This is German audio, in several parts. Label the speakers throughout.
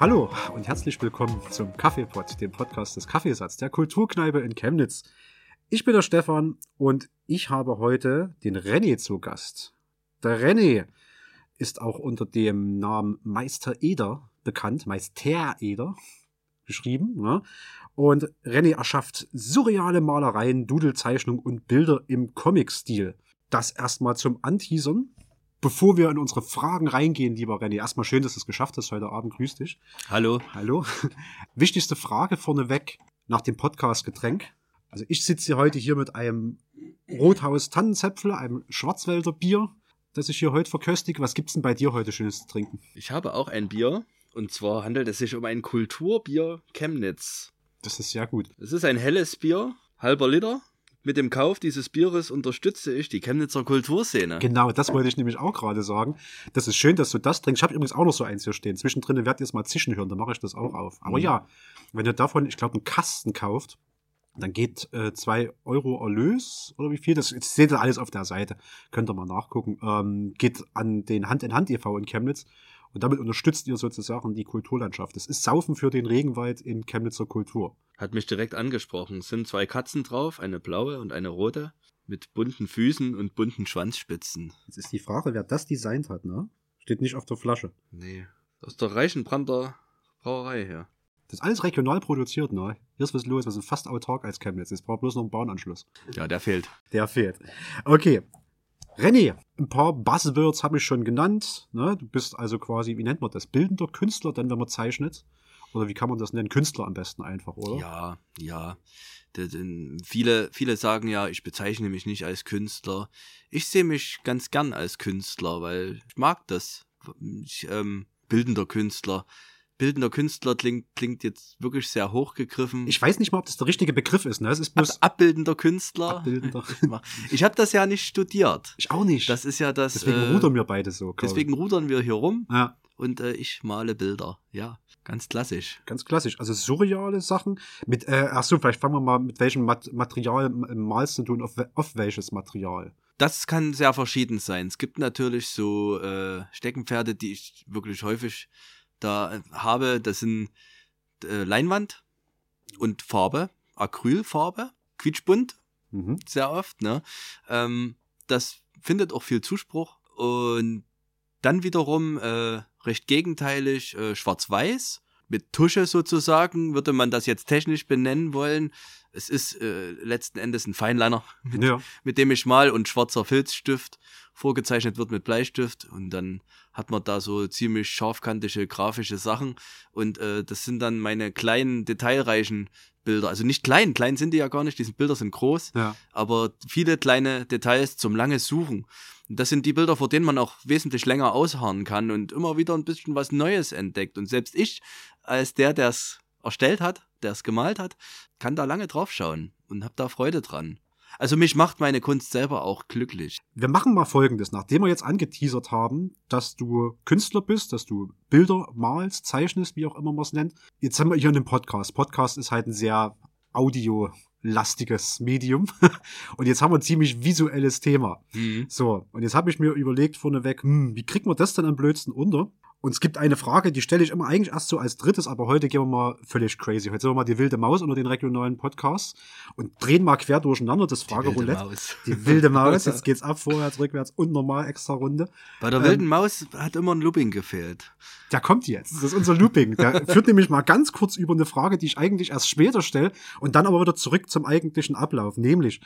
Speaker 1: Hallo und herzlich willkommen zum Kaffeepot, dem Podcast des Kaffeesatz der Kulturkneipe in Chemnitz. Ich bin der Stefan und ich habe heute den René zu Gast. Der René ist auch unter dem Namen Meister Eder bekannt, Meister Eder geschrieben. Ne? Und René erschafft surreale Malereien, Dudelzeichnung und Bilder im Comic-Stil. Das erstmal zum Anteasern. Bevor wir in unsere Fragen reingehen, lieber René, erstmal schön, dass du es geschafft hast heute Abend. Grüß dich.
Speaker 2: Hallo.
Speaker 1: Hallo. Wichtigste Frage vorneweg nach dem Podcast-Getränk. Also ich sitze heute hier mit einem Rothaus Tannenzäpfle, einem Schwarzwälder Bier, das ich hier heute verköstige. Was gibt's denn bei dir heute Schönes zu trinken?
Speaker 2: Ich habe auch ein Bier. Und zwar handelt es sich um ein Kulturbier Chemnitz.
Speaker 1: Das ist sehr gut.
Speaker 2: Es ist ein helles Bier, halber Liter. Mit dem Kauf dieses Bieres unterstütze ich die Chemnitzer Kulturszene.
Speaker 1: Genau, das wollte ich nämlich auch gerade sagen. Das ist schön, dass du das trinkst. Ich habe übrigens auch noch so eins hier stehen. Zwischendrin werdet ihr es mal zischen hören, dann mache ich das auch auf. Aber
Speaker 2: Mhm.
Speaker 1: ja, wenn ihr davon, ich glaube, einen Kasten kauft, dann geht äh, zwei Euro Erlös oder wie viel, das, das seht ihr alles auf der Seite, könnt ihr mal nachgucken, ähm, geht an den Hand in Hand e.V. in Chemnitz und damit unterstützt ihr sozusagen die Kulturlandschaft. Das ist Saufen für den Regenwald in Chemnitzer Kultur.
Speaker 2: Hat mich direkt angesprochen. Es sind zwei Katzen drauf, eine blaue und eine rote, mit bunten Füßen und bunten Schwanzspitzen.
Speaker 1: Jetzt ist die Frage, wer das designt hat, ne? Steht nicht auf der Flasche.
Speaker 2: Nee. Aus der Reichenbrander Brauerei her.
Speaker 1: Das ist alles regional produziert, ne? Hier ist was los, wir sind fast autark als Chemnitz. Jetzt braucht bloß noch einen Bahnanschluss.
Speaker 2: Ja, der fehlt.
Speaker 1: Der fehlt. Okay. René, ein paar Buzzwords habe ich schon genannt. Ne? Du bist also quasi, wie nennt man das? Bildender Künstler, dann wenn man zeichnet? Oder wie kann man das nennen? Künstler am besten einfach, oder?
Speaker 2: Ja, ja. D- d- Viele, viele sagen ja, ich bezeichne mich nicht als Künstler. Ich sehe mich ganz gern als Künstler, weil ich mag das. Ich, ähm, bildender Künstler. Bildender Künstler klingt, klingt jetzt wirklich sehr hochgegriffen.
Speaker 1: Ich weiß nicht mal, ob das der richtige Begriff ist. Ne? Es ist bloß
Speaker 2: Ab, abbildender Künstler.
Speaker 1: abbildender.
Speaker 2: Ich habe das ja nicht studiert.
Speaker 1: ich auch nicht.
Speaker 2: Das ist ja das.
Speaker 1: deswegen
Speaker 2: äh,
Speaker 1: rudern wir beide so. ich.
Speaker 2: Deswegen rudern wir hier rum
Speaker 1: Ja,
Speaker 2: und äh, ich male Bilder. Ja, ganz klassisch.
Speaker 1: ganz klassisch. Also surreale Sachen. Mit, äh, ach so, vielleicht fangen wir mal mit welchem Mat Material malst du und auf, auf welches Material?
Speaker 2: Das kann sehr verschieden sein. Es gibt natürlich so äh, Steckenpferde, die ich wirklich häufig da habe. Das sind äh, Leinwand und Farbe, Acrylfarbe, quietschbunt,
Speaker 1: Mhm.
Speaker 2: sehr oft. Ne? Ähm, das findet auch viel Zuspruch. Und dann wiederum äh, recht gegenteilig äh, schwarz-weiß. Mit Tusche sozusagen würde man das jetzt technisch benennen wollen. Es ist äh, letzten Endes ein Feinliner, mit,
Speaker 1: Ja.
Speaker 2: mit dem ich mal und schwarzer Filzstift vorgezeichnet wird mit Bleistift und dann hat man da so ziemlich scharfkantige grafische Sachen und äh, das sind dann meine kleinen detailreichen Bilder. Also nicht klein, klein sind die ja gar nicht, diese Bilder sind groß,
Speaker 1: Ja.
Speaker 2: aber viele kleine Details zum lange Suchen. Und das sind die Bilder, vor denen man auch wesentlich länger ausharren kann und immer wieder ein bisschen was Neues entdeckt. Und selbst ich, als der, der es erstellt hat, der es gemalt hat, kann da lange drauf schauen und hab da Freude dran. Also mich macht meine Kunst selber auch glücklich.
Speaker 1: Wir machen mal Folgendes. Nachdem wir jetzt angeteasert haben, dass du Künstler bist, dass du Bilder malst, zeichnest, wie auch immer man es nennt. Jetzt haben wir hier einen Podcast. Podcast ist halt ein sehr audiolastiges Medium. Und jetzt haben wir ein ziemlich visuelles Thema. So, und jetzt habe ich mir überlegt vorneweg, hm, wie kriegt man das denn am blödsten unter? Und es gibt eine Frage, die stelle ich immer eigentlich erst so als drittes, aber heute gehen wir mal völlig crazy. Heute sind wir mal die wilde Maus unter den regionalen Podcasts und drehen mal quer durcheinander das Frageroulette.
Speaker 2: Maus.
Speaker 1: Die wilde Maus, jetzt geht's ab, vorwärts, rückwärts und normal extra Runde.
Speaker 2: Bei der
Speaker 1: Ähm,
Speaker 2: wilden Maus hat immer ein Looping gefehlt.
Speaker 1: Der kommt jetzt. Das ist unser Looping. Der führt nämlich mal ganz kurz über eine Frage, die ich eigentlich erst später stelle und dann aber wieder zurück zum eigentlichen Ablauf. Nämlich,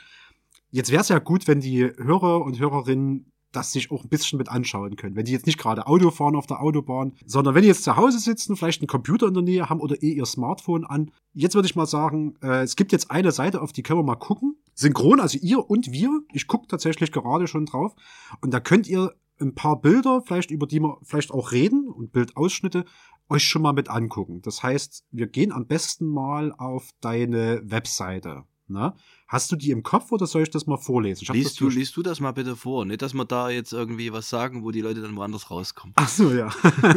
Speaker 1: jetzt wäre es ja gut, wenn die Hörer und Hörerinnen das sich auch ein bisschen mit anschauen können. Wenn die jetzt nicht gerade Auto fahren auf der Autobahn, sondern wenn die jetzt zu Hause sitzen, vielleicht einen Computer in der Nähe haben oder eh ihr Smartphone an. Jetzt würde ich mal sagen, äh, es gibt jetzt eine Seite, auf die können wir mal gucken. Synchron, also ihr und wir. Ich gucke tatsächlich gerade schon drauf. Und da könnt ihr ein paar Bilder, vielleicht über die wir vielleicht auch reden und Bildausschnitte, euch schon mal mit angucken. Das heißt, wir gehen am besten mal auf deine Webseite. Ne? Hast du die im Kopf oder soll ich das mal vorlesen?
Speaker 2: Liest du, liest du das mal bitte vor. Nicht, dass wir da jetzt irgendwie was sagen, wo die Leute dann woanders rauskommen.
Speaker 1: Ach so, ja.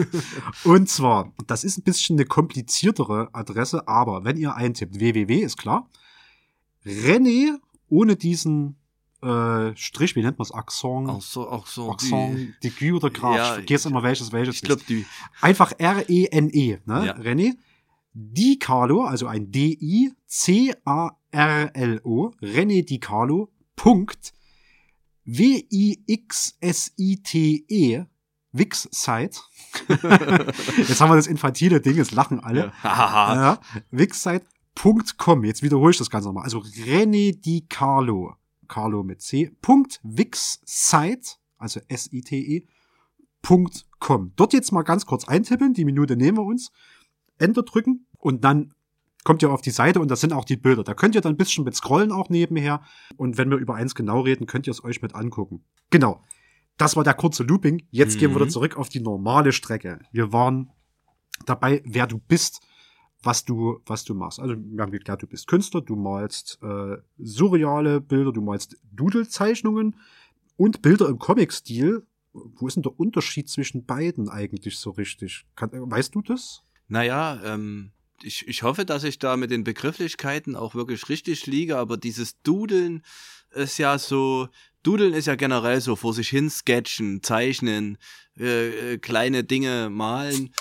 Speaker 1: Und zwar, das ist ein bisschen eine kompliziertere Adresse, aber wenn ihr eintippt, www ist klar, René ohne diesen äh, Strich, wie nennt man es,
Speaker 2: Auch so, auch so.
Speaker 1: Accent, Digu oder Graf,
Speaker 2: Ja,
Speaker 1: ich vergesse immer welches welches
Speaker 2: ich glaube, die.
Speaker 1: Einfach R-E-N-E, ne?
Speaker 2: Ja.
Speaker 1: René. Di Carlo, also ein D-I-C-A-R-L-O, René Di Carlo, Punkt, W-I-X-S-I-T-E, Wixsite. Jetzt haben wir das infantile Ding, jetzt lachen alle. Ja, Wixsite.com. Jetzt wiederhole ich das Ganze nochmal. Also René Di Carlo, Carlo mit C, Punkt Wixsite, also S-I-T-E, Punkt com. Dort jetzt mal ganz kurz eintippen, die Minute nehmen wir uns, Enter drücken und dann kommt ihr auf die Seite und da sind auch die Bilder. Da könnt ihr dann ein bisschen mit scrollen auch nebenher und wenn wir über eins genau reden, könnt ihr es euch mit angucken. Genau. Das war der kurze Looping. Jetzt gehen wir
Speaker 2: Mhm.
Speaker 1: wieder zurück auf die normale Strecke. Wir waren dabei, wer du bist, was du, was du machst. Also wir haben geklärt, du bist Künstler, du malst äh, surreale Bilder, du malst Doodle-Zeichnungen und Bilder im Comic-Stil. Wo ist denn der Unterschied zwischen beiden eigentlich so richtig? Kann, äh, weißt du das?
Speaker 2: Naja, ähm, ich, ich hoffe, dass ich da mit den Begrifflichkeiten auch wirklich richtig liege, aber dieses Dudeln ist ja so, Dudeln ist ja generell so vor sich hin sketchen, zeichnen, äh, äh, kleine Dinge malen.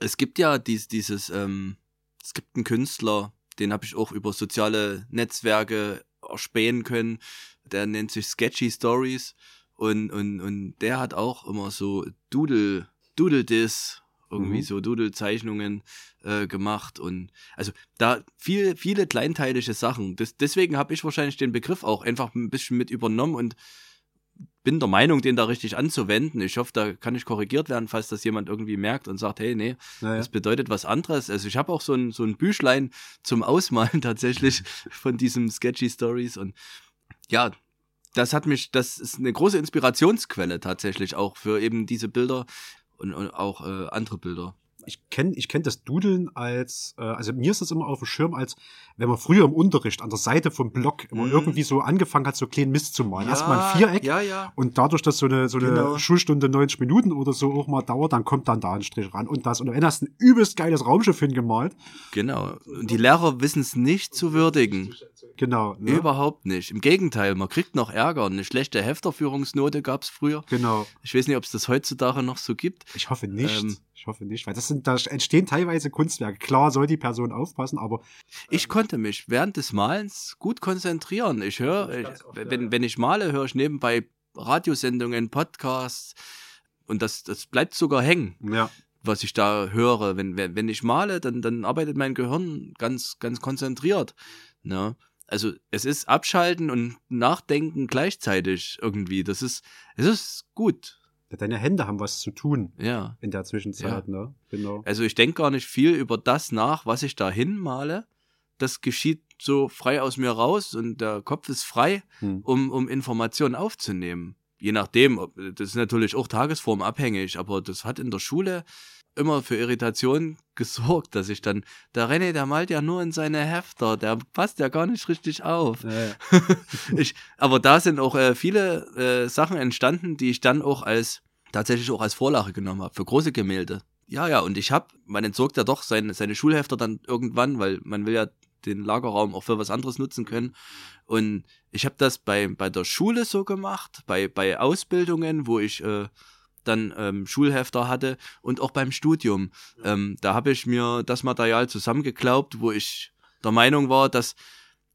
Speaker 2: Es gibt ja dies, dieses, ähm, es gibt einen Künstler, den habe ich auch über soziale Netzwerke erspähen können, der nennt sich Sketchy Stories und, und, und der hat auch immer so Doodle, Doodle-Diss, irgendwie
Speaker 1: Mhm.
Speaker 2: so Doodle-Zeichnungen äh, gemacht und also da viel, viele kleinteilige Sachen. Das, deswegen habe ich wahrscheinlich den Begriff auch einfach ein bisschen mit übernommen und bin der Meinung, den da richtig anzuwenden. Ich hoffe, da kann ich korrigiert werden, falls das jemand irgendwie merkt und sagt, hey, nee,
Speaker 1: Naja.
Speaker 2: das bedeutet was anderes. Also ich habe auch so ein, so ein Büchlein zum Ausmalen tatsächlich von diesem Sketchy Stories und ja, das hat mich, das ist eine große Inspirationsquelle tatsächlich auch für eben diese Bilder und, und auch äh, andere Bilder.
Speaker 1: Ich kenne ich kenn das Dudeln als, äh, also mir ist das immer auf dem Schirm, als wenn man früher im Unterricht an der Seite vom Block immer
Speaker 2: Mhm.
Speaker 1: irgendwie so angefangen hat, so kleinen Mist zu malen. Erstmal ein Viereck.
Speaker 2: Ja, ja.
Speaker 1: Und dadurch, dass so eine, so eine
Speaker 2: Genau.
Speaker 1: Schulstunde 90 Minuten oder so auch mal dauert, dann kommt dann da ein Strich ran und das. Und wenn hast du ein übelst geiles Raumschiff hingemalt.
Speaker 2: Genau. Und die Lehrer wissen es nicht zu würdigen.
Speaker 1: Genau. Ne?
Speaker 2: Überhaupt nicht. Im Gegenteil, man kriegt noch Ärger. Eine schlechte Hefterführungsnote gab es früher.
Speaker 1: Genau.
Speaker 2: Ich weiß nicht, ob es das heutzutage noch so gibt.
Speaker 1: Ich hoffe nicht.
Speaker 2: Ähm.
Speaker 1: Ich hoffe nicht, weil das sind, da entstehen teilweise Kunstwerke. Klar soll die Person aufpassen, aber
Speaker 2: Ich konnte mich während des Malens gut konzentrieren. Ich höre, wenn, wenn ich male, höre ich nebenbei Radiosendungen, Podcasts und das, das bleibt sogar hängen,
Speaker 1: ja.
Speaker 2: was ich da höre. Wenn, wenn, wenn ich male, dann, dann arbeitet mein Gehirn ganz, ganz konzentriert. Ne? Also es ist Abschalten und Nachdenken gleichzeitig irgendwie. Das ist, es ist gut.
Speaker 1: Deine Hände haben was zu tun
Speaker 2: Ja.
Speaker 1: in der Zwischenzeit, ne? Genau.
Speaker 2: Also ich denke gar nicht viel über das nach, was ich da hinmale. Das geschieht so frei aus mir raus und der Kopf ist frei,
Speaker 1: Hm.
Speaker 2: um, um Informationen aufzunehmen. Je nachdem, ob- das ist natürlich auch tagesformabhängig, aber das hat in der Schule immer für Irritation gesorgt, dass ich dann, der René, der malt ja nur in seine Hefter, der passt ja gar nicht richtig auf.
Speaker 1: Ja, ja.
Speaker 2: ich, aber da sind auch äh, viele äh, Sachen entstanden, die ich dann auch als tatsächlich auch als Vorlage genommen habe für große Gemälde. Ja, ja, und ich habe, man entsorgt ja doch seine, seine Schulhefter dann irgendwann, weil man will ja den Lagerraum auch für was anderes nutzen können. Und ich habe das bei, bei der Schule so gemacht, bei, bei Ausbildungen, wo ich äh, dann ähm, Schulhefter hatte und auch beim Studium. Ähm, da habe ich mir das Material zusammengeklaubt, wo ich der Meinung war, dass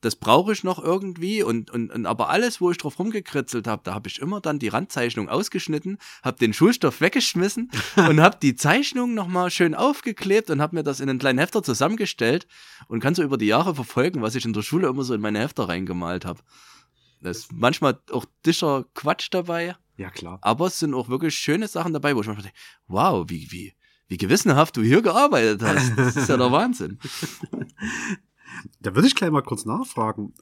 Speaker 2: das brauche ich noch irgendwie und, und, und aber alles, wo ich drauf rumgekritzelt habe, da habe ich immer dann die Randzeichnung ausgeschnitten, habe den Schulstoff weggeschmissen und habe die Zeichnung nochmal schön aufgeklebt und habe mir das in einen kleinen Hefter zusammengestellt und kann so über die Jahre verfolgen, was ich in der Schule immer so in meine Hefter reingemalt habe. Da ist manchmal auch discher Quatsch dabei,
Speaker 1: ja, klar.
Speaker 2: aber es sind auch wirklich schöne Sachen dabei, wo ich manchmal denke, wow, wie, wie, wie gewissenhaft du hier gearbeitet hast. Das ist ja der Wahnsinn.
Speaker 1: Da würde ich gleich mal kurz nachfragen.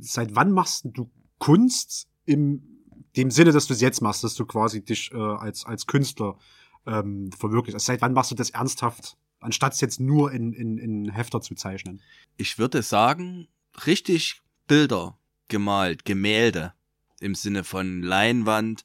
Speaker 1: Seit wann machst du Kunst im dem Sinne, dass du es jetzt machst, dass du quasi dich äh, als, als Künstler ähm, verwirklichst? Also seit wann machst du das ernsthaft, anstatt es jetzt nur in, in, in Hefter zu zeichnen?
Speaker 2: Ich würde sagen, richtig Bilder gemalt, Gemälde im Sinne von Leinwand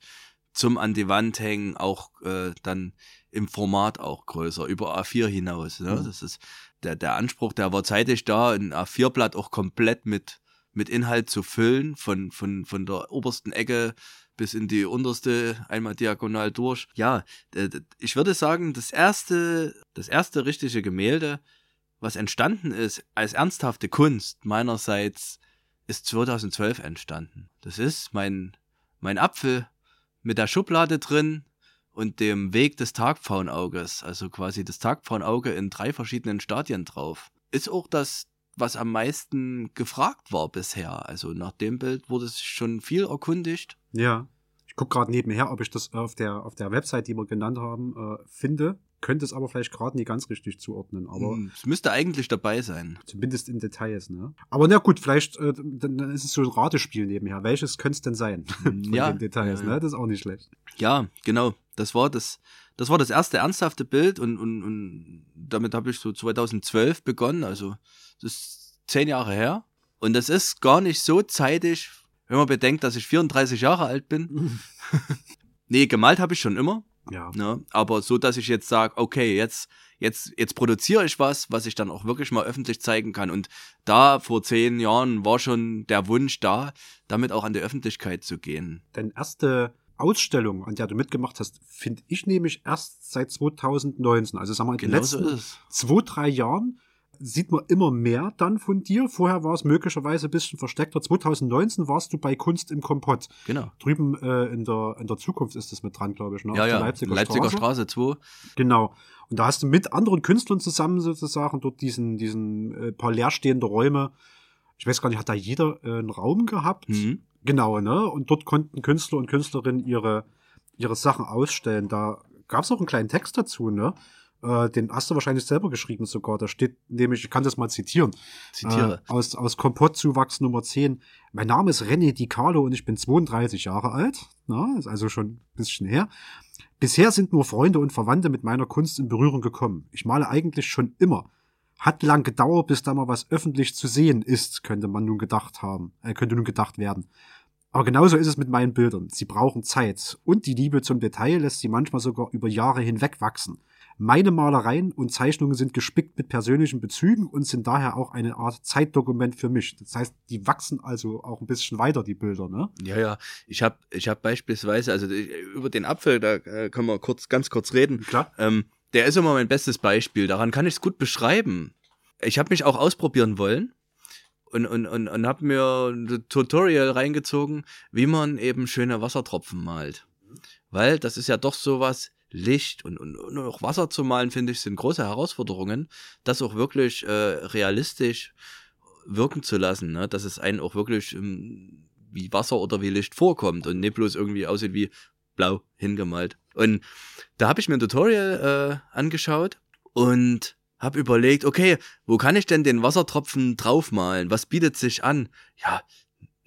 Speaker 2: zum an die Wand hängen, auch äh, dann im Format auch größer, über A4 hinaus. Ne? Mhm. Das ist der, der Anspruch, der war zeitig da, ein A4-Blatt auch komplett mit, mit Inhalt zu füllen, von, von, von der obersten Ecke bis in die unterste einmal diagonal durch. Ja, ich würde sagen, das erste, das erste richtige Gemälde, was entstanden ist als ernsthafte Kunst meinerseits, ist 2012 entstanden. Das ist mein, mein Apfel mit der Schublade drin und dem Weg des Tagpfauenauges, also quasi das Tagpfauenauge in drei verschiedenen Stadien drauf. Ist auch das, was am meisten gefragt war bisher. Also nach dem Bild wurde es schon viel erkundigt.
Speaker 1: Ja. Ich gucke gerade nebenher, ob ich das auf der, auf der Website, die wir genannt haben, äh, finde könnte es aber vielleicht gerade nie ganz richtig zuordnen. Aber
Speaker 2: hm, es müsste eigentlich dabei sein.
Speaker 1: Zumindest in Details, ne? Aber na gut, vielleicht äh, dann ist es so ein Ratespiel nebenher. Welches könnte es denn sein?
Speaker 2: Von ja, den
Speaker 1: Details, ja, ne? Das ist auch nicht schlecht.
Speaker 2: Ja, genau. Das war das, das war das erste ernsthafte Bild und, und, und damit habe ich so 2012 begonnen. Also das ist zehn Jahre her. Und das ist gar nicht so zeitig, wenn man bedenkt, dass ich 34 Jahre alt bin. nee, gemalt habe ich schon immer.
Speaker 1: Ja.
Speaker 2: Ne? Aber so, dass ich jetzt sage, okay, jetzt, jetzt, jetzt produziere ich was, was ich dann auch wirklich mal öffentlich zeigen kann. Und da vor zehn Jahren war schon der Wunsch da, damit auch an die Öffentlichkeit zu gehen.
Speaker 1: Deine erste Ausstellung, an der du mitgemacht hast, finde ich nämlich erst seit 2019. Also sagen wir, in den genau letzten so zwei, drei Jahren sieht man immer mehr dann von dir. Vorher war es möglicherweise ein bisschen versteckter. 2019 warst du bei Kunst im Kompott.
Speaker 2: Genau.
Speaker 1: Drüben äh, in, der, in der Zukunft ist das mit dran, glaube ich.
Speaker 2: Ne? Ja, ja. Leipziger, Leipziger Straße. Straße 2.
Speaker 1: Genau. Und da hast du mit anderen Künstlern zusammen sozusagen dort diesen, diesen äh, paar leerstehende Räume. Ich weiß gar nicht, hat da jeder äh, einen Raum gehabt?
Speaker 2: Mhm.
Speaker 1: Genau, ne? Und dort konnten Künstler und Künstlerinnen ihre, ihre Sachen ausstellen. Da gab es auch einen kleinen Text dazu, ne? Äh, den hast du wahrscheinlich selber geschrieben sogar. Da steht nämlich, ich kann das mal zitieren.
Speaker 2: Zitiere.
Speaker 1: Äh, aus, aus Kompottzuwachs Nummer 10. Mein Name ist René Di Carlo und ich bin 32 Jahre alt. Na, ist also schon ein bisschen her. Bisher sind nur Freunde und Verwandte mit meiner Kunst in Berührung gekommen. Ich male eigentlich schon immer. Hat lang gedauert, bis da mal was öffentlich zu sehen ist, könnte man nun gedacht haben, äh, könnte nun gedacht werden. Aber genauso ist es mit meinen Bildern. Sie brauchen Zeit. Und die Liebe zum Detail lässt sie manchmal sogar über Jahre hinweg wachsen. Meine Malereien und Zeichnungen sind gespickt mit persönlichen Bezügen und sind daher auch eine Art Zeitdokument für mich. Das heißt, die wachsen also auch ein bisschen weiter, die Bilder, ne?
Speaker 2: Ja, ja. Ich habe ich hab beispielsweise, also über den Apfel, da äh, können wir kurz, ganz kurz reden.
Speaker 1: Klar.
Speaker 2: Ähm, der ist immer mein bestes Beispiel. Daran kann ich es gut beschreiben. Ich habe mich auch ausprobieren wollen und, und, und, und habe mir ein Tutorial reingezogen, wie man eben schöne Wassertropfen malt. Weil das ist ja doch sowas, Licht und, und, und auch Wasser zu malen, finde ich, sind große Herausforderungen, das auch wirklich äh, realistisch wirken zu lassen, ne? dass es einen auch wirklich ähm, wie Wasser oder wie Licht vorkommt und nicht bloß irgendwie aussieht wie blau hingemalt. Und da habe ich mir ein Tutorial äh, angeschaut und habe überlegt, okay, wo kann ich denn den Wassertropfen draufmalen? Was bietet sich an? Ja,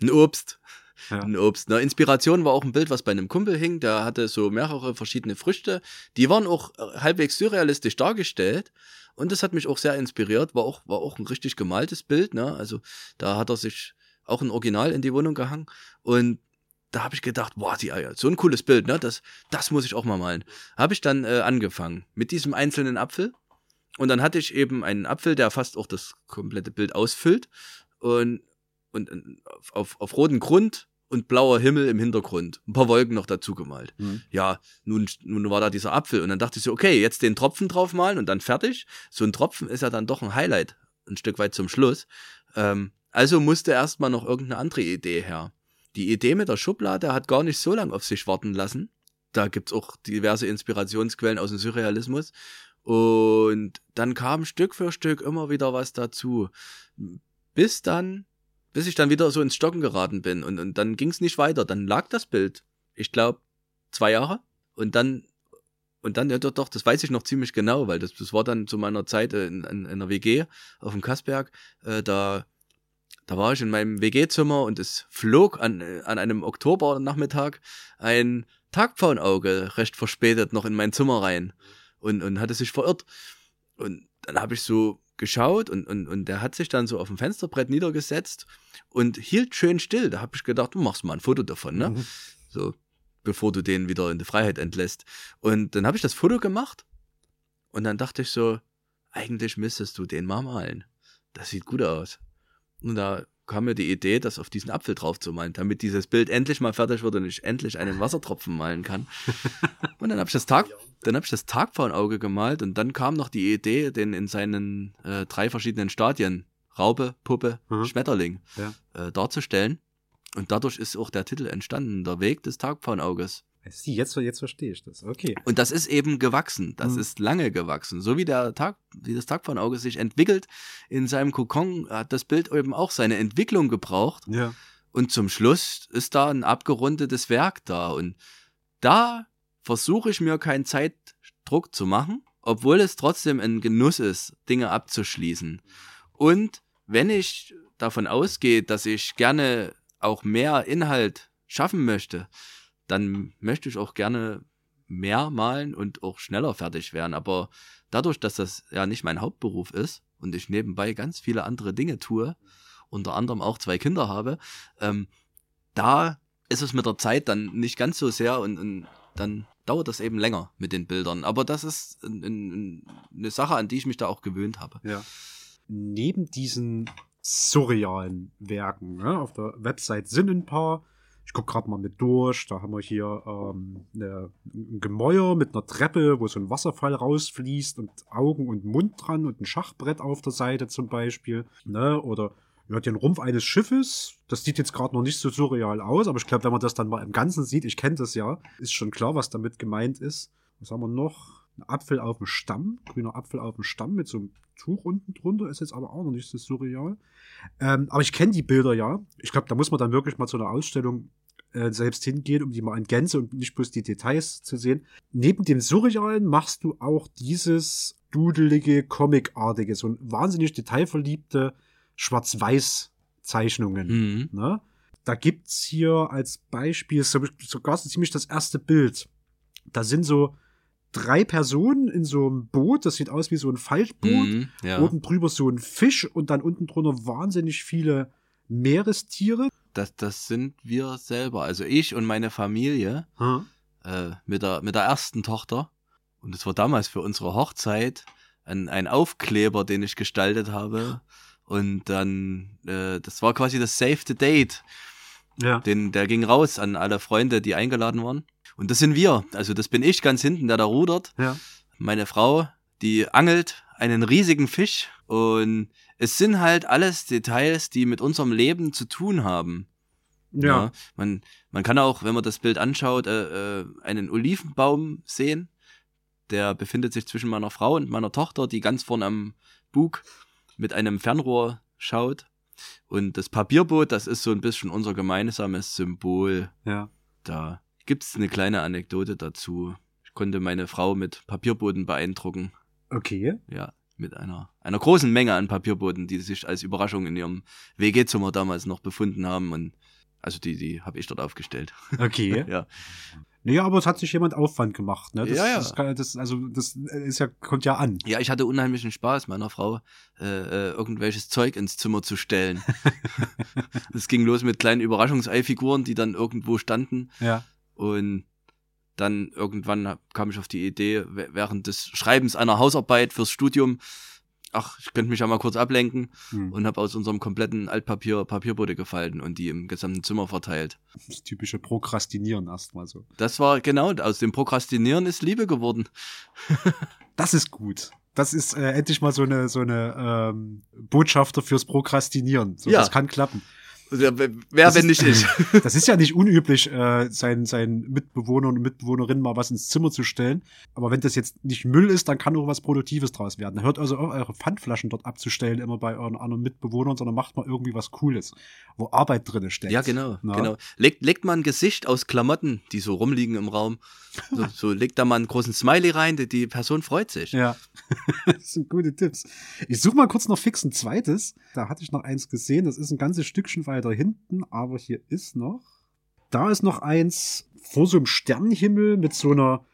Speaker 2: ein Obst. Ja. Ein Obst. Ne? Inspiration war auch ein Bild, was bei einem Kumpel hing. Der hatte so mehrere verschiedene Früchte. Die waren auch äh, halbwegs surrealistisch dargestellt. Und das hat mich auch sehr inspiriert. War auch, war auch ein richtig gemaltes Bild. Ne? Also da hat er sich auch ein Original in die Wohnung gehangen. Und da habe ich gedacht, boah, die Eier, so ein cooles Bild, ne? Das, das muss ich auch mal malen. Habe ich dann äh, angefangen mit diesem einzelnen Apfel. Und dann hatte ich eben einen Apfel, der fast auch das komplette Bild ausfüllt. Und, und auf, auf, auf roten Grund und blauer Himmel im Hintergrund. Ein paar Wolken noch dazu gemalt. Mhm. Ja, nun, nun war da dieser Apfel und dann dachte ich so, okay, jetzt den Tropfen draufmalen und dann fertig. So ein Tropfen ist ja dann doch ein Highlight, ein Stück weit zum Schluss. Ähm, also musste erstmal noch irgendeine andere Idee her. Die Idee mit der Schublade hat gar nicht so lange auf sich warten lassen. Da gibt's auch diverse Inspirationsquellen aus dem Surrealismus. Und dann kam Stück für Stück immer wieder was dazu. Bis dann bis ich dann wieder so ins Stocken geraten bin. Und, und dann ging es nicht weiter. Dann lag das Bild, ich glaube, zwei Jahre. Und dann, und dann, ja doch, doch, das weiß ich noch ziemlich genau, weil das, das war dann zu meiner Zeit in, in, in einer WG auf dem Kassberg. Äh, da, da war ich in meinem WG-Zimmer und es flog an, an einem Oktobernachmittag ein Tagpfauenauge recht verspätet noch in mein Zimmer rein und, und hatte sich verirrt. Und dann habe ich so geschaut und, und, und der hat sich dann so auf dem Fensterbrett niedergesetzt und hielt schön still. Da habe ich gedacht, du machst mal ein Foto davon, ne?
Speaker 1: Mhm.
Speaker 2: So, bevor du den wieder in die Freiheit entlässt. Und dann habe ich das Foto gemacht und dann dachte ich so, eigentlich müsstest du den mal malen. Das sieht gut aus. Und da kam mir die Idee, das auf diesen Apfel drauf zu malen, damit dieses Bild endlich mal fertig wird und ich endlich einen Wassertropfen malen kann. Und dann habe ich das Tag, dann habe ich das Tagpfauenauge gemalt und dann kam noch die Idee, den in seinen äh, drei verschiedenen Stadien Raupe, Puppe,
Speaker 1: Mhm.
Speaker 2: Schmetterling
Speaker 1: Ja.
Speaker 2: äh, darzustellen. Und dadurch ist auch der Titel entstanden, der Weg des Tagpfauenauges.
Speaker 1: Sie, jetzt, jetzt verstehe ich das. Okay.
Speaker 2: Und das ist eben gewachsen. Das
Speaker 1: Mhm.
Speaker 2: ist lange gewachsen. So wie der Tag, wie das Tagpfauenauge sich entwickelt in seinem Kokon, hat das Bild eben auch seine Entwicklung gebraucht.
Speaker 1: Ja.
Speaker 2: Und zum Schluss ist da ein abgerundetes Werk da. Und da versuche ich mir keinen Zeitdruck zu machen, obwohl es trotzdem ein Genuss ist, Dinge abzuschließen. Und wenn ich davon ausgehe, dass ich gerne auch mehr Inhalt schaffen möchte, dann möchte ich auch gerne mehr malen und auch schneller fertig werden. Aber dadurch, dass das ja nicht mein Hauptberuf ist und ich nebenbei ganz viele andere Dinge tue, unter anderem auch zwei Kinder habe, ähm, da ist es mit der Zeit dann nicht ganz so sehr und, und dann dauert das eben länger mit den Bildern. Aber das ist ein, ein, eine Sache, an die ich mich da auch gewöhnt habe.
Speaker 1: Ja. Neben diesen surrealen Werken ne, auf der Website sind ein paar. Ich gucke gerade mal mit durch. Da haben wir hier ähm, eine, ein Gemäuer mit einer Treppe, wo so ein Wasserfall rausfließt und Augen und Mund dran und ein Schachbrett auf der Seite zum Beispiel. Ne? Oder ja, den Rumpf eines Schiffes. Das sieht jetzt gerade noch nicht so surreal aus, aber ich glaube, wenn man das dann mal im Ganzen sieht, ich kenne das ja, ist schon klar, was damit gemeint ist. Was haben wir noch? Ein Apfel auf dem Stamm, grüner Apfel auf dem Stamm mit so einem Tuch unten drunter, ist jetzt aber auch noch nicht so surreal. Ähm, aber ich kenne die Bilder ja. Ich glaube, da muss man dann wirklich mal zu einer Ausstellung äh, selbst hingehen, um die mal in Gänze und nicht bloß die Details zu sehen. Neben dem Surrealen machst du auch dieses dudelige, comicartige, so ein wahnsinnig detailverliebte Schwarz-Weiß-Zeichnungen.
Speaker 2: Mhm.
Speaker 1: Ne? Da gibt's hier als Beispiel so, sogar so ziemlich das erste Bild. Da sind so drei Personen in so einem Boot, das sieht aus wie so ein Faltboot.
Speaker 2: Mhm. Ja.
Speaker 1: Oben drüber so ein Fisch und dann unten drunter wahnsinnig viele Meerestiere.
Speaker 2: Das, das sind wir selber. Also ich und meine Familie
Speaker 1: Hm.
Speaker 2: äh, mit, der, mit der ersten Tochter. Und es war damals für unsere Hochzeit ein, ein Aufkleber, den ich gestaltet habe. Und dann, äh, das war quasi das Save the Date.
Speaker 1: Ja.
Speaker 2: Den, der ging raus an alle Freunde, die eingeladen waren. Und das sind wir. Also das bin ich ganz hinten, der da rudert.
Speaker 1: Ja.
Speaker 2: Meine Frau, die angelt einen riesigen Fisch. Und es sind halt alles Details, die mit unserem Leben zu tun haben.
Speaker 1: Ja.
Speaker 2: man, man kann auch, wenn man das Bild anschaut, äh, äh, einen Olivenbaum sehen. Der befindet sich zwischen meiner Frau und meiner Tochter, die ganz vorne am Bug mit einem Fernrohr schaut. Und das Papierboot, das ist so ein bisschen unser gemeinsames Symbol.
Speaker 1: Ja.
Speaker 2: Da gibt's eine kleine Anekdote dazu. Ich konnte meine Frau mit Papierbooten beeindrucken.
Speaker 1: Okay.
Speaker 2: Ja, mit einer, einer großen Menge an Papierbooten, die sich als Überraschung in ihrem WG-Zimmer damals noch befunden haben. Und also die, die habe ich dort aufgestellt.
Speaker 1: Okay.
Speaker 2: Ja.
Speaker 1: Nee, aber es hat sich jemand Aufwand gemacht, ne? Das,
Speaker 2: Ja, ja.
Speaker 1: Das, kann, das, also, das ist ja, kommt ja an.
Speaker 2: Ja, ich hatte unheimlichen Spaß, meiner Frau äh, äh, irgendwelches Zeug ins Zimmer zu stellen. Es ging los mit kleinen Überraschungseifiguren, die dann irgendwo standen.
Speaker 1: Ja.
Speaker 2: Und dann irgendwann kam ich auf die Idee, während des Schreibens einer Hausarbeit fürs Studium, ach, ich könnte mich ja mal kurz ablenken
Speaker 1: Hm.
Speaker 2: und habe aus unserem kompletten Altpapier Papierboote gefalten und die im gesamten Zimmer verteilt.
Speaker 1: Das typische Prokrastinieren erstmal so.
Speaker 2: Das war genau, aus dem Prokrastinieren ist Liebe geworden.
Speaker 1: Das ist gut. Das ist äh, endlich mal so eine, so eine ähm, Botschafter fürs Prokrastinieren. So,
Speaker 2: Ja.
Speaker 1: Das kann klappen.
Speaker 2: Wer,
Speaker 1: Das
Speaker 2: wenn
Speaker 1: ist-
Speaker 2: nicht ich?
Speaker 1: Das ist ja nicht unüblich, äh, seinen, seinen Mitbewohnern und Mitbewohnerinnen mal was ins Zimmer zu stellen. Aber wenn das jetzt nicht Müll ist, dann kann auch was Produktives draus werden. Hört also auf, eure Pfandflaschen dort abzustellen, immer bei euren anderen Mitbewohnern, sondern macht mal irgendwie was Cooles, wo Arbeit drinne steckt.
Speaker 2: Ja, genau,
Speaker 1: Na?
Speaker 2: genau. Legt, legt man ein Gesicht aus Klamotten, die so rumliegen im Raum. So, so legt da mal einen großen Smiley rein, die, die Person freut sich.
Speaker 1: Ja, das sind gute Tipps. Ich suche mal kurz noch fix ein zweites. Da hatte ich noch eins gesehen. Das ist ein ganzes Stückchen weiter hinten, aber hier ist noch. Da ist noch eins vor so einem Sternenhimmel mit so einer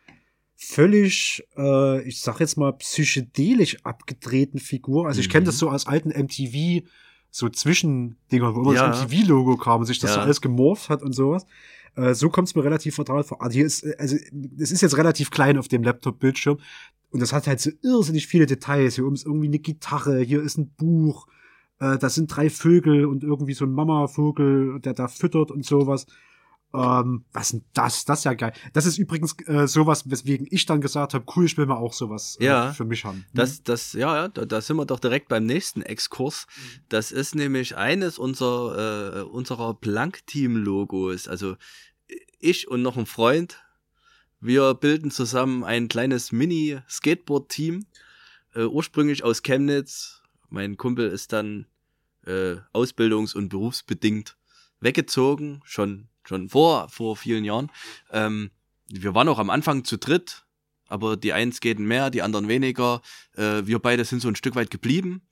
Speaker 1: völlig, äh, ich sag jetzt mal, psychedelisch abgedrehten Figur. Also ich kenne das
Speaker 2: Mhm.
Speaker 1: so aus alten MTV, so Zwischendinger, wo immer
Speaker 2: Ja.
Speaker 1: das MTV-Logo kam und sich das
Speaker 2: Ja.
Speaker 1: so alles gemorpht hat und sowas. Äh, so kommt es mir relativ vertraut vor. Also hier ist, also es ist jetzt relativ klein auf dem Laptop-Bildschirm und das hat halt so irrsinnig viele Details. Hier oben ist irgendwie eine Gitarre, hier ist ein Buch, äh, das sind drei Vögel und irgendwie so ein Mamavogel, der da füttert und sowas. Ähm, was denn das? Das ist ja geil. Das ist übrigens äh, sowas, weswegen ich dann gesagt habe, cool, ich will mal auch sowas äh,
Speaker 2: Ja.
Speaker 1: für mich haben.
Speaker 2: Das, das, ja, ja, da, da sind wir doch direkt beim nächsten Exkurs. Das ist nämlich eines unserer, äh, unserer Blank-Team-Logos. Also ich und noch ein Freund, wir bilden zusammen ein kleines Mini-Skateboard-Team, äh, ursprünglich aus Chemnitz. Mein Kumpel ist dann äh, ausbildungs- und berufsbedingt weggezogen, schon, schon vor, vor vielen Jahren. Ähm, wir waren auch am Anfang zu dritt, aber die einen skaten mehr, die anderen weniger. Äh, wir beide sind so ein Stück weit geblieben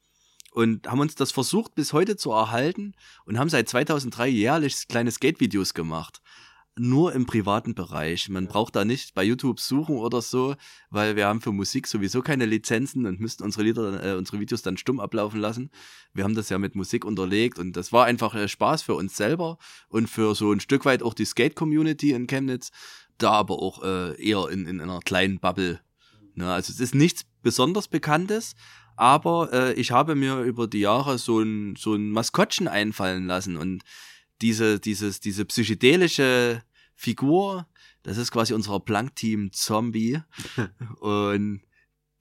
Speaker 2: und haben uns das versucht bis heute zu erhalten und haben seit 2003 jährlich kleine Skate-Videos gemacht. Nur im privaten Bereich. Man braucht da nicht bei YouTube suchen oder so, weil wir haben für Musik sowieso keine Lizenzen und müssten unsere Lieder, äh, unsere Videos dann stumm ablaufen lassen. Wir haben das ja mit Musik unterlegt und das war einfach äh, Spaß für uns selber und für so ein Stück weit auch die Skate-Community in Chemnitz, da aber auch äh, eher in, in einer kleinen Bubble. Ne? Also es ist nichts besonders Bekanntes, aber äh, ich habe mir über die Jahre so ein, so ein Maskottchen einfallen lassen und diese, dieses, diese psychedelische Figur, das ist quasi unser Plank-Team Zombie und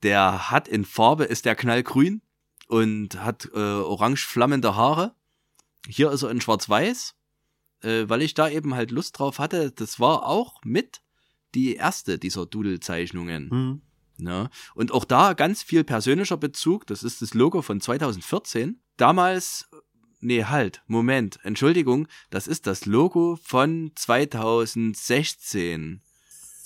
Speaker 2: der hat in Farbe, ist der knallgrün und hat äh, orange flammende Haare. Hier ist er in schwarz-weiß, äh, weil ich da eben halt Lust drauf hatte. Das war auch mit die erste dieser Doodle-Zeichnungen.
Speaker 1: Hm.
Speaker 2: Ne? Und auch da ganz viel persönlicher Bezug. Das ist das Logo von 2014. Damals, nee, halt, Moment, Entschuldigung, das ist das Logo von 2016.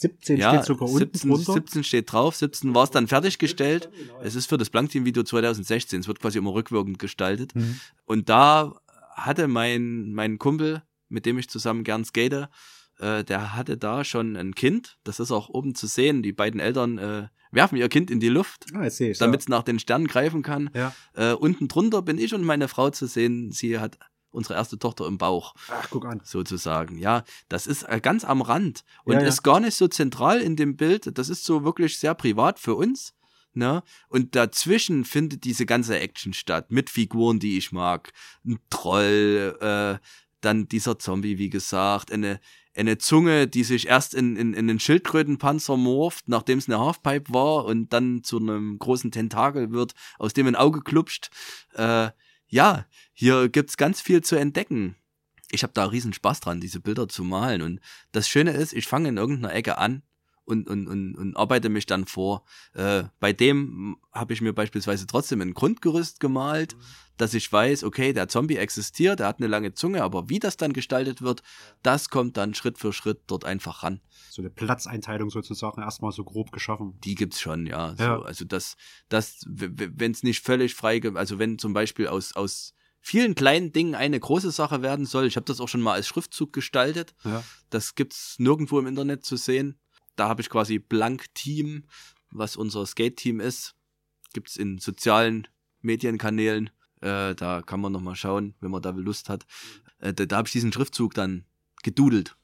Speaker 1: 17
Speaker 2: ja,
Speaker 1: steht sogar unten
Speaker 2: 17,
Speaker 1: drunter.
Speaker 2: 17 steht drauf, 17 war es dann fertiggestellt. Es ist für das Blankteam-Video 2016. Es wird quasi immer rückwirkend gestaltet.
Speaker 1: Hm.
Speaker 2: Und da hatte mein, mein Kumpel, mit dem ich zusammen gern skate, äh, der hatte da schon ein Kind. Das ist auch oben zu sehen. Die beiden Eltern äh, werfen ihr Kind in die Luft,
Speaker 1: Ah,
Speaker 2: damit es nach den Sternen greifen kann.
Speaker 1: ja.
Speaker 2: Äh, unten drunter bin ich und meine Frau zu sehen. Sie hat unsere erste Tochter im Bauch,
Speaker 1: Ach, guck an.
Speaker 2: sozusagen. Ja, das ist äh, ganz am Rand und
Speaker 1: Ja, ja.
Speaker 2: ist gar nicht so zentral in dem Bild. Das ist so wirklich sehr privat für uns. Ne? Und dazwischen findet diese ganze Action statt mit Figuren, die ich mag. Ein Troll, äh, dann dieser Zombie, wie gesagt, eine, eine Zunge, die sich erst in, in, in einen Schildkrötenpanzer morpht, nachdem es eine Halfpipe war und dann zu einem großen Tentakel wird, aus dem ein Auge klupscht. Äh, ja, hier gibt's ganz viel zu entdecken. Ich habe da riesen Spaß dran, diese Bilder zu malen. Und das Schöne ist, ich fange in irgendeiner Ecke an und, und, und, und arbeite mich dann vor. Äh, bei dem habe ich mir beispielsweise trotzdem ein Grundgerüst gemalt, dass ich weiß, okay, der Zombie existiert, er hat eine lange Zunge, aber wie das dann gestaltet wird, das kommt dann Schritt für Schritt dort einfach ran.
Speaker 1: So eine Platzeinteilung sozusagen erstmal so grob geschaffen.
Speaker 2: Die gibt's schon, ja.
Speaker 1: Ja.
Speaker 2: So, also das, das, wenn es nicht völlig frei, also wenn zum Beispiel aus, aus vielen kleinen Dingen eine große Sache werden soll, ich habe das auch schon mal als Schriftzug gestaltet,
Speaker 1: Ja.
Speaker 2: das gibt's nirgendwo im Internet zu sehen. Da habe ich quasi Blank Team, was unser Skate-Team ist. Gibt's in sozialen Medienkanälen. Äh, da kann man noch mal schauen, wenn man da Lust hat. Äh, da da habe ich diesen Schriftzug dann gedudelt.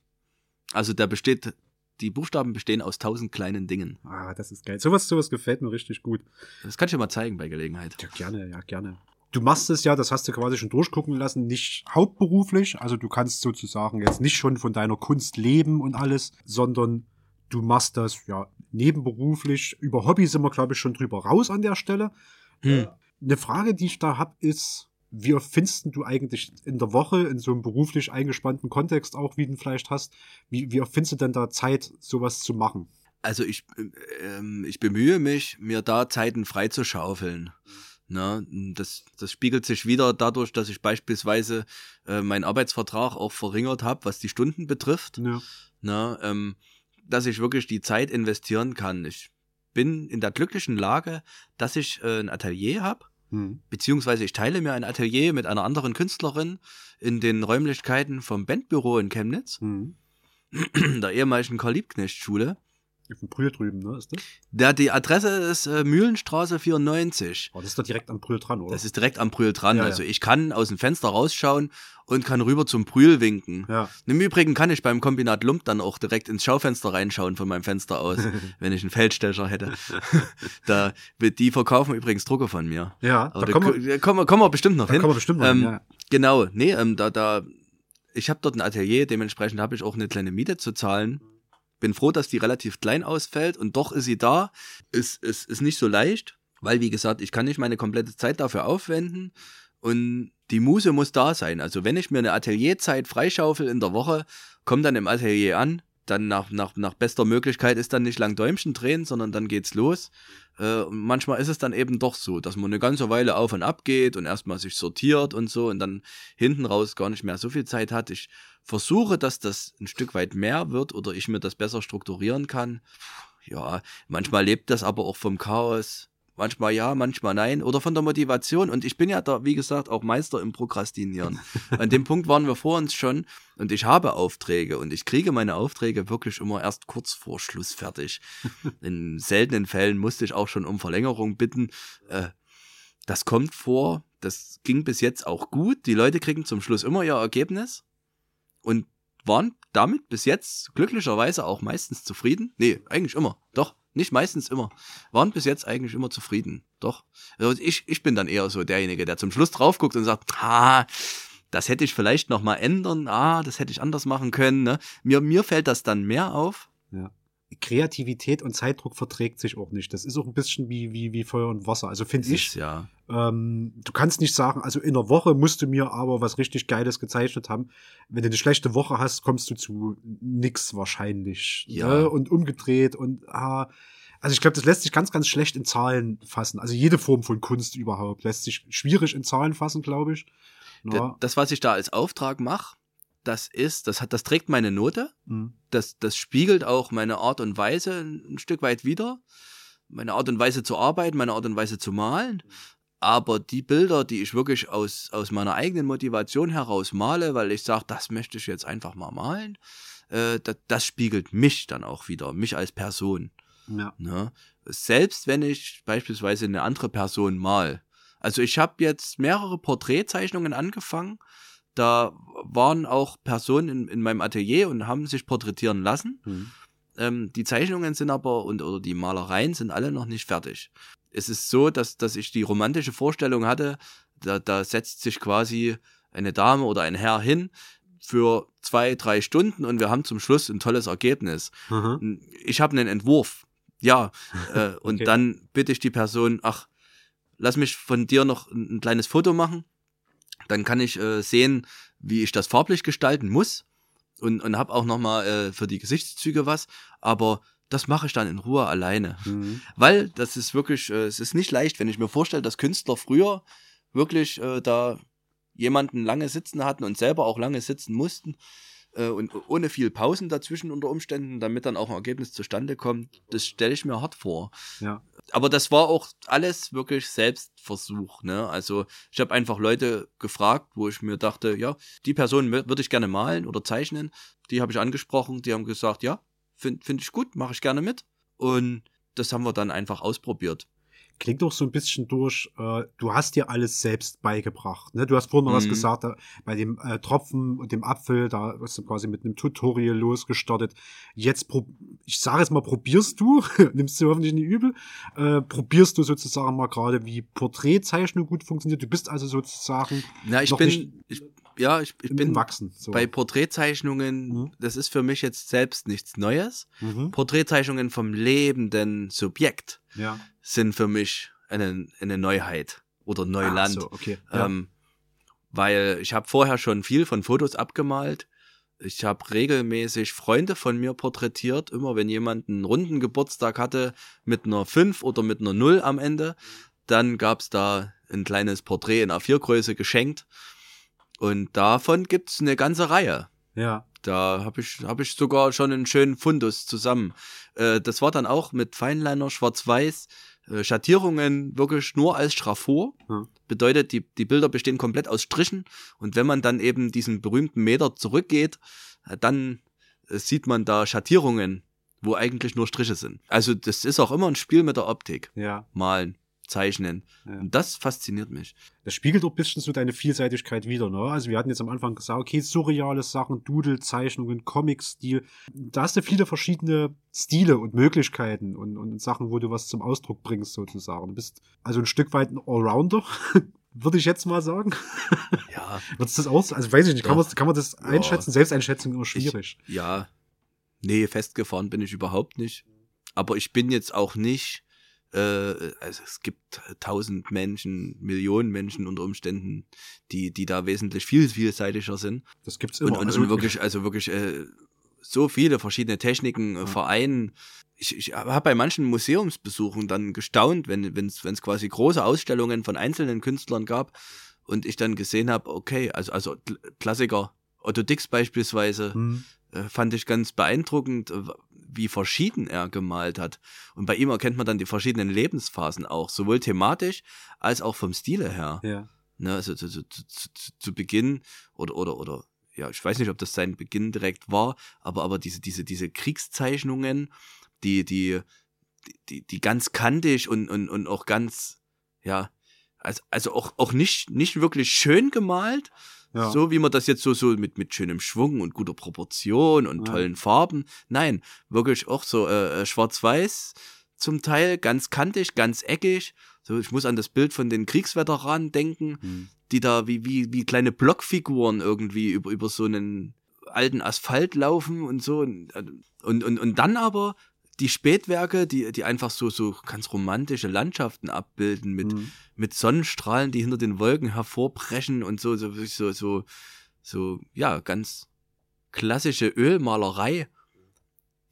Speaker 2: Also der besteht, die Buchstaben bestehen aus tausend kleinen Dingen.
Speaker 1: Ah, das ist geil. Sowas, sowas gefällt mir richtig gut.
Speaker 2: Das kann ich dir mal zeigen bei Gelegenheit.
Speaker 1: Ja, gerne, ja, gerne. Du machst es ja, das hast du quasi schon durchgucken lassen, nicht hauptberuflich. Also du kannst sozusagen jetzt nicht schon von deiner Kunst leben und alles, sondern du machst das ja nebenberuflich. Über Hobby sind wir, glaube ich, schon drüber raus an der Stelle.
Speaker 2: Hm.
Speaker 1: Eine Frage, die ich da hab, ist, wie oft findest du eigentlich in der Woche in so einem beruflich eingespannten Kontext auch, wie du ihn vielleicht hast, wie, wie oft findest du denn da Zeit, sowas zu machen?
Speaker 2: Also ich, ähm, ich bemühe mich, mir da Zeiten frei zu schaufeln. Ne? Das, das spiegelt sich wieder dadurch, dass ich beispielsweise äh, meinen Arbeitsvertrag auch verringert habe, was die Stunden betrifft.
Speaker 1: Ja.
Speaker 2: Ne? Ähm, dass ich wirklich die Zeit investieren kann. Ich bin in der glücklichen Lage, dass ich äh, ein Atelier habe,
Speaker 1: Hm.
Speaker 2: beziehungsweise ich teile mir ein Atelier mit einer anderen Künstlerin in den Räumlichkeiten vom Bandbüro in Chemnitz
Speaker 1: Hm.
Speaker 2: der ehemaligen Karl-Liebknecht-Schule.
Speaker 1: Auf dem Brühl drüben, ne? Ist das?
Speaker 2: Der, die Adresse ist äh, Mühlenstraße 94.
Speaker 1: Oh, das ist doch direkt am Brühl dran, oder?
Speaker 2: Das ist direkt am Brühl dran.
Speaker 1: Ja, ja.
Speaker 2: Also ich kann aus dem Fenster rausschauen und kann rüber zum Brühl winken.
Speaker 1: ja.
Speaker 2: Im Übrigen kann ich beim Kombinat Lump dann auch direkt ins Schaufenster reinschauen von meinem Fenster aus, wenn ich einen Feldstecher hätte. da, die verkaufen übrigens Drucke von mir.
Speaker 1: Ja,
Speaker 2: Aber
Speaker 1: da kommen wir,
Speaker 2: da kommen, wir, kommen wir bestimmt noch
Speaker 1: da
Speaker 2: hin.
Speaker 1: kommen wir bestimmt mal
Speaker 2: Ähm,
Speaker 1: hin, ja.
Speaker 2: Genau, nee, ähm, da, da, ich habe dort ein Atelier, dementsprechend habe ich auch eine kleine Miete zu zahlen. Bin froh, dass die relativ klein ausfällt und doch ist sie da. Ist, ist, ist nicht so leicht, weil wie gesagt, ich kann nicht meine komplette Zeit dafür aufwenden und die Muse muss da sein. Also wenn ich mir eine Atelierzeit freischaufel in der Woche, komme dann im Atelier an, dann nach, nach, nach bester Möglichkeit ist dann nicht lang Däumchen drehen, sondern dann geht's los. Äh, und manchmal ist es dann eben doch so, dass man eine ganze Weile auf und ab geht und erstmal sich sortiert und so und dann hinten raus gar nicht mehr so viel Zeit hat. Ich versuche, dass das ein Stück weit mehr wird oder ich mir das besser strukturieren kann. Ja, manchmal lebt das aber auch vom Chaos. Manchmal ja, manchmal nein. Oder von der Motivation. Und ich bin ja da, wie gesagt, auch Meister im Prokrastinieren. An dem Punkt waren wir vor uns schon. Und ich habe Aufträge. Und ich kriege meine Aufträge wirklich immer erst kurz vor Schluss fertig. In seltenen Fällen musste ich auch schon um Verlängerung bitten. Äh, das kommt vor. Das ging bis jetzt auch gut. Die Leute kriegen zum Schluss immer ihr Ergebnis. Und waren damit bis jetzt glücklicherweise auch meistens zufrieden. Nee, eigentlich immer. Doch, nicht meistens immer. Waren bis jetzt eigentlich immer zufrieden. Doch. Also ich, ich bin dann eher so derjenige, der zum Schluss drauf guckt und sagt, ah, das hätte ich vielleicht noch mal ändern, ah, das hätte ich anders machen können. Ne? Mir, mir fällt das dann mehr auf.
Speaker 1: Kreativität und Zeitdruck verträgt sich auch nicht. Das ist auch ein bisschen wie, wie, wie Feuer und Wasser. Also finde ich,
Speaker 2: ja.
Speaker 1: ähm, du kannst nicht sagen, also in einer Woche musst du mir aber was richtig Geiles gezeichnet haben. Wenn du eine schlechte Woche hast, kommst du zu nix wahrscheinlich.
Speaker 2: Ja.
Speaker 1: Ne? Und umgedreht und ah, also ich glaube, das lässt sich ganz, ganz schlecht in Zahlen fassen. Also jede Form von Kunst überhaupt lässt sich schwierig in Zahlen fassen, glaube ich. Ja.
Speaker 2: Das, was ich da als Auftrag mache, das ist, das hat, das trägt meine Note.
Speaker 1: Mhm.
Speaker 2: das, das spiegelt auch meine Art und Weise ein, Stück weit wider. Meine Art und Weise zu arbeiten, meine Art und Weise zu malen. Aber die Bilder, die ich wirklich aus, aus meiner eigenen Motivation heraus male, weil ich sage, das möchte ich jetzt einfach mal malen, äh, das, das spiegelt mich dann auch wieder, mich als Person.
Speaker 1: Ja.
Speaker 2: Ne? Selbst wenn ich beispielsweise eine andere Person mal. Also ich habe jetzt mehrere Porträtzeichnungen angefangen. Da waren auch Personen in, in meinem Atelier und haben sich porträtieren lassen.
Speaker 1: Mhm.
Speaker 2: Ähm, die Zeichnungen sind aber und oder die Malereien sind alle noch nicht fertig. Es ist so, dass, dass ich die romantische Vorstellung hatte, da, da setzt sich quasi eine Dame oder ein Herr hin für zwei, drei Stunden und wir haben zum Schluss ein tolles Ergebnis.
Speaker 1: Mhm.
Speaker 2: Ich habe einen Entwurf. Ja. Äh, und
Speaker 1: Okay.
Speaker 2: dann bitte ich die Person, ach, lass mich von dir noch ein, ein kleines Foto machen. Dann kann ich äh, sehen, wie ich das farblich gestalten muss. Und, und habe auch nochmal äh, für die Gesichtszüge was. Aber das mache ich dann in Ruhe alleine.
Speaker 1: Mhm.
Speaker 2: Weil das ist wirklich, äh, es ist nicht leicht, wenn ich mir vorstelle, dass Künstler früher wirklich äh, da jemanden lange sitzen hatten und selber auch lange sitzen mussten äh, und ohne viel Pausen dazwischen unter Umständen, damit dann auch ein Ergebnis zustande kommt, das stelle ich mir hart vor.
Speaker 1: Ja.
Speaker 2: Aber das war auch alles wirklich Selbstversuch. Ne? Also ich habe einfach Leute gefragt, wo ich mir dachte, ja, die Person wür- würde ich gerne malen oder zeichnen. Die habe ich angesprochen, die haben gesagt, ja, finde find ich gut, mache ich gerne mit. Und das haben wir dann einfach ausprobiert.
Speaker 1: Klingt auch so ein bisschen durch, äh, du hast dir alles selbst beigebracht. Ne? Du hast vorhin noch was
Speaker 2: Mhm.
Speaker 1: gesagt, da, bei dem äh, Tropfen und dem Apfel, da hast du quasi mit einem Tutorial losgestartet. Jetzt, ich sage jetzt mal, probierst du, nimmst du hoffentlich nicht übel, äh, probierst du sozusagen mal gerade, wie Porträtzeichnung gut funktioniert. Du bist also sozusagen
Speaker 2: Na, ich bin,
Speaker 1: nicht
Speaker 2: ich, ja, ich, ich bin
Speaker 1: Wachsen. So.
Speaker 2: bei Porträtzeichnungen,
Speaker 1: Mhm.
Speaker 2: das ist für mich jetzt selbst nichts Neues.
Speaker 1: mhm.
Speaker 2: Porträtzeichnungen vom lebenden Subjekt
Speaker 1: Ja.
Speaker 2: sind für mich eine, eine Neuheit oder Neuland.
Speaker 1: Ah, so, okay. Ja.
Speaker 2: Ähm, weil ich habe vorher schon viel von Fotos abgemalt. Ich habe regelmäßig Freunde von mir porträtiert, immer wenn jemand einen runden Geburtstag hatte mit einer 5 oder mit einer 0 am Ende, dann gab's da ein kleines Porträt in A4-Größe geschenkt. Und davon gibt's eine ganze Reihe.
Speaker 1: ja.
Speaker 2: Da habe ich, hab ich sogar schon einen schönen Fundus zusammen. Äh, das war dann auch mit Feinliner, schwarz-weiß, äh, Schattierungen wirklich nur als Schraffur.
Speaker 1: Hm.
Speaker 2: Bedeutet, die, die Bilder bestehen komplett aus Strichen. Und wenn man dann eben diesen berühmten Meter zurückgeht, äh, dann äh, sieht man da Schattierungen wo eigentlich nur Striche sind. Also das ist auch immer ein Spiel mit der Optik.
Speaker 1: Ja.
Speaker 2: Malen, zeichnen.
Speaker 1: Ja.
Speaker 2: Und das fasziniert mich.
Speaker 1: Das spiegelt doch ein bisschen so deine Vielseitigkeit wieder, ne? Also wir hatten jetzt am Anfang gesagt, okay, surreale Sachen, Doodle, Zeichnungen, Comic-Stil. Da hast du viele verschiedene Stile und Möglichkeiten und, und Sachen, wo du was zum Ausdruck bringst, sozusagen. Du bist also ein Stück weit ein Allrounder, würde ich jetzt mal sagen.
Speaker 2: Ja,
Speaker 1: du das aus? Also weiß ich nicht, kann, man, kann man das einschätzen? Selbsteinschätzung immer schwierig.
Speaker 2: ja. Nee, festgefahren bin ich überhaupt nicht. Aber ich bin jetzt auch nicht, äh, also es gibt tausend Menschen, Millionen Menschen unter Umständen, die, die da wesentlich viel vielseitiger sind.
Speaker 1: das gibt's
Speaker 2: Und,
Speaker 1: immer.
Speaker 2: und,
Speaker 1: also,
Speaker 2: und wirklich, also wirklich äh, so viele verschiedene Techniken, äh, Vereinen. Ich, ich habe bei manchen Museumsbesuchen dann gestaunt, wenn es wenn's quasi große Ausstellungen von einzelnen Künstlern gab und ich dann gesehen habe, okay, also, also Kl- Klassiker, Otto Dix beispielsweise,
Speaker 1: Hm,
Speaker 2: äh, fand ich ganz beeindruckend, äh, wie verschieden er gemalt hat. Und bei ihm erkennt man dann die verschiedenen Lebensphasen auch, sowohl thematisch als auch vom Stile her.
Speaker 1: ja.
Speaker 2: Ne, also zu, zu, zu, zu, zu Beginn oder oder oder ja, ich weiß nicht, ob das sein Beginn direkt war, aber aber diese diese diese Kriegszeichnungen, die die die die ganz kantig und und und auch ganz ja, also also auch auch nicht nicht wirklich schön gemalt,
Speaker 1: Ja.
Speaker 2: so wie man das jetzt so so mit mit schönem Schwung und guter Proportion und
Speaker 1: Ja.
Speaker 2: tollen Farben. Nein, wirklich auch so äh, äh, schwarz-weiß zum Teil, ganz kantig, ganz eckig. So, ich muss an das Bild von den Kriegsveteranen denken,
Speaker 1: Hm.
Speaker 2: die da wie, wie, wie kleine Blockfiguren irgendwie über, über so einen alten Asphalt laufen und so. Und, und, und, und dann aber die Spätwerke, die, die einfach so, so ganz romantische Landschaften abbilden mit,
Speaker 1: Hm.
Speaker 2: mit Sonnenstrahlen, die hinter den Wolken hervorbrechen und so, so, so, so, so, ja, ganz klassische Ölmalerei,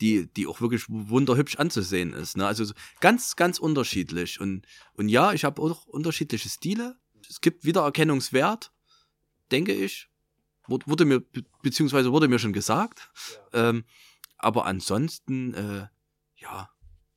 Speaker 2: die, die auch wirklich wunderhübsch anzusehen ist. Ne? Also so ganz, ganz unterschiedlich. Und, und ja, ich habe auch unterschiedliche Stile. Es gibt Wiedererkennungswert, denke ich. Wur- Wurde mir, be- beziehungsweise wurde mir schon gesagt. Ähm, aber ansonsten, äh, ja,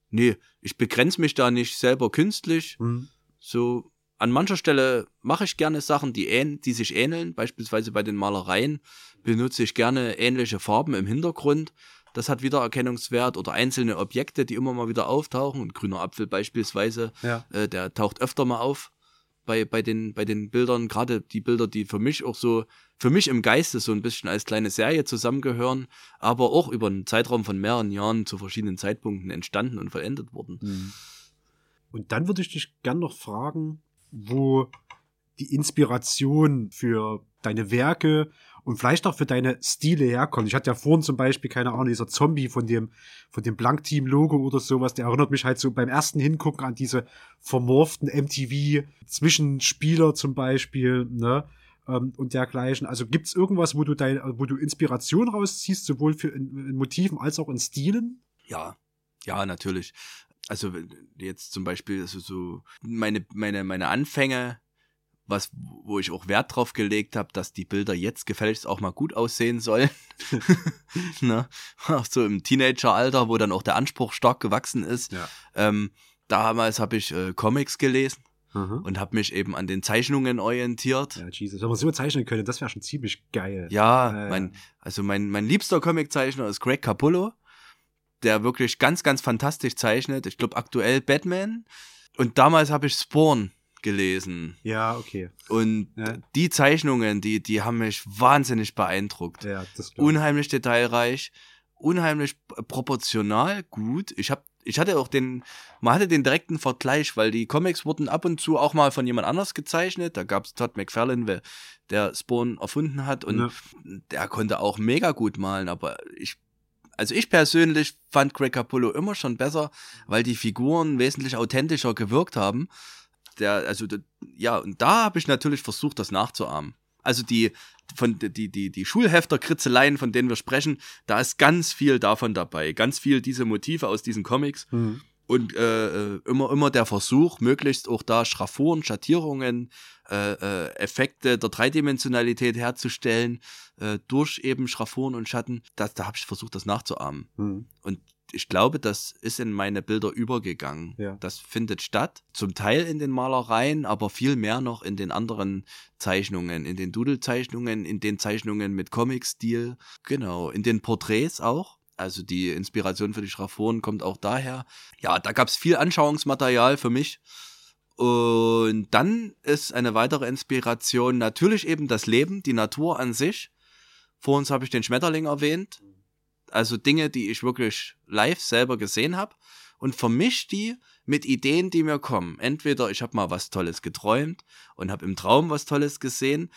Speaker 2: nee, ich begrenze mich da nicht selber künstlich.
Speaker 1: Hm.
Speaker 2: So, an mancher Stelle mache ich gerne Sachen, die, ähn die sich ähneln. Beispielsweise bei den Malereien benutze ich gerne ähnliche Farben im Hintergrund. Das hat Wiedererkennungswert oder einzelne Objekte, die immer mal wieder auftauchen. Ein grüner Apfel beispielsweise,
Speaker 1: Ja.
Speaker 2: äh, der taucht öfter mal auf bei, bei, den, bei den Bildern. Gerade die Bilder, die für mich auch so, für mich im Geiste so ein bisschen als kleine Serie zusammengehören, aber auch über einen Zeitraum von mehreren Jahren zu verschiedenen Zeitpunkten entstanden und vollendet wurden.
Speaker 1: Hm. Und dann würde ich dich gern noch fragen, wo die Inspiration für deine Werke und vielleicht auch für deine Stile herkommt. Ich hatte ja vorhin zum Beispiel, keine Ahnung, dieser Zombie von dem, von dem Blankteam-Logo oder sowas, der erinnert mich halt so beim ersten Hingucken an diese vermorften MTV-Zwischenspieler zum Beispiel, ne? ähm, Und dergleichen. Also gibt's irgendwas, wo du dein, wo du Inspiration rausziehst, sowohl für in, in Motiven als auch in Stilen?
Speaker 2: Ja, ja, natürlich. Also jetzt zum Beispiel also so meine meine meine Anfänge, was wo ich auch Wert drauf gelegt habe, dass die Bilder jetzt gefälligst auch mal gut aussehen sollen. ne? Auch so im Teenageralter, wo dann auch der Anspruch stark gewachsen ist.
Speaker 1: Ja.
Speaker 2: Ähm, damals habe ich äh, Comics gelesen
Speaker 1: Mhm.
Speaker 2: und habe mich eben an den Zeichnungen orientiert.
Speaker 1: Ja, Jesus. Wenn man so zeichnen könnte, das wäre schon ziemlich geil.
Speaker 2: Ja,
Speaker 1: Äh,
Speaker 2: mein, also mein, mein liebster Comiczeichner ist Greg Capullo, der wirklich ganz, ganz fantastisch zeichnet. Ich glaube aktuell Batman. Und damals habe ich Spawn gelesen.
Speaker 1: Ja, okay.
Speaker 2: Und
Speaker 1: Ja.
Speaker 2: die Zeichnungen, die, die haben mich wahnsinnig beeindruckt.
Speaker 1: Ja, das.
Speaker 2: Unheimlich detailreich, unheimlich proportional gut. Ich hab, ich hatte auch den, man hatte den direkten Vergleich, weil die Comics wurden ab und zu auch mal von jemand anders gezeichnet. Da gab's Todd McFarlane, der Spawn erfunden hat und
Speaker 1: Ja.
Speaker 2: der konnte auch mega gut malen, aber ich, also ich persönlich fand Greg Capullo immer schon besser, weil die Figuren wesentlich authentischer gewirkt haben. Der, also, ja, und da habe ich natürlich versucht, das nachzuahmen. Also die, von, die, die, die Schulhefter-Kritzeleien, von denen wir sprechen, da ist ganz viel davon dabei. Ganz viel diese Motive aus diesen Comics.
Speaker 1: Mhm.
Speaker 2: Und äh, äh, immer, immer der Versuch, möglichst auch da Schraffuren, Schattierungen, äh, äh, Effekte der Dreidimensionalität herzustellen, äh, durch eben Schraffuren und Schatten. Das, da habe ich versucht, das nachzuahmen.
Speaker 1: Mhm.
Speaker 2: Und ich glaube, das ist in meine Bilder übergegangen.
Speaker 1: Ja.
Speaker 2: Das findet statt. Zum Teil in den Malereien, aber viel mehr noch in den anderen Zeichnungen, in den Doodle-Zeichnungen, in den Zeichnungen mit Comic-Stil. Genau, in den Porträts auch. Also die Inspiration für die Schraffuren kommt auch daher. Ja, da gab es viel Anschauungsmaterial für mich. Und dann ist eine weitere Inspiration natürlich eben das Leben, die Natur an sich. Vor uns habe ich den Schmetterling erwähnt. Also Dinge, die ich wirklich live selber gesehen habe. Und vermischt die mit Ideen, die mir kommen. Entweder ich habe mal was Tolles geträumt und habe im Traum was Tolles gesehen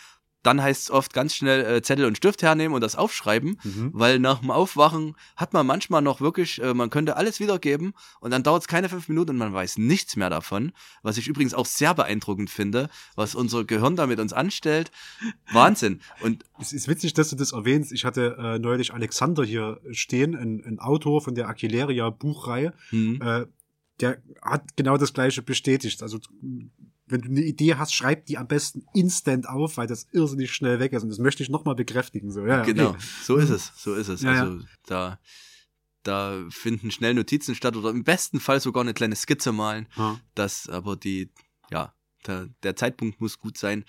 Speaker 2: dann heißt es oft ganz schnell äh, Zettel und Stift hernehmen und das aufschreiben, mhm. weil nach dem Aufwachen hat man manchmal noch wirklich, äh, man könnte alles wiedergeben und dann dauert es keine fünf Minuten und man weiß nichts mehr davon, was ich übrigens auch sehr beeindruckend finde, was unser Gehirn da mit uns anstellt. Wahnsinn. Und
Speaker 1: es ist witzig, dass du das erwähnst. Ich hatte äh, neulich Alexander hier stehen, ein, ein Autor von der Aquileria Buchreihe. Mhm. Äh, der hat genau das gleiche bestätigt. Also wenn du eine Idee hast, schreib die am besten instant auf, weil das irrsinnig schnell weg ist. Und das möchte ich nochmal bekräftigen. So, ja,
Speaker 2: genau, okay. so ist es, so ist es. Ja, also ja. da, da finden schnell Notizen statt oder im besten Fall sogar eine kleine Skizze malen. Ja. Das aber die, ja, der, der Zeitpunkt muss gut sein.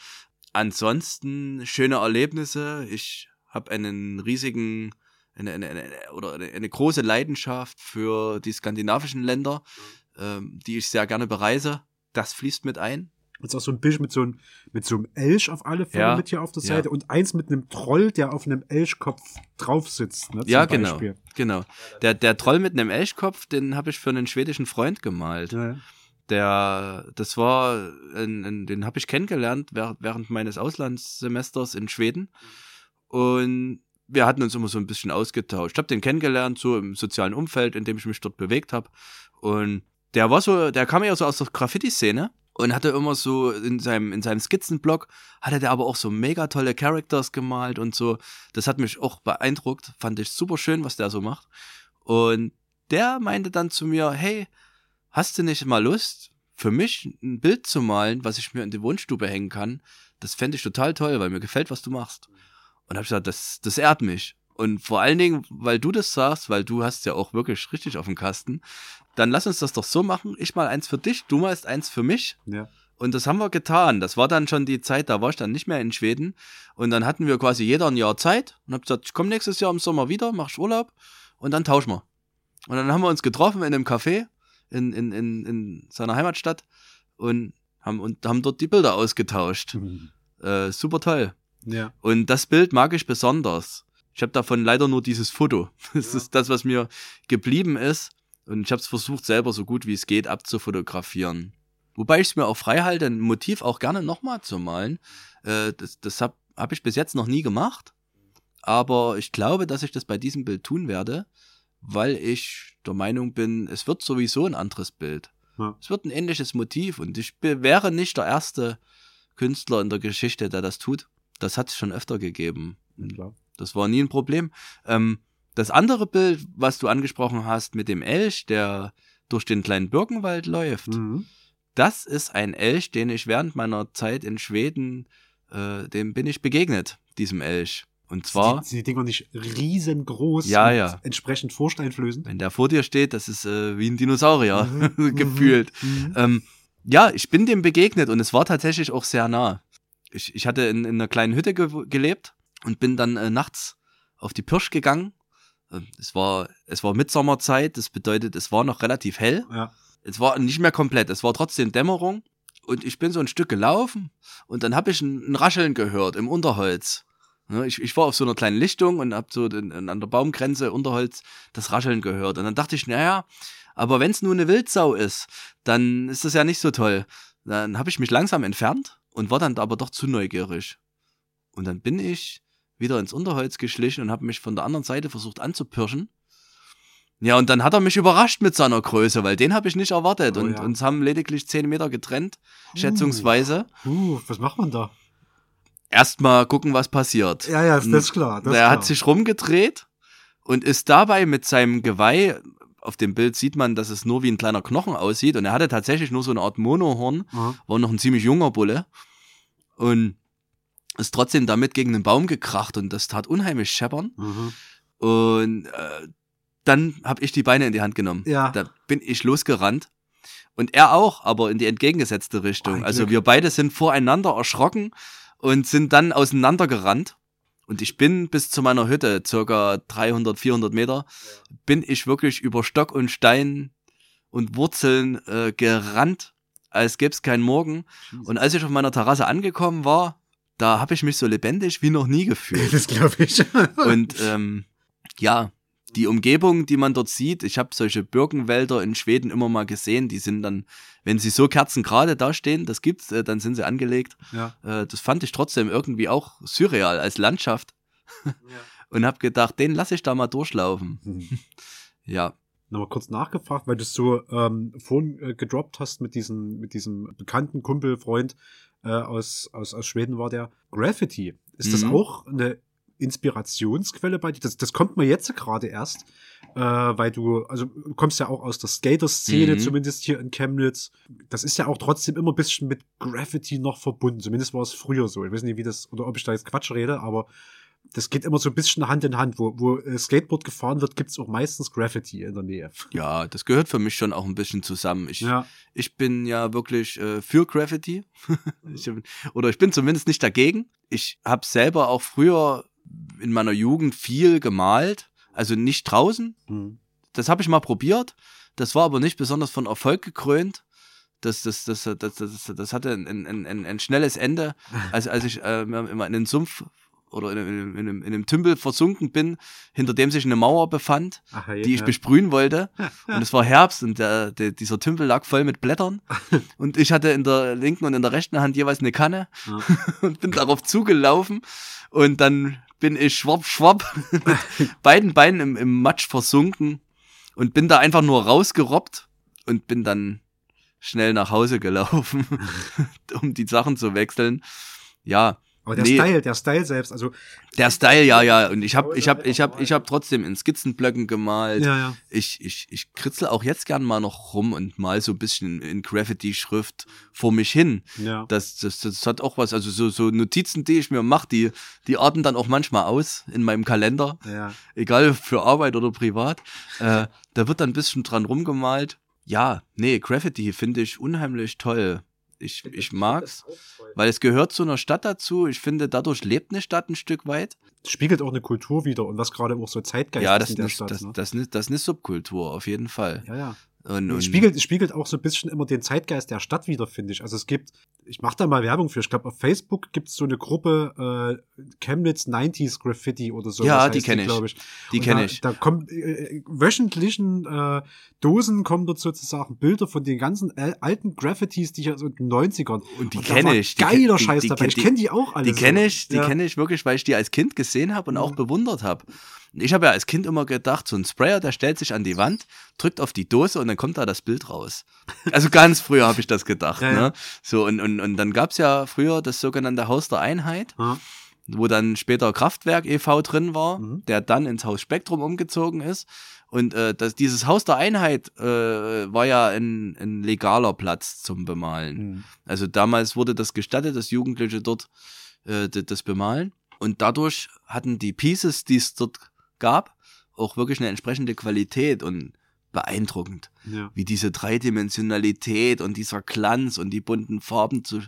Speaker 2: Ansonsten schöne Erlebnisse. Ich habe einen riesigen eine, eine, eine, oder eine, eine große Leidenschaft für die skandinavischen Länder, ähm, die ich sehr gerne bereise das fließt mit ein.
Speaker 1: Jetzt auch so ein Bild mit so, einem, mit so einem Elch auf alle Fälle ja, mit hier auf der Seite ja. und eins mit einem Troll, der auf einem Elchkopf drauf sitzt. Ne,
Speaker 2: ja, genau. Genau. Der, der Troll mit einem Elchkopf, den habe ich für einen schwedischen Freund gemalt. Ja, der, das war, ein, ein, den habe ich kennengelernt während meines Auslandssemesters in Schweden. Und wir hatten uns immer so ein bisschen ausgetauscht. Ich habe den kennengelernt, so im sozialen Umfeld, in dem ich mich dort bewegt habe. Und der war so, der kam ja so aus der Graffiti-Szene und hatte immer so in seinem, in seinem Skizzenblock, hatte der aber auch so mega tolle Characters gemalt und so. Das hat mich auch beeindruckt, fand ich super schön, was der so macht. Und der meinte dann zu mir, hey, hast du nicht mal Lust, für mich ein Bild zu malen, was ich mir in die Wohnstube hängen kann? Das fände ich total toll, weil mir gefällt, was du machst. Und hab ich gesagt, das, das ehrt mich. Und vor allen Dingen, weil du das sagst, weil du hast ja auch wirklich richtig auf dem Kasten, dann lass uns das doch so machen. Ich mal eins für dich, du malst eins für mich. Ja. Und das haben wir getan. Das war dann schon die Zeit, da war ich dann nicht mehr in Schweden. Und dann hatten wir quasi jeder ein Jahr Zeit und hab gesagt, ich komme nächstes Jahr im Sommer wieder, mach ich Urlaub und dann tauschen wir. Und dann haben wir uns getroffen in einem Café in, in, in, in seiner Heimatstadt und haben, und haben dort die Bilder ausgetauscht. Mhm. Äh, super toll. Ja. Und das Bild mag ich besonders. Ich habe davon leider nur dieses Foto. Das ja. ist das, was mir geblieben ist. Und ich habe es versucht, selber so gut wie es geht abzufotografieren. Wobei ich es mir auch frei halte, ein Motiv auch gerne nochmal zu malen. Äh, das das habe hab ich bis jetzt noch nie gemacht. Aber ich glaube, dass ich das bei diesem Bild tun werde, weil ich der Meinung bin, es wird sowieso ein anderes Bild. Ja. Es wird ein ähnliches Motiv und ich wäre nicht der erste Künstler in der Geschichte, der das tut. Das hat es schon öfter gegeben. Ja, das war nie ein Problem. Ähm, das andere Bild, was du angesprochen hast mit dem Elch, der durch den kleinen Birkenwald läuft, mhm. das ist ein Elch, den ich während meiner Zeit in Schweden, äh, dem bin ich begegnet, diesem Elch. Und zwar.
Speaker 1: Sind die Dinger nicht riesengroß
Speaker 2: ja, ja.
Speaker 1: entsprechend vorsteinflößend?
Speaker 2: Wenn der vor dir steht, das ist äh, wie ein Dinosaurier mhm. gefühlt. Mhm. Ähm, ja, ich bin dem begegnet und es war tatsächlich auch sehr nah. Ich, ich hatte in, in einer kleinen Hütte ge gelebt und bin dann äh, nachts auf die Pirsch gegangen. Ähm, es war, es war Mitsommerzeit, das bedeutet, es war noch relativ hell. Ja. Es war nicht mehr komplett, es war trotzdem Dämmerung. Und ich bin so ein Stück gelaufen und dann habe ich ein, ein, Rascheln gehört im Unterholz. Ich, ich war auf so einer kleinen Lichtung und habe so den, an der Baumgrenze Unterholz das Rascheln gehört. Und dann dachte ich, naja, aber wenn es nur eine Wildsau ist, dann ist das ja nicht so toll. Dann habe ich mich langsam entfernt und war dann aber doch zu neugierig. Und dann bin ich wieder ins Unterholz geschlichen und habe mich von der anderen Seite versucht anzupirschen. Ja, und dann hat er mich überrascht mit seiner Größe, weil den habe ich nicht erwartet. Oh, und ja. uns haben lediglich zehn Meter getrennt, uh, schätzungsweise.
Speaker 1: Uh, was macht man da?
Speaker 2: Erstmal gucken, was passiert.
Speaker 1: Ja, ja, das ist klar. Das
Speaker 2: er hat sich rumgedreht und ist dabei mit seinem Geweih, auf dem Bild sieht man, dass es nur wie ein kleiner Knochen aussieht. Und er hatte tatsächlich nur so eine Art Monohorn, mhm. war noch ein ziemlich junger Bulle. Und ist trotzdem damit gegen den Baum gekracht und das tat unheimlich scheppern. Mhm. Und äh, dann habe ich die Beine in die Hand genommen. Ja. Da bin ich losgerannt. Und er auch, aber in die entgegengesetzte Richtung. Oh, also wir beide sind voreinander erschrocken und sind dann auseinandergerannt. Und ich bin bis zu meiner Hütte, circa 300, 400 Meter, bin ich wirklich über Stock und Stein und Wurzeln äh, gerannt, als gäbe es keinen Morgen. Und als ich auf meiner Terrasse angekommen war, da habe ich mich so lebendig wie noch nie gefühlt.
Speaker 1: Das glaube ich.
Speaker 2: Und ähm, ja, die Umgebung, die man dort sieht, ich habe solche Birkenwälder in Schweden immer mal gesehen, die sind dann, wenn sie so kerzengerade da stehen, das gibt's, äh, dann sind sie angelegt.
Speaker 1: ja.
Speaker 2: Äh, das fand ich trotzdem irgendwie auch surreal als Landschaft und habe gedacht, den lasse ich da mal durchlaufen.
Speaker 1: Hm.
Speaker 2: Ja,
Speaker 1: Nochmal kurz nachgefragt, weil du es so ähm, vorhin äh, gedroppt hast mit diesem, mit diesem bekannten Kumpel, Freund äh, aus, aus, aus Schweden war der. Graffiti. Ist das
Speaker 2: Mhm.
Speaker 1: auch eine Inspirationsquelle bei dir? Das, das kommt mir jetzt gerade erst, äh, weil du, also du kommst ja auch aus der Skater-Szene,
Speaker 2: Mhm.
Speaker 1: zumindest hier in Chemnitz. Das ist ja auch trotzdem immer ein bisschen mit Graffiti noch verbunden. Zumindest war es früher so. Ich weiß nicht, wie das, oder ob ich da jetzt Quatsch rede, aber das geht immer so ein bisschen Hand in Hand. Wo, wo äh, Skateboard gefahren wird, gibt's auch meistens Graffiti in der Nähe.
Speaker 2: ja, das gehört für mich schon auch ein bisschen zusammen. Ich,
Speaker 1: Ja.
Speaker 2: ich bin ja wirklich äh, für Graffiti. ich, oder ich bin zumindest nicht dagegen. Ich habe selber auch früher in meiner Jugend viel gemalt. Also nicht draußen.
Speaker 1: Hm.
Speaker 2: Das habe ich mal probiert. Das war aber nicht besonders von Erfolg gekrönt. Das, das, das, das, das, das, hatte ein, ein, ein, ein schnelles Ende. Also als ich äh, immer in den Sumpf oder in, in, in, einem, in einem Tümpel versunken bin, hinter dem sich eine Mauer befand,
Speaker 1: Ach, hey,
Speaker 2: die ich
Speaker 1: ja.
Speaker 2: besprühen wollte. Und es war Herbst und der, der, dieser Tümpel lag voll mit Blättern. Und ich hatte in der linken und in der rechten Hand jeweils eine Kanne
Speaker 1: Ja.
Speaker 2: und bin darauf zugelaufen. Und dann bin ich schwapp, schwapp mit beiden Beinen im, im Matsch versunken und bin da einfach nur rausgerobbt und bin dann schnell nach Hause gelaufen, um die Sachen zu wechseln. Ja,
Speaker 1: Aber der
Speaker 2: Nee.
Speaker 1: Style, der Style selbst, also
Speaker 2: der Style, ja, ja. Und ich habe ich hab, ich hab, ich hab trotzdem in Skizzenblöcken gemalt.
Speaker 1: ja, ja.
Speaker 2: Ich, ich, ich kritzel auch jetzt gern mal noch rum und mal so ein bisschen in Graffiti-Schrift vor mich hin.
Speaker 1: Ja.
Speaker 2: Das, das, das hat auch was, also so, so Notizen, die ich mir mache, die, die arten dann auch manchmal aus in meinem Kalender,
Speaker 1: ja.
Speaker 2: egal für Arbeit oder privat. Äh, da wird dann ein bisschen dran rumgemalt. Ja, nee, Graffiti finde ich unheimlich toll. Ich, ich mag's, weil es gehört zu einer Stadt dazu. Ich finde, dadurch lebt eine Stadt ein Stück weit.
Speaker 1: Spiegelt auch eine Kultur wieder und was gerade auch so Zeitgeist
Speaker 2: ja,
Speaker 1: ist
Speaker 2: das,
Speaker 1: in der
Speaker 2: ist,
Speaker 1: Stadt.
Speaker 2: das,
Speaker 1: ne?
Speaker 2: das, ist, das ist eine Subkultur, auf jeden Fall.
Speaker 1: ja, ja.
Speaker 2: Und, und
Speaker 1: Es spiegelt, es spiegelt auch so ein bisschen immer den Zeitgeist der Stadt wieder, finde ich. Also es gibt, ich mache da mal Werbung für, ich glaube auf Facebook gibt es so eine Gruppe äh, Chemnitz 90s Graffiti oder so.
Speaker 2: Ja, die kenn ich.
Speaker 1: glaube ich.
Speaker 2: die kenne ich.
Speaker 1: Da kommen äh, wöchentlichen äh, Dosen kommen dort sozusagen Bilder von den ganzen al- alten Graffitis, die ich aus den 90ern.
Speaker 2: Und die kenne ich. Die
Speaker 1: Geiler
Speaker 2: ke-
Speaker 1: Scheiß
Speaker 2: die-
Speaker 1: dabei.
Speaker 2: die-
Speaker 1: Ich kenne die auch alle.
Speaker 2: Die kenne ich, die
Speaker 1: ja.
Speaker 2: kenne ich wirklich, weil ich die als Kind gesehen habe und auch
Speaker 1: Mhm.
Speaker 2: bewundert habe. Ich habe ja als Kind immer gedacht, so ein Sprayer, der stellt sich an die Wand, drückt auf die Dose und dann kommt da das Bild raus. Also ganz früher habe ich das gedacht.
Speaker 1: Ja,
Speaker 2: ne? So, und, und, und dann gab's ja früher das sogenannte Haus der Einheit,
Speaker 1: Ja.
Speaker 2: wo dann später Kraftwerk e.V. drin war,
Speaker 1: Mhm.
Speaker 2: der dann ins Haus Spektrum umgezogen ist. Und äh, das, dieses Haus der Einheit äh, war ja ein, ein legaler Platz zum Bemalen.
Speaker 1: Hm.
Speaker 2: Also damals wurde das gestattet, dass Jugendliche dort äh, das bemalen. Und dadurch hatten die Pieces, die es dort gab, auch wirklich eine entsprechende Qualität und beeindruckend,
Speaker 1: Ja.
Speaker 2: wie diese Dreidimensionalität und dieser Glanz und die bunten Farben zu,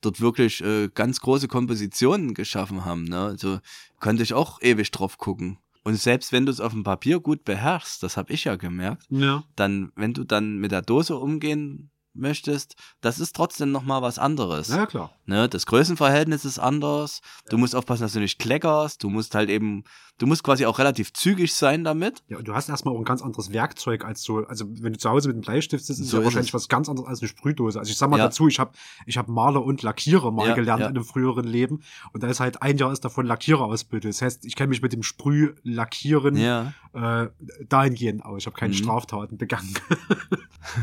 Speaker 2: dort wirklich äh, ganz große Kompositionen geschaffen haben. Ne? Also konnte ich auch ewig drauf gucken. Und selbst wenn du es auf dem Papier gut beherrschst, das habe ich ja gemerkt,
Speaker 1: Ja.
Speaker 2: dann, wenn du dann mit der Dose umgehen möchtest, das ist trotzdem nochmal was anderes.
Speaker 1: ja, klar.
Speaker 2: Ne? Das Größenverhältnis ist anders. Du musst aufpassen, dass du nicht kleckerst. Du musst halt eben, du musst quasi auch relativ zügig sein damit.
Speaker 1: Ja, und du hast erstmal auch ein ganz anderes Werkzeug als so, also wenn du zu Hause mit einem Bleistift sitzt, ist es
Speaker 2: So
Speaker 1: ja
Speaker 2: ist
Speaker 1: wahrscheinlich
Speaker 2: es.
Speaker 1: was ganz anderes als eine Sprühdose. Also ich sag mal
Speaker 2: Ja.
Speaker 1: dazu, ich habe ich hab Maler und Lackierer mal
Speaker 2: Ja,
Speaker 1: gelernt
Speaker 2: ja.
Speaker 1: in einem früheren Leben und da ist halt ein Jahr ist davon Lackiererausbildung. Das heißt, ich kenne mich mit dem Sprühlackieren
Speaker 2: Ja.
Speaker 1: äh, dahingehend aus. Ich habe keine
Speaker 2: Mhm.
Speaker 1: Straftaten begangen.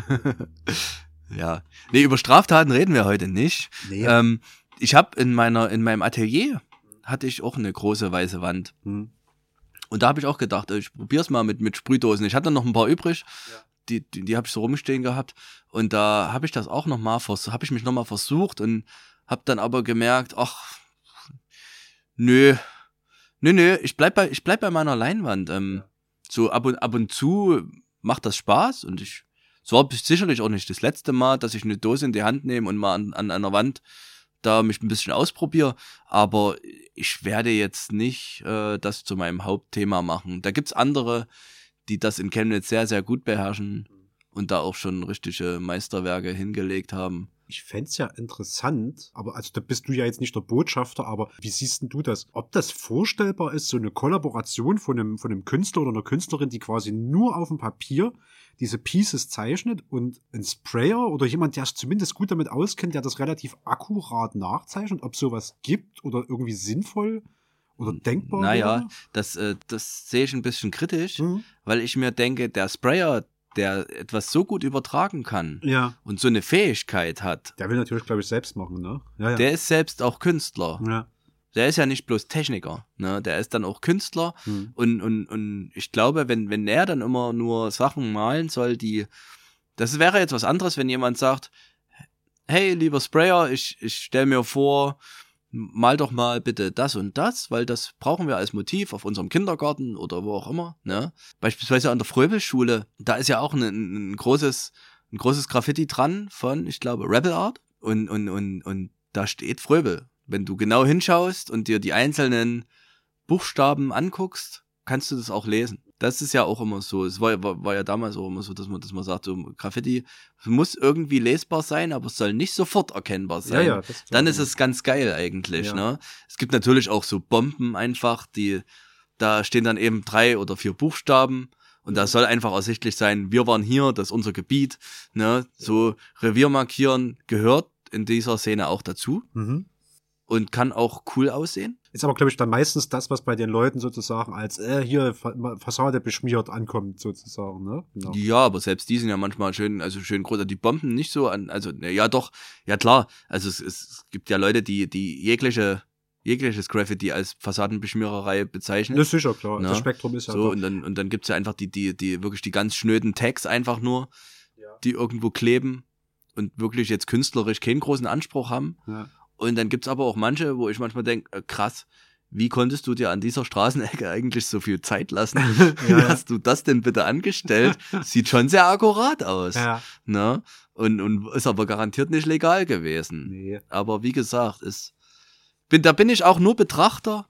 Speaker 2: ja. Nee, über Straftaten reden wir heute nicht.
Speaker 1: nee.
Speaker 2: Ähm, ich habe in meiner, in meinem Atelier hatte ich auch eine große weiße Wand.
Speaker 1: Hm.
Speaker 2: Und da habe ich auch gedacht, ich probier's mal mit, mit Sprühdosen. Ich hatte noch ein paar übrig.
Speaker 1: Ja.
Speaker 2: Die, die, die habe ich so rumstehen gehabt. Und da habe ich das auch noch mal vers habe ich mich noch mal versucht und habe dann aber gemerkt, ach, nö, nö, nö, ich bleib bei, ich bleib bei meiner Leinwand. Ähm, So ab und, ab und zu macht das Spaß und ich, es war sicherlich auch nicht das letzte Mal, dass ich eine Dose in die Hand nehme und mal an, an einer Wand da mich ein bisschen ausprobiere. Aber ich werde jetzt nicht äh, das zu meinem Hauptthema machen. Da gibt's andere, die das in Chemnitz sehr, sehr gut beherrschen und da auch schon richtige Meisterwerke hingelegt haben.
Speaker 1: Ich fänd's ja interessant, aber also da bist du ja jetzt nicht der Botschafter, aber wie siehst denn du das? Ob das vorstellbar ist, so eine Kollaboration von einem, von einem Künstler oder einer Künstlerin, die quasi nur auf dem Papier diese Pieces zeichnet und ein Sprayer oder jemand, der sich zumindest gut damit auskennt, der das relativ akkurat nachzeichnet, ob sowas gibt oder irgendwie sinnvoll oder denkbar
Speaker 2: Naja,
Speaker 1: wäre?
Speaker 2: das, äh, das sehe ich ein bisschen kritisch,
Speaker 1: Mhm.
Speaker 2: weil ich mir denke, der Sprayer, der etwas so gut übertragen kann
Speaker 1: Ja.
Speaker 2: und so eine Fähigkeit hat,
Speaker 1: Der will natürlich, glaube ich, selbst machen, ne? Ja, ja.
Speaker 2: der ist selbst auch Künstler.
Speaker 1: ja.
Speaker 2: Der ist ja nicht bloß Techniker, ne? Der ist dann auch Künstler
Speaker 1: Hm.
Speaker 2: und, und, und ich glaube, wenn, wenn er dann immer nur Sachen malen soll, die. Das wäre jetzt was anderes, wenn jemand sagt, hey, lieber Sprayer, ich, ich stell mir vor, mal doch mal bitte das und das, weil das brauchen wir als Motiv auf unserem Kindergarten oder wo auch immer. Ne? Beispielsweise an der Fröbelschule, da ist ja auch ein, ein großes, ein großes Graffiti dran von, ich glaube, Rebel Art und, und, und, und da steht Fröbel. Wenn du genau hinschaust und dir die einzelnen Buchstaben anguckst, kannst du das auch lesen. Das ist ja auch immer so. Es war, war, war ja damals auch immer so, dass man, dass man sagt, so Graffiti muss irgendwie lesbar sein, aber es soll nicht sofort erkennbar
Speaker 1: ja,
Speaker 2: sein.
Speaker 1: ja. Das
Speaker 2: Dann ist es ganz geil eigentlich,
Speaker 1: Ja.
Speaker 2: ne? Es gibt natürlich auch so Bomben einfach, die, da stehen dann eben drei oder vier Buchstaben und da soll einfach ersichtlich sein, wir waren hier, das ist unser Gebiet, ne? So Revier markieren gehört in dieser Szene auch dazu
Speaker 1: Mhm.
Speaker 2: Und kann auch cool aussehen.
Speaker 1: Ist aber, glaube ich, dann meistens das, was bei den Leuten sozusagen als äh, hier Fa- Fassade beschmiert ankommt, sozusagen, ne? Genau.
Speaker 2: Ja, aber selbst die sind ja manchmal schön, also schön groß. Die Bomben nicht so an, also ne, ja doch, ja klar. Also es, es gibt ja Leute, die die jegliche jegliches Graffiti als Fassadenbeschmiererei bezeichnen.
Speaker 1: Das ist sicher klar.
Speaker 2: Na,
Speaker 1: Das Spektrum ist ja
Speaker 2: so
Speaker 1: da.
Speaker 2: und dann und dann gibt's ja einfach die die die wirklich die ganz schnöden Tags einfach nur,
Speaker 1: Ja.
Speaker 2: die irgendwo kleben und wirklich jetzt künstlerisch keinen großen Anspruch haben.
Speaker 1: Ja.
Speaker 2: Und dann gibt's aber auch manche, wo ich manchmal denke, äh, krass, wie konntest du dir an dieser Straßenecke eigentlich so viel Zeit lassen? Wie
Speaker 1: Ja, ja.
Speaker 2: hast du das denn bitte angestellt? Sieht schon sehr akkurat aus.
Speaker 1: ja.
Speaker 2: Ne? Und, und ist aber garantiert nicht legal gewesen.
Speaker 1: Nee.
Speaker 2: Aber wie gesagt, ist, bin, da bin ich auch nur Betrachter,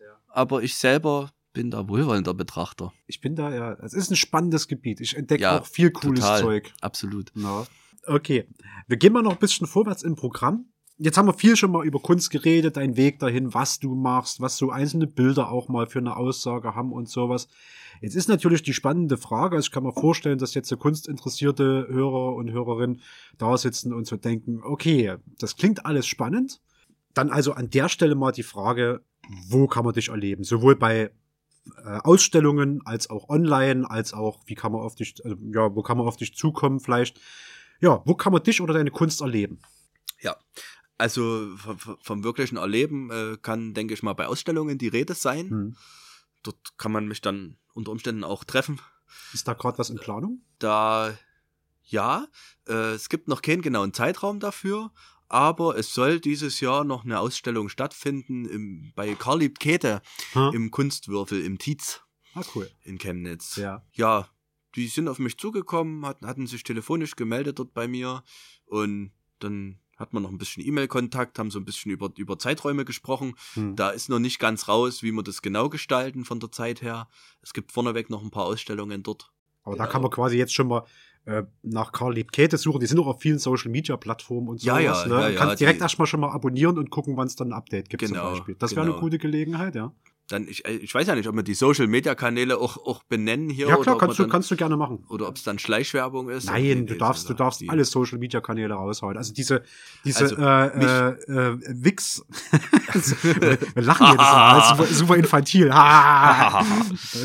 Speaker 1: Ja.
Speaker 2: aber ich selber bin da wohlwollender Betrachter.
Speaker 1: Ich bin da ja, es ist ein spannendes Gebiet. Ich entdecke
Speaker 2: Ja,
Speaker 1: auch viel cooles
Speaker 2: total.
Speaker 1: Zeug.
Speaker 2: Absolut.
Speaker 1: Na. Okay. Wir gehen mal noch ein bisschen vorwärts im Programm. Jetzt haben wir viel schon mal über Kunst geredet, dein Weg dahin, was du machst, was so einzelne Bilder auch mal für eine Aussage haben und sowas. Jetzt ist natürlich die spannende Frage, also ich kann mir vorstellen, dass jetzt so kunstinteressierte Hörer und Hörerinnen da sitzen und so denken, okay, das klingt alles spannend. Dann also an der Stelle mal die Frage, wo kann man dich erleben? Sowohl bei äh, Ausstellungen als auch online, als auch, wie kann man auf dich, äh, ja, wo kann man auf dich zukommen vielleicht? Ja, wo kann man dich oder deine Kunst erleben?
Speaker 2: Ja. Also vom, vom wirklichen Erleben äh, kann, denke ich mal, bei Ausstellungen die Rede sein.
Speaker 1: Hm.
Speaker 2: Dort kann man mich dann unter Umständen auch treffen.
Speaker 1: Ist da gerade was in Planung?
Speaker 2: Da, ja, äh, es gibt noch keinen genauen Zeitraum dafür, aber es soll dieses Jahr noch eine Ausstellung stattfinden im, bei Karl Lieb Käthe
Speaker 1: Ha?
Speaker 2: im Kunstwürfel im Tietz
Speaker 1: Ah, cool.
Speaker 2: in Chemnitz.
Speaker 1: Ja.
Speaker 2: ja, die sind auf mich zugekommen, hatten, hatten sich telefonisch gemeldet dort bei mir und dann hat man noch ein bisschen E-Mail-Kontakt, haben so ein bisschen über, über Zeiträume gesprochen.
Speaker 1: Hm.
Speaker 2: Da ist noch nicht ganz raus, wie wir das genau gestalten von der Zeit her. Es gibt vorneweg noch ein paar Ausstellungen dort.
Speaker 1: Aber da
Speaker 2: Genau.
Speaker 1: kann man quasi jetzt schon mal äh, nach Karl Lieb Käthe suchen. Die sind auch auf vielen Social Media Plattformen und so.
Speaker 2: Ja, ja,
Speaker 1: ne?
Speaker 2: ja,
Speaker 1: Du
Speaker 2: ja,
Speaker 1: kannst direkt erstmal schon mal abonnieren und gucken, wann es dann ein Update gibt
Speaker 2: Genau,
Speaker 1: zum Beispiel. Das wäre eine
Speaker 2: genau.
Speaker 1: gute Gelegenheit, ja.
Speaker 2: Dann, ich, äh, ich weiß ja nicht, ob wir die Social-Media-Kanäle auch, auch benennen hier
Speaker 1: Ja, klar, kannst du,
Speaker 2: dann,
Speaker 1: kannst du gerne machen.
Speaker 2: oder ob es dann Schleichwerbung ist.
Speaker 1: Nein, du darfst, du
Speaker 2: also
Speaker 1: darfst alle Social Media Kanäle raushauen. Also diese, diese
Speaker 2: Also,
Speaker 1: äh, äh, äh, Wix. Wir lachen jedes Mal. Super, super infantil.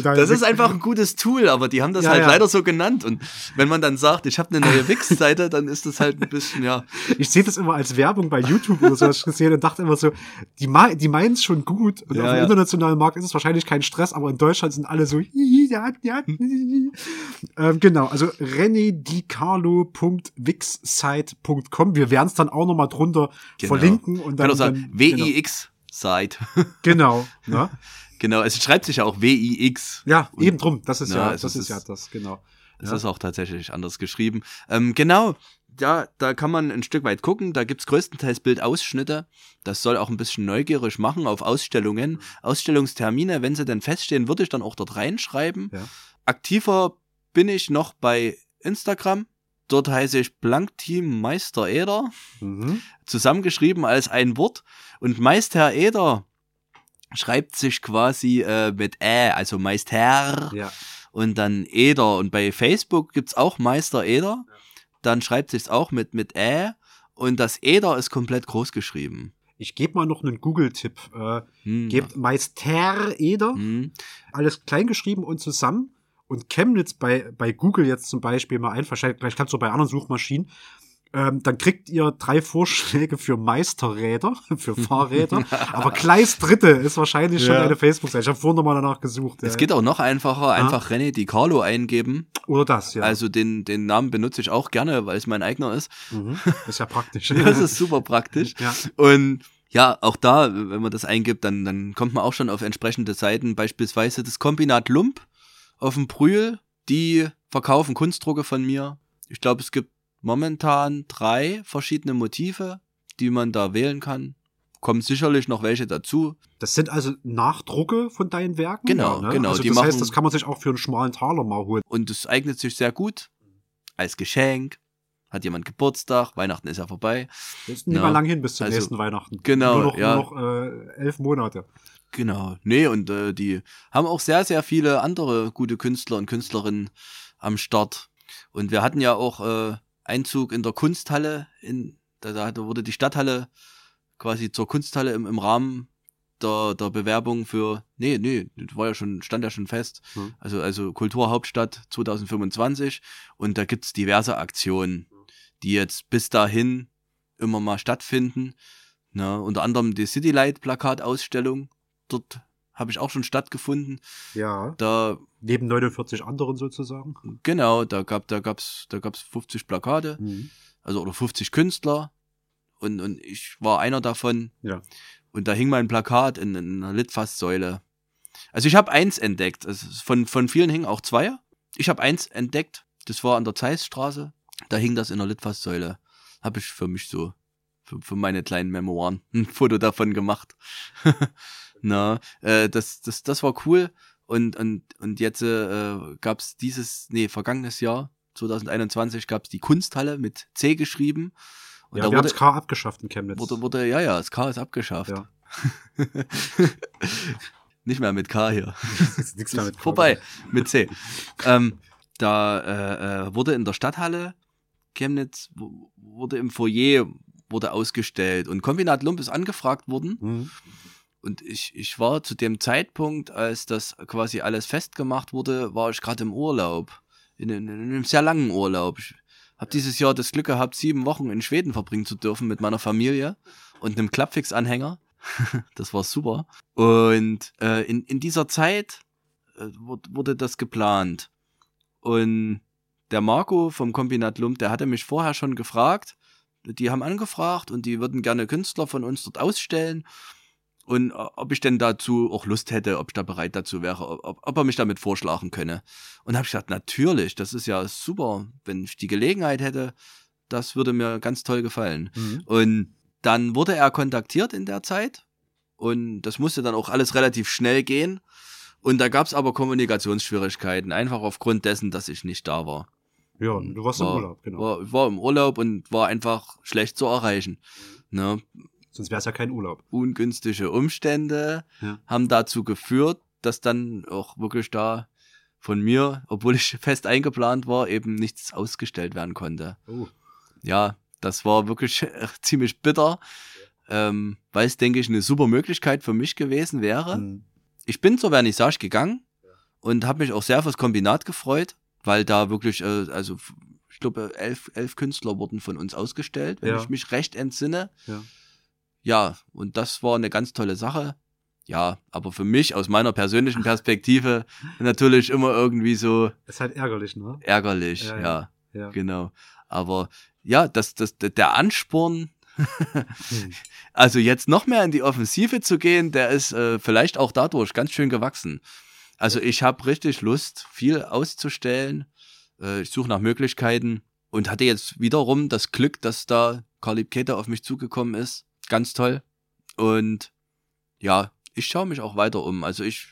Speaker 2: Das ist einfach ein gutes Tool, aber die haben das
Speaker 1: Ja,
Speaker 2: halt
Speaker 1: ja.
Speaker 2: leider so genannt. Und wenn man dann sagt, ich habe eine neue Wix-Seite, dann ist das halt ein bisschen, ja.
Speaker 1: Ich sehe das immer als Werbung bei YouTube oder so, ich gesehen und dachte immer so, die, die meinen es schon gut. Und
Speaker 2: Ja,
Speaker 1: auf dem
Speaker 2: ja.
Speaker 1: Internationalen Markt ist es wahrscheinlich kein Stress, aber in Deutschland sind alle so, ja, ja, ähm, genau, also reneDicarlo.wixsite.com. Wir werden es dann auch nochmal drunter
Speaker 2: Genau.
Speaker 1: verlinken und
Speaker 2: Kann
Speaker 1: dann,
Speaker 2: auch sagen,
Speaker 1: dann
Speaker 2: WIX-Site.
Speaker 1: Genau, genau ne?
Speaker 2: genau, es schreibt sich ja auch WIX.
Speaker 1: Ja,
Speaker 2: Und-
Speaker 1: eben drum. Das ist
Speaker 2: Ja,
Speaker 1: ja, das
Speaker 2: ist-
Speaker 1: ist ja das, genau.
Speaker 2: Es
Speaker 1: Ja.
Speaker 2: ist auch tatsächlich anders geschrieben. Ähm, genau, ja, da kann man ein Stück weit gucken. Da gibt's größtenteils Bildausschnitte. Das soll auch ein bisschen neugierig machen auf Ausstellungen. Ausstellungstermine, wenn sie denn feststehen, würde ich dann auch dort reinschreiben.
Speaker 1: Ja.
Speaker 2: Aktiver bin ich noch bei Instagram. Dort heiße ich Blankteam Meister Eder,
Speaker 1: Mhm.
Speaker 2: zusammengeschrieben als ein Wort. Und Meister Eder schreibt sich quasi äh, mit Ä, also Meister
Speaker 1: Ja.
Speaker 2: und dann Eder. Und bei Facebook gibt's auch Meister Eder. Dann schreibt sich's auch mit, mit Ä. Und das Eder ist komplett groß geschrieben.
Speaker 1: Ich gebe mal noch einen Google-Tipp. Äh,
Speaker 2: Hm,
Speaker 1: gebt Meister Eder,
Speaker 2: hm.
Speaker 1: alles klein geschrieben und zusammen. Und Chemnitz bei, bei Google jetzt zum Beispiel mal ein, vielleicht, vielleicht kannst du bei anderen Suchmaschinen. Ähm, dann kriegt ihr drei Vorschläge für Meisterräder, für Fahrräder. Aber Gleis Dritte ist wahrscheinlich schon
Speaker 2: Ja.
Speaker 1: eine Facebook-Seite. Ich habe vorhin nochmal danach gesucht.
Speaker 2: Es
Speaker 1: ja.
Speaker 2: geht auch noch einfacher. Einfach René Di Carlo eingeben.
Speaker 1: Oder das, ja.
Speaker 2: Also den, den Namen benutze ich auch gerne, weil es mein eigener ist.
Speaker 1: mhm. Ist ja praktisch.
Speaker 2: Das ist super praktisch.
Speaker 1: ja.
Speaker 2: Und ja, auch da, wenn man das eingibt, dann, dann kommt man auch schon auf entsprechende Seiten, beispielsweise das Kombinat Lump auf dem Brühl, die verkaufen Kunstdrucke von mir. Ich glaube, es gibt momentan drei verschiedene Motive, die man da wählen kann. Kommen sicherlich noch welche dazu.
Speaker 1: Das sind also Nachdrucke von deinen Werken.
Speaker 2: Genau,
Speaker 1: ja, ne?
Speaker 2: genau,
Speaker 1: Also das heißt, das kann man sich auch für einen schmalen Taler mal holen.
Speaker 2: Und es eignet sich sehr gut als Geschenk. Hat jemand Geburtstag, Weihnachten ist ja vorbei.
Speaker 1: Das ist nicht
Speaker 2: Ja.
Speaker 1: mal lang hin bis zum
Speaker 2: Also,
Speaker 1: nächsten Weihnachten.
Speaker 2: genau,
Speaker 1: Nur noch,
Speaker 2: ja.
Speaker 1: nur noch äh, elf Monate.
Speaker 2: Genau. Nee, und äh, die haben auch sehr, sehr viele andere gute Künstler und Künstlerinnen am Start. Und wir hatten ja auch äh, Einzug in der Kunsthalle. In, da, da wurde die Stadthalle quasi zur Kunsthalle im, im Rahmen der, der Bewerbung für, nee, nee, das war ja schon, stand ja schon fest.
Speaker 1: Hm.
Speaker 2: Also, also Kulturhauptstadt 2025. Und da gibt's diverse Aktionen, die jetzt bis dahin immer mal stattfinden. Ne, unter anderem die Citylight-Plakatausstellung. Dort habe ich auch schon stattgefunden.
Speaker 1: Ja.
Speaker 2: Da,
Speaker 1: Neben 49 anderen sozusagen.
Speaker 2: genau, da gab, da gab's, da gab's 50 Plakate,
Speaker 1: Mhm.
Speaker 2: also oder 50 Künstler. Und, und ich war einer davon.
Speaker 1: Ja.
Speaker 2: Und da hing mein Plakat in, in einer Litfaßsäule. Also ich habe eins entdeckt. Also von, von vielen hingen auch zwei. Ich habe eins entdeckt. Das war an der Zeissstraße. Da hing das in der Litfaßsäule. Habe ich für mich so, für, für meine kleinen Memoiren, ein Foto davon gemacht. Na, äh, das, das, das war cool. Und, und, und jetzt äh, gab es dieses, nee, vergangenes Jahr, 2021, gab es die Kunsthalle mit C geschrieben. Und
Speaker 1: ja,
Speaker 2: da
Speaker 1: wir haben
Speaker 2: wurde,
Speaker 1: das K abgeschafft in Chemnitz.
Speaker 2: wurde, wurde, ja, ja, das K ist abgeschafft.
Speaker 1: Ja.
Speaker 2: Nicht mehr mit K hier.
Speaker 1: Nichts mehr mit K.
Speaker 2: Vorbei, mit C. ähm, da äh, äh, wurde in der Stadthalle Chemnitz, wurde im Foyer wurde ausgestellt und Kombinat Lump ist angefragt worden
Speaker 1: Mhm.
Speaker 2: Und ich, ich war zu dem Zeitpunkt, als das quasi alles festgemacht wurde, war ich gerade im Urlaub. In, in, in einem sehr langen Urlaub. Ich habe dieses Jahr das Glück gehabt, sieben Wochen in Schweden verbringen zu dürfen mit meiner Familie und einem Klappfix-Anhänger. das war super. Und äh, in, in dieser Zeit äh, wur- wurde das geplant. Und der Marco vom Kombinat Lump, der hatte mich vorher schon gefragt. Die haben angefragt und die würden gerne Künstler von uns dort ausstellen. Und äh, ob ich denn dazu auch Lust hätte, ob ich da bereit dazu wäre, ob, ob er mich damit vorschlagen könne. Und habe ich gesagt, natürlich, das ist ja super, wenn ich die Gelegenheit hätte, das würde mir ganz toll gefallen.
Speaker 1: Mhm.
Speaker 2: Und dann wurde er kontaktiert in der Zeit und das musste dann auch alles relativ schnell gehen. Und da gab es aber Kommunikationsschwierigkeiten, einfach aufgrund dessen, dass ich nicht da war.
Speaker 1: Ja, du warst im
Speaker 2: war,
Speaker 1: Urlaub, genau.
Speaker 2: War, ich war im Urlaub und war einfach schlecht zu erreichen. Ne?
Speaker 1: Sonst wäre es ja kein Urlaub.
Speaker 2: Ungünstige Umstände
Speaker 1: Ja.
Speaker 2: haben dazu geführt, dass dann auch wirklich da von mir, obwohl ich fest eingeplant war, eben nichts ausgestellt werden konnte.
Speaker 1: Oh.
Speaker 2: ja, das war wirklich ziemlich bitter, ähm, weil es, denke ich, eine super Möglichkeit für mich gewesen wäre.
Speaker 1: Mhm.
Speaker 2: Ich bin zur Vernissage gegangen und habe mich auch sehr fürs Kombinat gefreut, weil da wirklich, äh, also ich glaube, elf, elf Künstler wurden von uns ausgestellt, wenn
Speaker 1: Ja.
Speaker 2: ich mich recht entsinne.
Speaker 1: Ja.
Speaker 2: Ja, und das war eine ganz tolle Sache. Ja, aber für mich aus meiner persönlichen Perspektive natürlich immer irgendwie so
Speaker 1: Ist halt ärgerlich, ne?
Speaker 2: ärgerlich,
Speaker 1: Ja,
Speaker 2: ja.
Speaker 1: ja.
Speaker 2: Genau. Aber ja, das, das, der Ansporn,
Speaker 1: Hm.
Speaker 2: also jetzt noch mehr in die Offensive zu gehen, der ist äh, vielleicht auch dadurch ganz schön gewachsen. Also ich habe richtig Lust, viel auszustellen. Äh, ich suche nach Möglichkeiten und hatte jetzt wiederum das Glück, dass da Karl Liebkete auf mich zugekommen ist. Ganz toll. Und ja, ich schaue mich auch weiter um. Also ich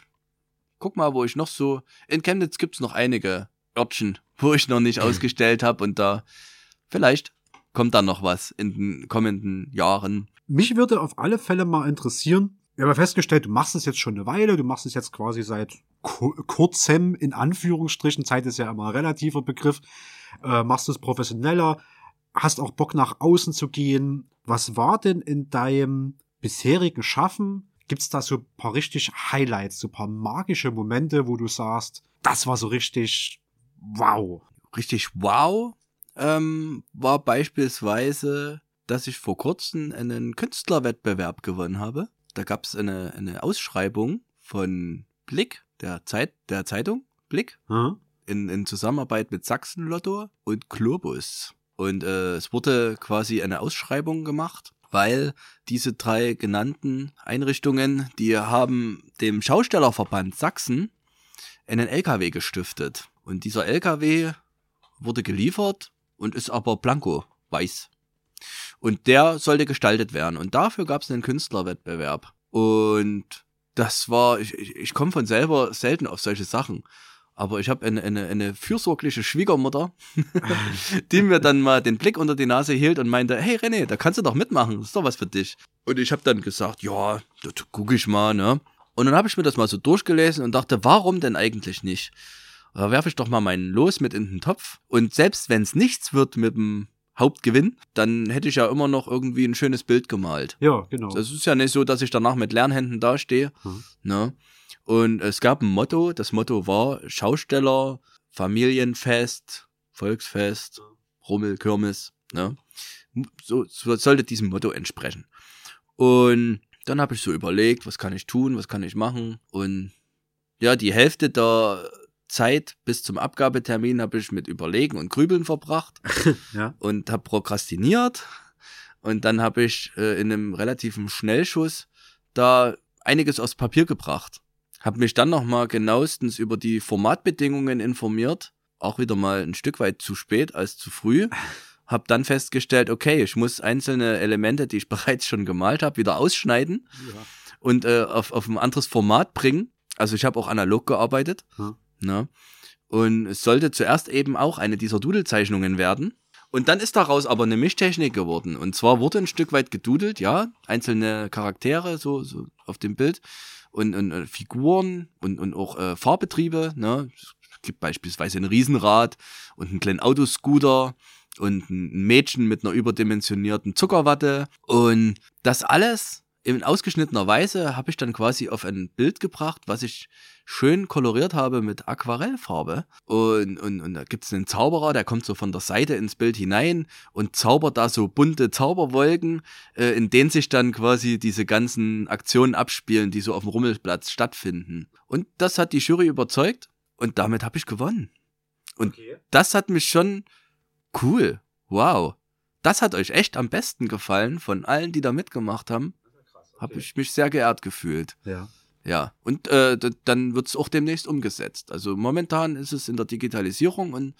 Speaker 2: guck mal, wo ich noch so. In Chemnitz gibt's noch einige Örtchen, wo ich noch nicht ausgestellt habe und da vielleicht kommt dann noch was in den kommenden Jahren.
Speaker 1: Mich würde auf alle Fälle mal interessieren, wir haben ja festgestellt, du machst es jetzt schon eine Weile, du machst es jetzt quasi seit kurzem, in Anführungsstrichen, Zeit ist ja immer ein relativer Begriff, äh, machst es professioneller, hast auch Bock nach außen zu gehen. Was war denn in deinem bisherigen Schaffen? Gibt's da so ein paar richtig Highlights, so ein paar magische Momente, wo du sagst, das war so richtig wow?
Speaker 2: Richtig wow ähm, war beispielsweise, dass ich vor kurzem einen Künstlerwettbewerb gewonnen habe. Da gab's eine, eine Ausschreibung von Blick, der Zeit, der Zeitung Blick,
Speaker 1: Hm?
Speaker 2: in, in Zusammenarbeit mit Sachsenlotto und Globus. Und äh, es wurde quasi eine Ausschreibung gemacht, weil diese drei genannten Einrichtungen, die haben dem Schaustellerverband Sachsen einen LKW gestiftet. Und dieser LKW wurde geliefert und ist aber blanko, weiß. Und der sollte gestaltet werden. Und dafür gab es einen Künstlerwettbewerb. Und das war, ich, ich, ich komme von selber selten auf solche Sachen. Aber ich habe eine, eine, eine fürsorgliche Schwiegermutter, die mir dann mal den Blick unter die Nase hielt und meinte, hey René, da kannst du doch mitmachen, das ist doch was für dich. Und ich habe dann gesagt, ja, das gucke ich mal, ne? Und dann habe ich mir das mal so durchgelesen und dachte, warum denn eigentlich nicht? Da werfe ich doch mal meinen Los mit in den Topf. Und selbst wenn es nichts wird mit dem Hauptgewinn, dann hätte ich ja immer noch irgendwie ein schönes Bild gemalt.
Speaker 1: Ja, genau.
Speaker 2: Es ist ja nicht so, dass ich danach mit leeren Händen dastehe.
Speaker 1: Mhm.
Speaker 2: Ne? Und es gab ein Motto, das Motto war Schausteller, Familienfest, Volksfest, Rummel, Kirmes. Ne? So, so sollte diesem Motto entsprechen. Und dann habe ich so überlegt, was kann ich tun, was kann ich machen. Und ja, die Hälfte der Zeit bis zum Abgabetermin habe ich mit Überlegen und Grübeln verbracht
Speaker 1: ja.
Speaker 2: und habe prokrastiniert. Und dann habe ich äh, in einem relativen Schnellschuss da einiges aufs Papier gebracht. Habe mich dann nochmal genauestens über die Formatbedingungen informiert. Auch wieder mal ein Stück weit zu spät als zu früh. Hab dann festgestellt, okay, ich muss einzelne Elemente, die ich bereits schon gemalt habe, wieder ausschneiden
Speaker 1: ja.
Speaker 2: und äh, auf, auf ein anderes Format bringen. Also ich habe auch analog gearbeitet.
Speaker 1: Hm.
Speaker 2: Ne? Und es sollte zuerst eben auch eine dieser Doodlezeichnungen werden. Und dann ist daraus aber eine Mischtechnik geworden. Und zwar wurde ein Stück weit gedudelt, ja, einzelne Charaktere so, so auf dem Bild und, und äh, Figuren und, und auch äh, Fahrbetriebe. Ne? Es gibt beispielsweise ein Riesenrad und einen kleinen Autoscooter und ein Mädchen mit einer überdimensionierten Zuckerwatte. Und das alles in ausgeschnittener Weise habe ich dann quasi auf ein Bild gebracht, was ich schön koloriert habe mit Aquarellfarbe. Und, und, und da gibt's einen Zauberer, der kommt so von der Seite ins Bild hinein und zaubert da so bunte Zauberwolken, äh, in denen sich dann quasi diese ganzen Aktionen abspielen, die so auf dem Rummelplatz stattfinden. Und das hat die Jury überzeugt und damit habe ich gewonnen. Und
Speaker 1: Okay.
Speaker 2: das hat mich schon cool. Wow. Das hat euch echt am besten gefallen von allen, die da mitgemacht haben. Habe ich mich sehr geehrt gefühlt.
Speaker 1: Ja.
Speaker 2: Ja, und äh, dann wird's auch demnächst umgesetzt. Also momentan ist es in der Digitalisierung und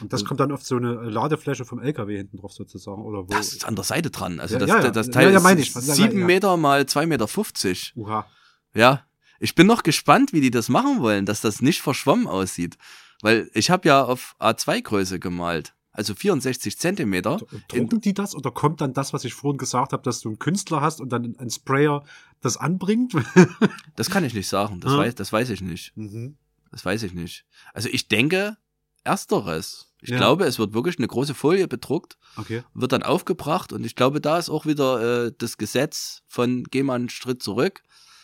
Speaker 1: Und das kommt dann auf so eine Ladefläche vom LKW hinten drauf sozusagen, oder wo?
Speaker 2: das ist an der Seite dran. Also
Speaker 1: Ja,
Speaker 2: das,
Speaker 1: ja, ja.
Speaker 2: das Teil
Speaker 1: ja,
Speaker 2: ist sieben. Meter mal zwei Meter. fünfzig.
Speaker 1: Uha.
Speaker 2: Ja, ich bin noch gespannt, wie die das machen wollen, dass das nicht verschwommen aussieht. Weil ich habe ja auf A2-Größe gemalt, also 64 Zentimeter.
Speaker 1: Drucken die das oder kommt dann das, was ich vorhin gesagt habe, dass du einen Künstler hast und dann ein Sprayer das anbringt?
Speaker 2: das kann ich nicht sagen, das,
Speaker 1: Hm.
Speaker 2: weiß, das weiß ich nicht.
Speaker 1: mhm.
Speaker 2: Das weiß ich nicht. Also ich denke, ersteres. Ich
Speaker 1: Ja.
Speaker 2: glaube, es wird wirklich eine große Folie bedruckt,
Speaker 1: Okay.
Speaker 2: wird dann aufgebracht und ich glaube, da ist auch wieder äh, das Gesetz von geh mal einen Schritt zurück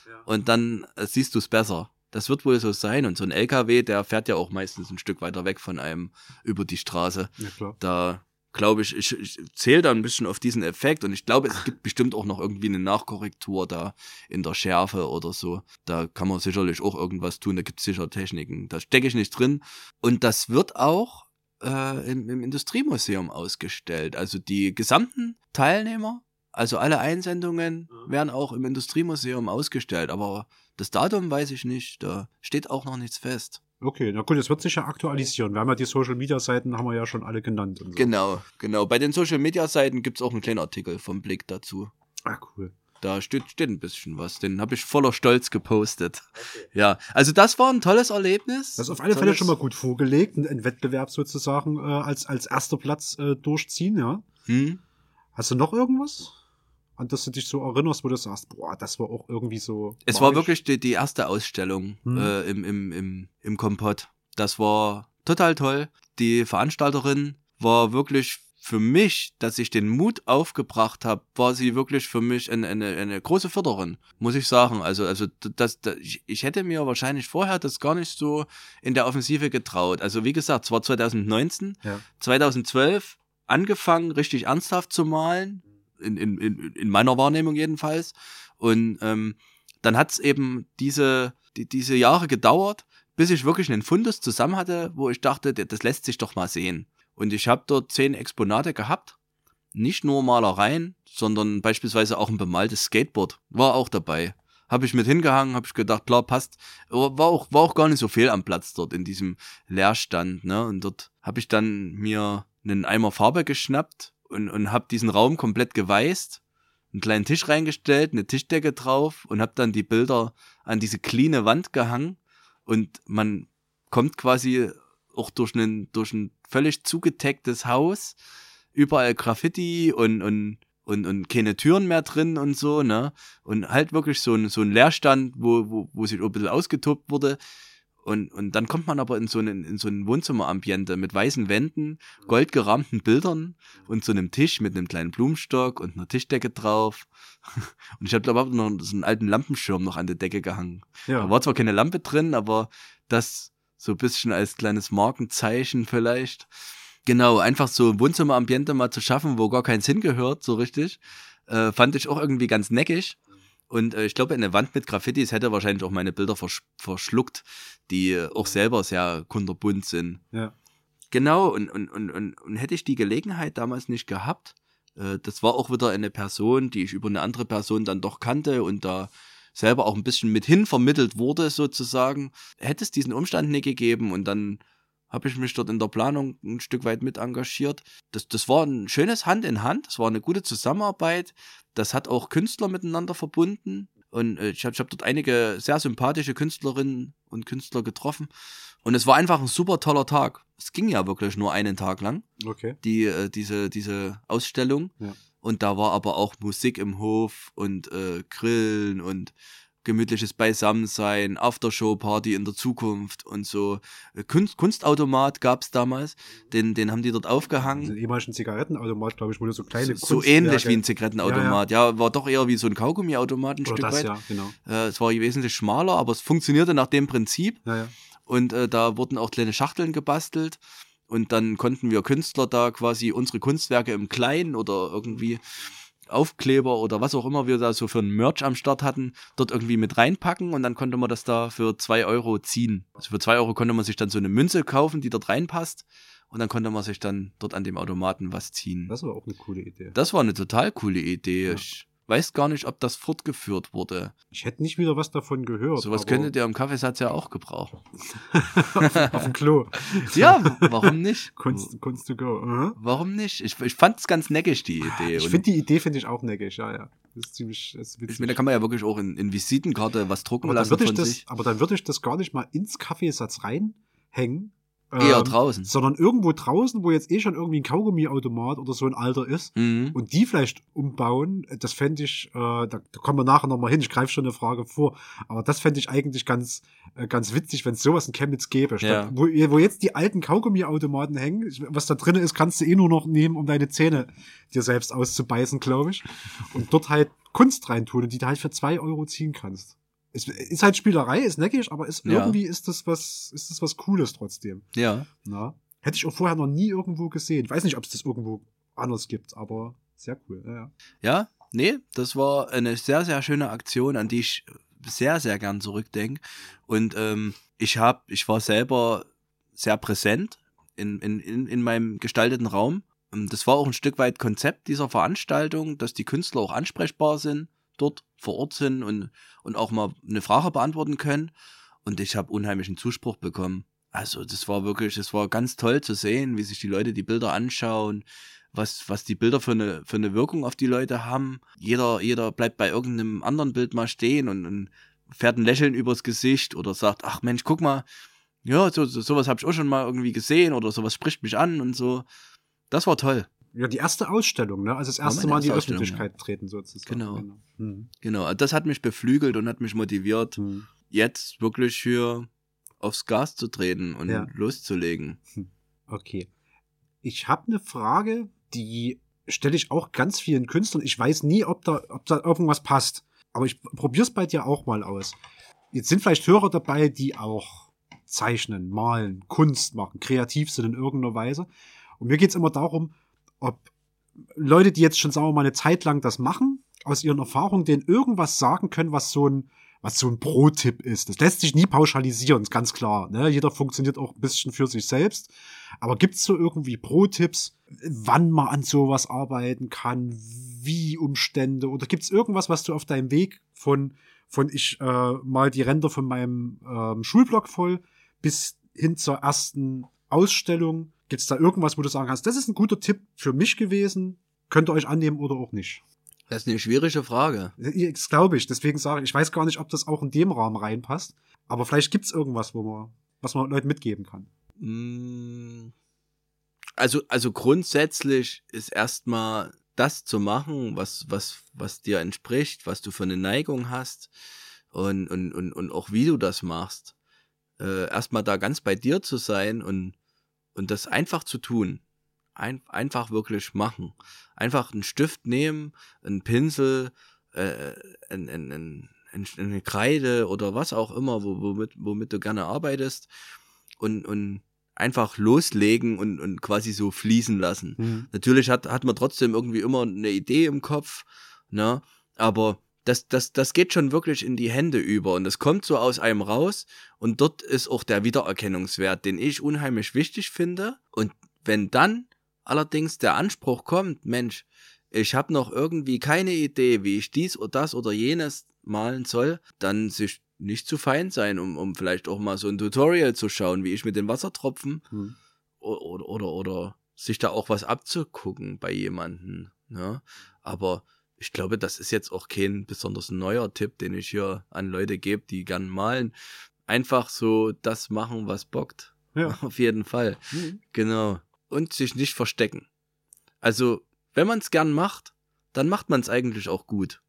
Speaker 1: Ja.
Speaker 2: und dann äh, siehst du es besser. Das wird wohl so sein. Und so ein LKW, der fährt ja auch meistens ein Stück weiter weg von einem über die Straße.
Speaker 1: Ja, klar.
Speaker 2: Da glaube ich, ich, ich zähle da ein bisschen auf diesen Effekt und ich glaube, es gibt bestimmt auch noch irgendwie eine Nachkorrektur da in der Schärfe oder so. Da kann man sicherlich auch irgendwas tun, da gibt es sicher Techniken. Da stecke ich nicht drin. Und das wird auch äh, im, im Industriemuseum ausgestellt. Also die gesamten Teilnehmer, also alle Einsendungen
Speaker 1: Mhm.
Speaker 2: werden auch im Industriemuseum ausgestellt. Aber das Datum weiß ich nicht, da steht auch noch nichts fest.
Speaker 1: Okay, na gut, es wird sich ja aktualisieren. Wir haben ja die Social Media Seiten, haben wir ja schon alle genannt. Und so.
Speaker 2: Genau, genau. Bei den Social Media Seiten gibt's auch einen kleinen Artikel vom Blick dazu.
Speaker 1: Ah, cool.
Speaker 2: Da steht, steht ein bisschen was. Den habe ich voller Stolz gepostet. Ja, also das war ein tolles Erlebnis.
Speaker 1: Das ist auf alle Fälle schon mal gut vorgelegt, ein, ein Wettbewerb sozusagen äh, als, als erster Platz äh, durchziehen, ja.
Speaker 2: Hm?
Speaker 1: Hast du noch irgendwas? An das du dich so erinnerst, wo du sagst, boah, das war auch irgendwie so.
Speaker 2: Es war wirklich die, die erste Ausstellung
Speaker 1: Hm.
Speaker 2: äh, im, im, im, im Kompott. Das war total toll. Die Veranstalterin war wirklich für mich, dass ich den Mut aufgebracht habe, war sie wirklich für mich eine, eine, eine große Förderin, muss ich sagen. Also, also das, das, ich, ich hätte mir wahrscheinlich vorher das gar nicht so in der Offensive getraut. Also wie gesagt, es war 2019,
Speaker 1: Ja.
Speaker 2: 2012 angefangen, richtig ernsthaft zu malen, in, in, in, in meiner Wahrnehmung jedenfalls. Und ähm, dann hat's eben diese, die, diese Jahre gedauert, bis ich wirklich einen Fundus zusammen hatte, wo ich dachte, das lässt sich doch mal sehen. Und ich habe dort zehn Exponate gehabt, nicht nur Malereien, sondern beispielsweise auch ein bemaltes Skateboard war auch dabei. Habe ich mit hingehangen, habe ich gedacht, klar, passt. War auch, war auch gar nicht so viel am Platz dort in diesem Leerstand. Ne? Und dort habe ich dann mir einen Eimer Farbe geschnappt und, und habe diesen Raum komplett geweißt, einen kleinen Tisch reingestellt, eine Tischdecke drauf und habe dann die Bilder an diese cleane Wand gehangen. Und man kommt quasi auch durch, einen, durch ein völlig zugedecktes Haus, überall Graffiti und, und, und, und keine Türen mehr drin und so, ne? Und halt wirklich so ein, so ein Leerstand, wo, wo, wo sich ein bisschen ausgetobt wurde. Und, und dann kommt man aber in so einen, in so ein Wohnzimmerambiente mit weißen Wänden, goldgerahmten Bildern und so einem Tisch mit einem kleinen Blumenstock und einer Tischdecke drauf. Und ich habe glaube ich noch so einen alten Lampenschirm noch an der Decke gehangen. Da
Speaker 1: Ja.
Speaker 2: war zwar keine Lampe drin, aber das so ein bisschen als kleines Markenzeichen vielleicht. Genau, einfach so ein Wohnzimmerambiente mal zu schaffen, wo gar keins hingehört, so richtig, äh, fand ich auch irgendwie ganz neckig. Und äh, ich glaube, eine Wand mit Graffitis hätte wahrscheinlich auch meine Bilder versch verschluckt, die äh, auch selber sehr kunterbunt sind.
Speaker 1: ja.
Speaker 2: Genau, und, und, und, und, und hätte ich die Gelegenheit damals nicht gehabt, äh, das war auch wieder eine Person, die ich über eine andere Person dann doch kannte und da selber auch ein bisschen mit hin vermittelt wurde, sozusagen, hätte es diesen Umstand nicht gegeben und dann habe ich mich dort in der Planung ein Stück weit mit engagiert. Das, das war ein schönes Hand in Hand, das war eine gute Zusammenarbeit, das hat auch Künstler miteinander verbunden und äh, ich habe hab dort einige sehr sympathische Künstlerinnen und Künstler getroffen und es war einfach ein super toller Tag. Es ging ja wirklich nur einen Tag lang,
Speaker 1: Okay.
Speaker 2: die, äh, diese, diese Ausstellung.
Speaker 1: Ja.
Speaker 2: Und da war aber auch Musik im Hof und äh, Grillen und gemütliches Beisammensein, Aftershow-Party in der Zukunft und so. Äh, Kunst, Kunstautomat gab's damals, den, den haben die dort aufgehangen.
Speaker 1: Den ehemaligen Zigarettenautomat, glaube ich, du so kleine
Speaker 2: So, so ähnlich wie ein Zigarettenautomat. Ja, war doch eher wie so ein Kaugummiautomat ein
Speaker 1: Oder
Speaker 2: Stück
Speaker 1: das,
Speaker 2: weit.
Speaker 1: ja, genau.
Speaker 2: Äh, es war wesentlich schmaler, aber es funktionierte nach dem Prinzip.
Speaker 1: Ja, ja.
Speaker 2: Und äh, da wurden auch kleine Schachteln gebastelt. Und dann konnten wir Künstler da quasi unsere Kunstwerke im Kleinen oder irgendwie Aufkleber oder was auch immer wir da so für ein Merch am Start hatten, dort irgendwie mit reinpacken und dann konnte man das da für zwei Euro ziehen. Also für zwei Euro konnte man sich dann so eine Münze kaufen, die dort reinpasst und dann konnte man sich dann dort an dem Automaten was ziehen.
Speaker 1: Das war auch eine coole Idee.
Speaker 2: Das war eine total coole Idee.
Speaker 1: Ja.
Speaker 2: Ich weiß gar nicht, ob das fortgeführt wurde.
Speaker 1: Ich hätte nicht wieder was davon gehört.
Speaker 2: Sowas könntet ihr im Kaffeesatz ja auch gebrauchen.
Speaker 1: auf dem Klo.
Speaker 2: Ja, warum nicht?
Speaker 1: Kunst, Kunst to go. Mhm.
Speaker 2: Warum nicht? Ich, ich fand es ganz neckig, die Idee.
Speaker 1: Ich finde die Idee finde ich auch neckig, ja, ja. Das ist ziemlich das ist
Speaker 2: ich
Speaker 1: witzig.
Speaker 2: meine, da kann man ja wirklich auch in, in Visitenkarte was drucken
Speaker 1: aber, dann
Speaker 2: lassen
Speaker 1: ich
Speaker 2: von
Speaker 1: das,
Speaker 2: sich.
Speaker 1: aber dann würde ich das gar nicht mal ins Kaffeesatz reinhängen.
Speaker 2: Eher
Speaker 1: ähm,
Speaker 2: draußen.
Speaker 1: Sondern irgendwo draußen, wo jetzt eh schon irgendwie ein Kaugummiautomat oder so ein alter ist.
Speaker 2: Mhm.
Speaker 1: Und die vielleicht umbauen, das fände ich, äh, da, da kommen wir nachher nochmal hin, ich greife schon eine Frage vor, aber das fände ich eigentlich ganz, äh, ganz witzig, wenn es sowas in Chemnitz gäbe. Statt,
Speaker 2: Ja.
Speaker 1: wo, wo jetzt die alten Kaugummiautomaten hängen, was da drin ist, kannst du eh nur noch nehmen, um deine Zähne dir selbst auszubeißen, glaube ich. Und dort halt Kunst reintun und die du halt für zwei Euro ziehen kannst. Es ist halt Spielerei, ist neckig, aber ist,
Speaker 2: Ja.
Speaker 1: irgendwie ist das was, ist das was Cooles trotzdem.
Speaker 2: Ja.
Speaker 1: Na? Hätte ich auch vorher noch nie irgendwo gesehen. Ich weiß nicht, ob es das irgendwo anders gibt, aber sehr cool. Ja, ja.
Speaker 2: Ja, nee, das war eine sehr, sehr schöne Aktion, an die ich sehr, sehr gern zurückdenke. Und ähm, ich hab, ich war selber sehr präsent in, in, in, in meinem gestalteten Raum. Und Das war auch ein Stück weit Konzept dieser Veranstaltung, dass die Künstler auch ansprechbar sind, dort vor Ort sind und, und auch mal eine Frage beantworten können. und ich habe unheimlichen Zuspruch bekommen. Also das war wirklich, es war ganz toll zu sehen, wie sich die Leute die Bilder anschauen, was, was die Bilder für eine, für eine Wirkung auf die Leute haben. Jeder, jeder bleibt bei irgendeinem anderen Bild mal stehen und, und fährt ein Lächeln übers Gesicht oder sagt, ach Mensch, guck mal, ja, so, so, sowas habe ich auch schon mal irgendwie gesehen oder sowas spricht mich an und so. Das war toll.
Speaker 1: Ja, die erste Ausstellung, ne? Also das erste Mal in die Öffentlichkeit ja. treten sozusagen.
Speaker 2: Genau. Genau. Hm. genau. Das hat mich beflügelt und hat mich motiviert, hm. jetzt wirklich hier aufs Gas zu treten und ja. loszulegen. Hm.
Speaker 1: Okay. Ich habe eine Frage, die stelle ich auch ganz vielen Künstlern. Ich weiß nie, ob da, ob da irgendwas passt. Aber ich probier's bei dir auch mal aus. Jetzt sind vielleicht Hörer dabei, die auch zeichnen, malen, Kunst machen, kreativ sind in irgendeiner Weise. Und mir geht's immer darum, ob Leute, die jetzt schon, sagen wir mal, eine Zeit lang das machen, aus ihren Erfahrungen denen irgendwas sagen können, was so ein, was so ein Pro-Tipp ist. Das lässt sich nie pauschalisieren, ist ganz klar. Ne? Jeder funktioniert auch ein bisschen für sich selbst. Aber gibt's so irgendwie Pro-Tipps, wann man an sowas arbeiten kann, wie Umstände? Oder gibt's irgendwas, was du auf deinem Weg von, von ich äh, mal die Ränder von meinem ähm, Schulblock voll bis hin zur ersten Ausstellung Gibt es da irgendwas, wo du sagen kannst, das ist ein guter Tipp für mich gewesen? Könnt ihr euch annehmen oder auch nicht?
Speaker 2: Das ist eine schwierige Frage.
Speaker 1: Das glaube ich. Deswegen sage ich, ich weiß gar nicht, ob das auch in dem Rahmen reinpasst. Aber vielleicht gibt es irgendwas, wo man, was man Leuten mitgeben kann.
Speaker 2: Mm. Also, also grundsätzlich ist erstmal das zu machen, was, was, was dir entspricht, was du für eine Neigung hast und, und, und, und auch wie du das machst. Äh, erstmal da ganz bei dir zu sein und und das einfach zu tun. Ein, einfach wirklich machen. Einfach einen Stift nehmen, einen Pinsel, äh, ein, ein, ein, eine Kreide oder was auch immer, womit, womit du gerne arbeitest und, und einfach loslegen und, und quasi so fließen lassen. Mhm. Natürlich hat, hat man trotzdem irgendwie immer eine Idee im Kopf, ne? Aber das, das, das geht schon wirklich in die Hände über und das kommt so aus einem raus und dort ist auch der Wiedererkennungswert, den ich unheimlich wichtig finde. Und wenn dann allerdings der Anspruch kommt, Mensch, ich habe noch irgendwie keine Idee, wie ich dies oder das oder jenes malen soll, dann sich nicht zu fein sein, um, um vielleicht auch mal so ein Tutorial zu schauen, wie ich mit den Wassertropfen hm. oder, oder, oder sich da auch was abzugucken bei jemanden. Ne? Aber ich glaube, das ist jetzt auch kein besonders neuer Tipp, den ich hier an Leute gebe, die gern malen. Einfach so das machen, was bockt. Ja. Auf jeden Fall. Mhm. Genau. Und sich nicht verstecken. Also, wenn man es gern macht, dann macht man es eigentlich auch gut.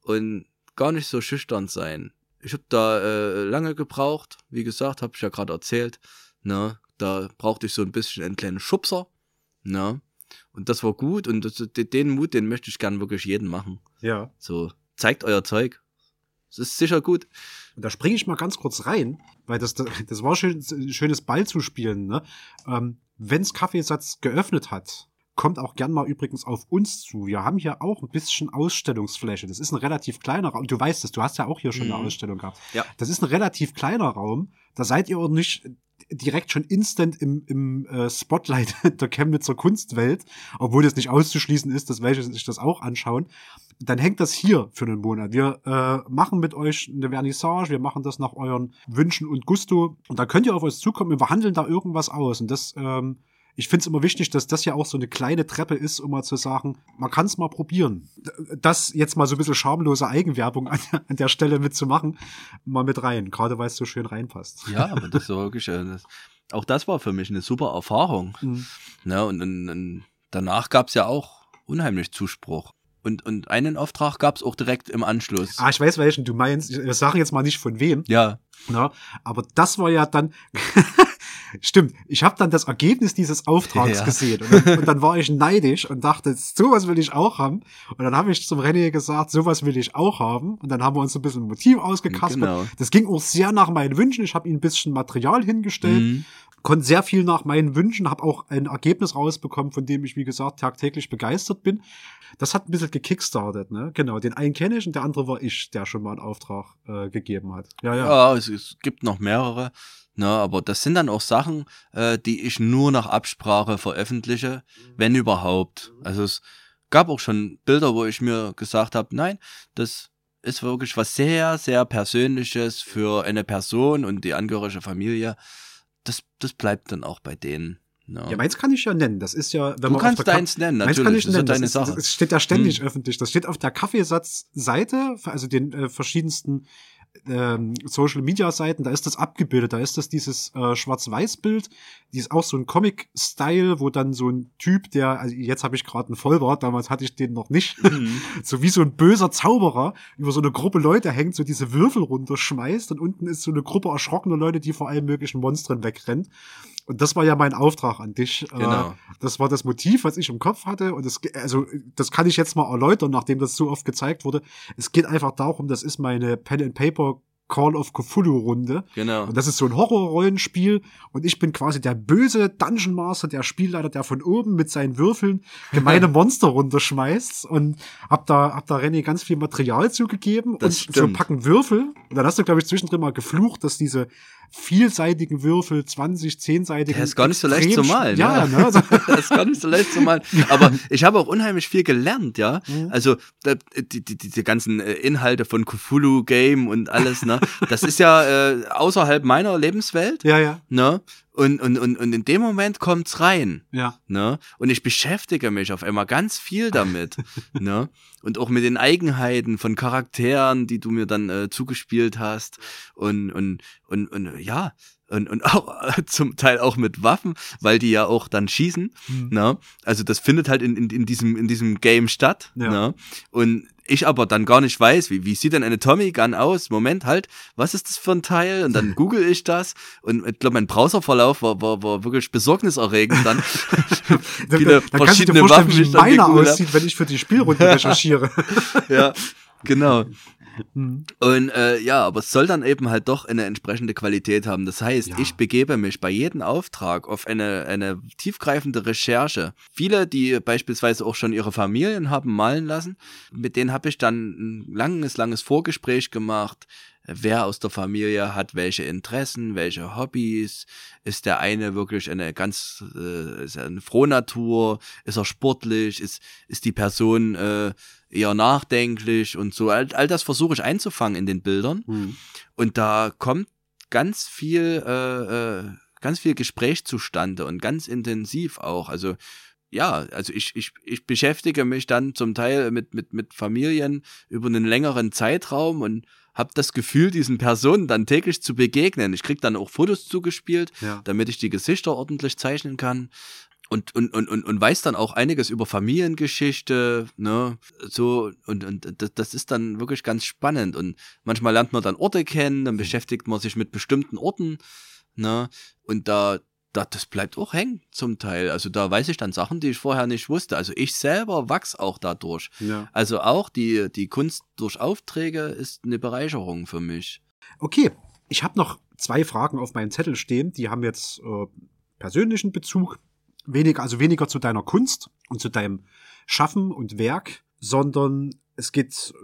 Speaker 2: Und gar nicht so schüchtern sein. Ich habe da äh, lange gebraucht, wie gesagt, habe ich ja gerade erzählt. Ne? Da brauchte ich so ein bisschen einen kleinen Schubser. Ne? Und das war gut und das, den Mut, den möchte ich gern wirklich jeden machen.
Speaker 1: Ja.
Speaker 2: So, zeigt euer Zeug. Es ist sicher gut.
Speaker 1: Und da springe ich mal ganz kurz rein, weil das, das war schön, schönes Ball zu spielen. Ne? Ähm, Wenns Kaffeesatz geöffnet hat, kommt auch gern mal übrigens auf uns zu. Wir haben hier auch ein bisschen Ausstellungsfläche. Das ist ein relativ kleiner Raum. Du weißt es, du hast ja auch hier schon mhm. eine Ausstellung gehabt.
Speaker 2: Ja.
Speaker 1: Das ist ein relativ kleiner Raum. Da seid ihr auch nicht direkt schon instant im, im äh, Spotlight der Chemnitzer Kunstwelt, obwohl das nicht auszuschließen ist, dass welche sich das auch anschauen. Dann hängt das hier für einen Monat. Wir äh, machen mit euch eine Vernissage, wir machen das nach euren Wünschen und Gusto und da könnt ihr auf uns zukommen, wir verhandeln da irgendwas aus und das ähm, ich finde es immer wichtig, dass das ja auch so eine kleine Treppe ist, um mal zu sagen, man kann es mal probieren. Das jetzt mal so ein bisschen schamlose Eigenwerbung an, an der Stelle mitzumachen, mal mit rein, gerade weil es so schön reinpasst.
Speaker 2: Ja, aber das ist wirklich, äh, das, auch das war für mich eine super Erfahrung. Mhm. Ja, und, und, und danach gab es ja auch unheimlich Zuspruch. Und, und einen Auftrag gab es auch direkt im Anschluss.
Speaker 1: Ah, ich weiß welchen du meinst. Ich sage jetzt mal nicht von wem.
Speaker 2: Ja.
Speaker 1: Na, aber das war ja dann, Stimmt, ich habe dann das Ergebnis dieses Auftrags ja. gesehen und dann, und dann, war ich neidisch und dachte, sowas will ich auch haben. Und dann habe ich zum René gesagt, sowas will ich auch haben. Und dann haben wir uns ein bisschen ein Motiv ausgekaspert. Genau. Das ging auch sehr nach meinen Wünschen. Ich habe ihm ein bisschen Material hingestellt, mhm. konnte sehr viel nach meinen Wünschen, habe auch ein Ergebnis rausbekommen, von dem ich, wie gesagt, tagtäglich begeistert bin. Das hat ein bisschen gekickstartet, ne? Genau, den einen kenne ich und der andere war ich, der schon mal einen Auftrag äh, gegeben hat.
Speaker 2: Ja, ja. Ja, es, es gibt noch mehrere. Ne, aber das sind dann auch Sachen, äh, die ich nur nach Absprache veröffentliche, wenn überhaupt. Also es gab auch schon Bilder, wo ich mir gesagt habe, nein, das ist wirklich was sehr, sehr Persönliches für eine Person und die angehörige Familie. Das, das bleibt dann auch bei denen.
Speaker 1: Ja. ja, meins kann ich ja nennen. Das ist ja,
Speaker 2: wenn du man kannst deins nennen, natürlich. Kann ich
Speaker 1: das nennen. Ist deine das, Sache. das steht ja ständig hm. öffentlich. Das steht auf der Kaffeesatzseite, also den äh, verschiedensten ähm, Social Media Seiten, da ist das abgebildet, da ist das dieses äh, Schwarz-Weiß-Bild, die ist auch so ein Comic-Style, wo dann so ein Typ, der, also jetzt habe ich gerade einen Vollbart, damals hatte ich den noch nicht, mhm. so wie so ein böser Zauberer über so eine Gruppe Leute hängt, so diese Würfel runterschmeißt und unten ist so eine Gruppe erschrockener Leute, die vor allen möglichen Monstern wegrennt. Und das war ja mein Auftrag an dich. Äh, genau. Das war das Motiv, was ich im Kopf hatte. Und das, also, das kann ich jetzt mal erläutern, nachdem das so oft gezeigt wurde. Es geht einfach darum, das ist meine Pen and Paper Call of Cthulhu Runde.
Speaker 2: Genau.
Speaker 1: Und das ist so ein Horrorrollenspiel und ich bin quasi der böse Dungeon Master, der Spielleiter, der von oben mit seinen Würfeln gemeine Monster runterschmeißt und hab da hab da René ganz viel Material zugegeben das und stimmt. so Packen Würfel und dann hast du glaube ich zwischendrin mal geflucht, dass diese vielseitigen Würfel, 20, 10-seitigen.
Speaker 2: Der ist gar nicht so leicht zu malen. Ja, ne? Also das ist gar nicht so leicht zu malen. Aber ich habe auch unheimlich viel gelernt, ja. Mhm. Also die, die, die ganzen äh, Inhalte von Cthulhu Game und alles, ne? Das ist ja äh, außerhalb meiner Lebenswelt.
Speaker 1: Ja, ja.
Speaker 2: Ne? Und, und, und, und in dem Moment kommt's rein.
Speaker 1: Ja.
Speaker 2: Ne? Und ich beschäftige mich auf einmal ganz viel damit. ne? Und auch mit den Eigenheiten von Charakteren, die du mir dann äh, zugespielt hast. Und, und, und, und ja, und, und auch zum Teil auch mit Waffen, weil die ja auch dann schießen. Mhm. Ne? Also das findet halt in, in, in, diesem, in diesem Game statt. Ja. Ne? Und ich aber dann gar nicht weiß, wie, wie sieht denn eine Tommy Gun aus? Moment halt, was ist das für ein Teil? Und dann google ich das und ich glaube, mein Browserverlauf war, war, war wirklich besorgniserregend. Dann
Speaker 1: viele da, da verschiedene kannst du dir Waffen, wie meiner aussieht, wenn ich für die Spielrunde recherchiere.
Speaker 2: ja, genau. Mhm. Und äh, ja, aber es soll dann eben halt doch eine entsprechende Qualität haben. Das heißt, ja. ich begebe mich bei jedem Auftrag auf eine, eine tiefgreifende Recherche. Viele, die beispielsweise auch schon ihre Familien haben malen lassen, mit denen habe ich dann ein langes, langes Vorgespräch gemacht wer aus der Familie hat welche Interessen, welche Hobbys, ist der eine wirklich eine ganz äh, ist er eine Frohnatur, ist er sportlich, ist ist die Person äh, eher nachdenklich und so. All, all das versuche ich einzufangen in den Bildern. Mhm. Und da kommt ganz viel, äh, äh, ganz viel Gespräch zustande und ganz intensiv auch. Also ja, also ich, ich, ich beschäftige mich dann zum Teil mit, mit, mit Familien über einen längeren Zeitraum und habe das Gefühl, diesen Personen dann täglich zu begegnen. Ich krieg dann auch Fotos zugespielt, ja. damit ich die Gesichter ordentlich zeichnen kann und, und, und, und, und weiß dann auch einiges über Familiengeschichte, ne, so, und, und das, das ist dann wirklich ganz spannend. Und manchmal lernt man dann Orte kennen, dann beschäftigt man sich mit bestimmten Orten, ne, und da, da, das bleibt auch hängen zum Teil. Also da weiß ich dann Sachen, die ich vorher nicht wusste. Also ich selber wachs auch dadurch.
Speaker 1: Ja.
Speaker 2: Also auch die, die Kunst durch Aufträge ist eine Bereicherung für mich.
Speaker 1: Okay, ich habe noch zwei Fragen auf meinem Zettel stehen, die haben jetzt äh, persönlichen Bezug weniger, also weniger zu deiner Kunst und zu deinem Schaffen und Werk, sondern es geht,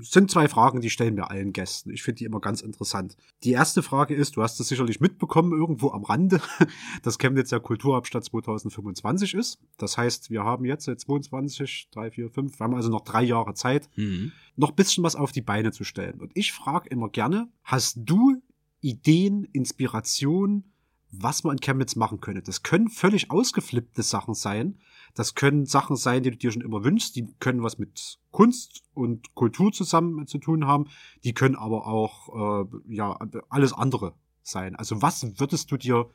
Speaker 1: sind zwei Fragen, die stellen wir allen Gästen. Ich finde die immer ganz interessant. Die erste Frage ist, du hast es sicherlich mitbekommen, irgendwo am Rande, dass Chemnitz der Kulturhauptstadt 2025 ist. Das heißt, wir haben jetzt seit 22, 3, 4, 5, wir haben also noch drei Jahre Zeit, mhm. noch bisschen was auf die Beine zu stellen. Und ich frage immer gerne, hast du Ideen, Inspiration, was man in Chemnitz machen könnte. Das können völlig ausgeflippte Sachen sein. Das können Sachen sein, die du dir schon immer wünschst. Die können was mit Kunst und Kultur zusammen zu tun haben. Die können aber auch, äh, ja, alles andere sein. Also was würdest du dir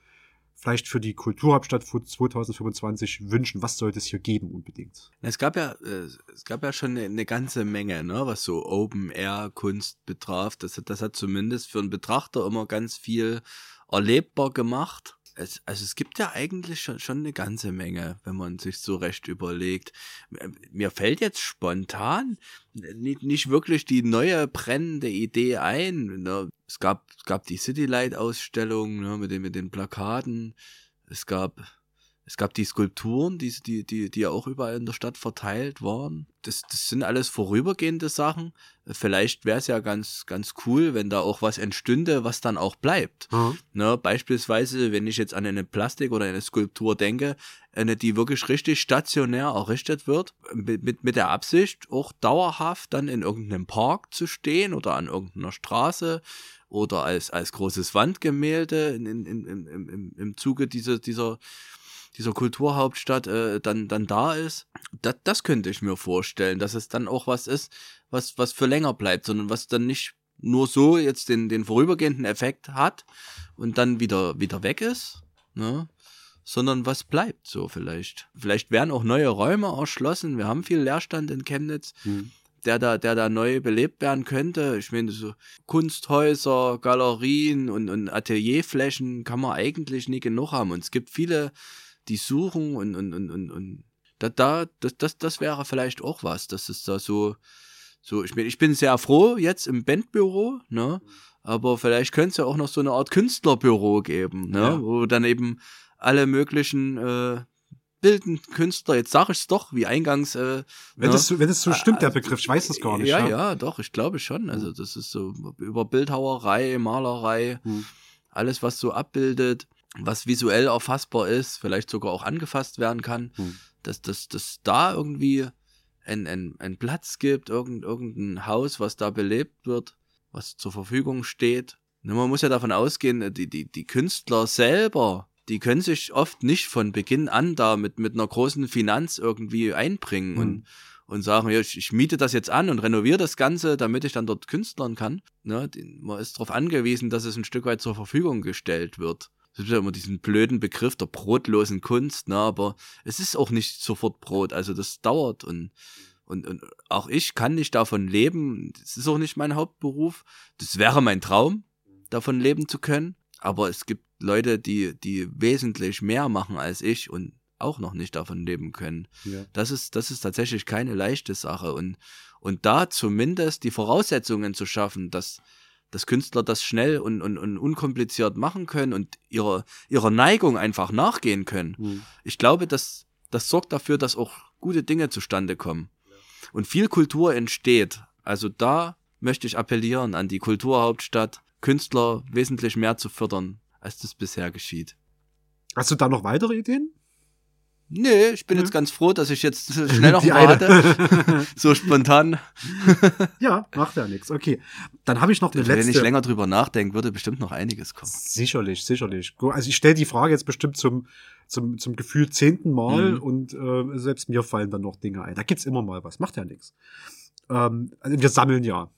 Speaker 1: vielleicht für die Kulturhauptstadt 2025 wünschen? Was sollte es hier geben unbedingt?
Speaker 2: Es gab ja, äh, es gab ja schon eine, ganze Menge, ne, was so Open Air Kunst betraf. Das, das hat zumindest für einen Betrachter immer ganz viel erlebbar gemacht. Es, also es gibt ja eigentlich schon, schon eine ganze Menge, wenn man sich so recht überlegt. Mir fällt jetzt spontan nicht, nicht wirklich die neue brennende Idee ein. Ne? Es gab, es gab die Citylight-Ausstellung ne, mit, den, mit den Plakaten. Es gab Es gab die Skulpturen, die, die, die, die ja auch überall in der Stadt verteilt waren. Das, das sind alles vorübergehende Sachen. Vielleicht wäre es ja ganz, ganz cool, wenn da auch was entstünde, was dann auch bleibt.
Speaker 1: Mhm.
Speaker 2: Ne, beispielsweise, wenn ich jetzt an eine Plastik oder eine Skulptur denke, eine, die wirklich richtig stationär errichtet wird, mit, mit, mit der Absicht, auch dauerhaft dann in irgendeinem Park zu stehen oder an irgendeiner Straße oder als, als großes Wandgemälde in, in, in, im, im, im Zuge dieser, dieser, dieser Kulturhauptstadt äh, dann, dann da ist. Das, das könnte ich mir vorstellen, dass es dann auch was ist, was, was für länger bleibt, sondern was dann nicht nur so jetzt den, den vorübergehenden Effekt hat und dann wieder, wieder weg ist, ne? sondern was bleibt so vielleicht. Vielleicht werden auch neue Räume erschlossen. Wir haben viel Leerstand in Chemnitz,
Speaker 1: Mhm.
Speaker 2: der da, der da neu belebt werden könnte. Ich meine, so Kunsthäuser, Galerien und, und Atelierflächen kann man eigentlich nie genug haben. Und es gibt viele, die suchen und, und, und, und, und da, da, das, das, das wäre vielleicht auch was, dass es da so, so, ich bin, ich bin sehr froh jetzt im Bandbüro, ne? Aber vielleicht könnte es ja auch noch so eine Art Künstlerbüro geben, ne?
Speaker 1: Ja.
Speaker 2: Wo dann eben alle möglichen äh, bildenden Künstler, jetzt sage ich es doch, wie eingangs, äh,
Speaker 1: Wenn,
Speaker 2: ne?
Speaker 1: das, so- wenn das so stimmt, der Begriff, ich weiß das gar nicht.
Speaker 2: Ja, ja, doch, ich glaube schon. Also das ist so über Bildhauerei, Malerei,
Speaker 1: Hm.
Speaker 2: alles, was so abbildet, was visuell erfassbar ist, vielleicht sogar auch angefasst werden kann,
Speaker 1: Hm.
Speaker 2: dass, dass, dass da irgendwie ein, ein, ein Platz gibt, irgend, irgendein Haus, was da belebt wird, was zur Verfügung steht. Ne, Man muss ja davon ausgehen, die, die, die Künstler selber, die können sich oft nicht von Beginn an da mit, mit einer großen Finanz irgendwie einbringen
Speaker 1: Hm.
Speaker 2: und, und sagen, ja, ich, ich miete das jetzt an und renoviere das Ganze, damit ich dann dort künstlern kann. Ne, die, man ist darauf angewiesen, dass es ein Stück weit zur Verfügung gestellt wird. Es gibt ja immer diesen blöden Begriff der brotlosen Kunst, ne, aber es ist auch nicht sofort Brot, also das dauert und, und, und auch ich kann nicht davon leben. Das ist auch nicht mein Hauptberuf. Das wäre mein Traum, davon leben zu können. Aber es gibt Leute, die, die wesentlich mehr machen als ich und auch noch nicht davon leben können.
Speaker 1: Ja.
Speaker 2: Das ist, das ist tatsächlich keine leichte Sache. Und, und da zumindest die Voraussetzungen zu schaffen, dass, dass Künstler das schnell und, und, und unkompliziert machen können und ihrer, ihrer Neigung einfach nachgehen können.
Speaker 1: Hm.
Speaker 2: Ich glaube, das, das sorgt dafür, dass auch gute Dinge zustande kommen. Und viel Kultur entsteht. Also da möchte ich appellieren an die Kulturhauptstadt, Künstler wesentlich mehr zu fördern, als das bisher geschieht.
Speaker 1: Hast du da noch weitere Ideen?
Speaker 2: Nee, ich bin
Speaker 1: Nö.
Speaker 2: jetzt ganz froh, dass ich jetzt schnell noch hatte. So spontan.
Speaker 1: ja, macht ja nichts. Okay. Dann habe ich noch eine
Speaker 2: Wenn
Speaker 1: letzte.
Speaker 2: ich länger drüber nachdenke, würde bestimmt noch einiges kommen.
Speaker 1: Sicherlich, sicherlich. Also ich stelle die Frage jetzt bestimmt zum, zum, zum Gefühl zehnten Mal
Speaker 2: Mhm.
Speaker 1: und äh, selbst mir fallen dann noch Dinge ein. Da gibt's immer mal was, macht ja nichts. Ähm, also wir sammeln ja.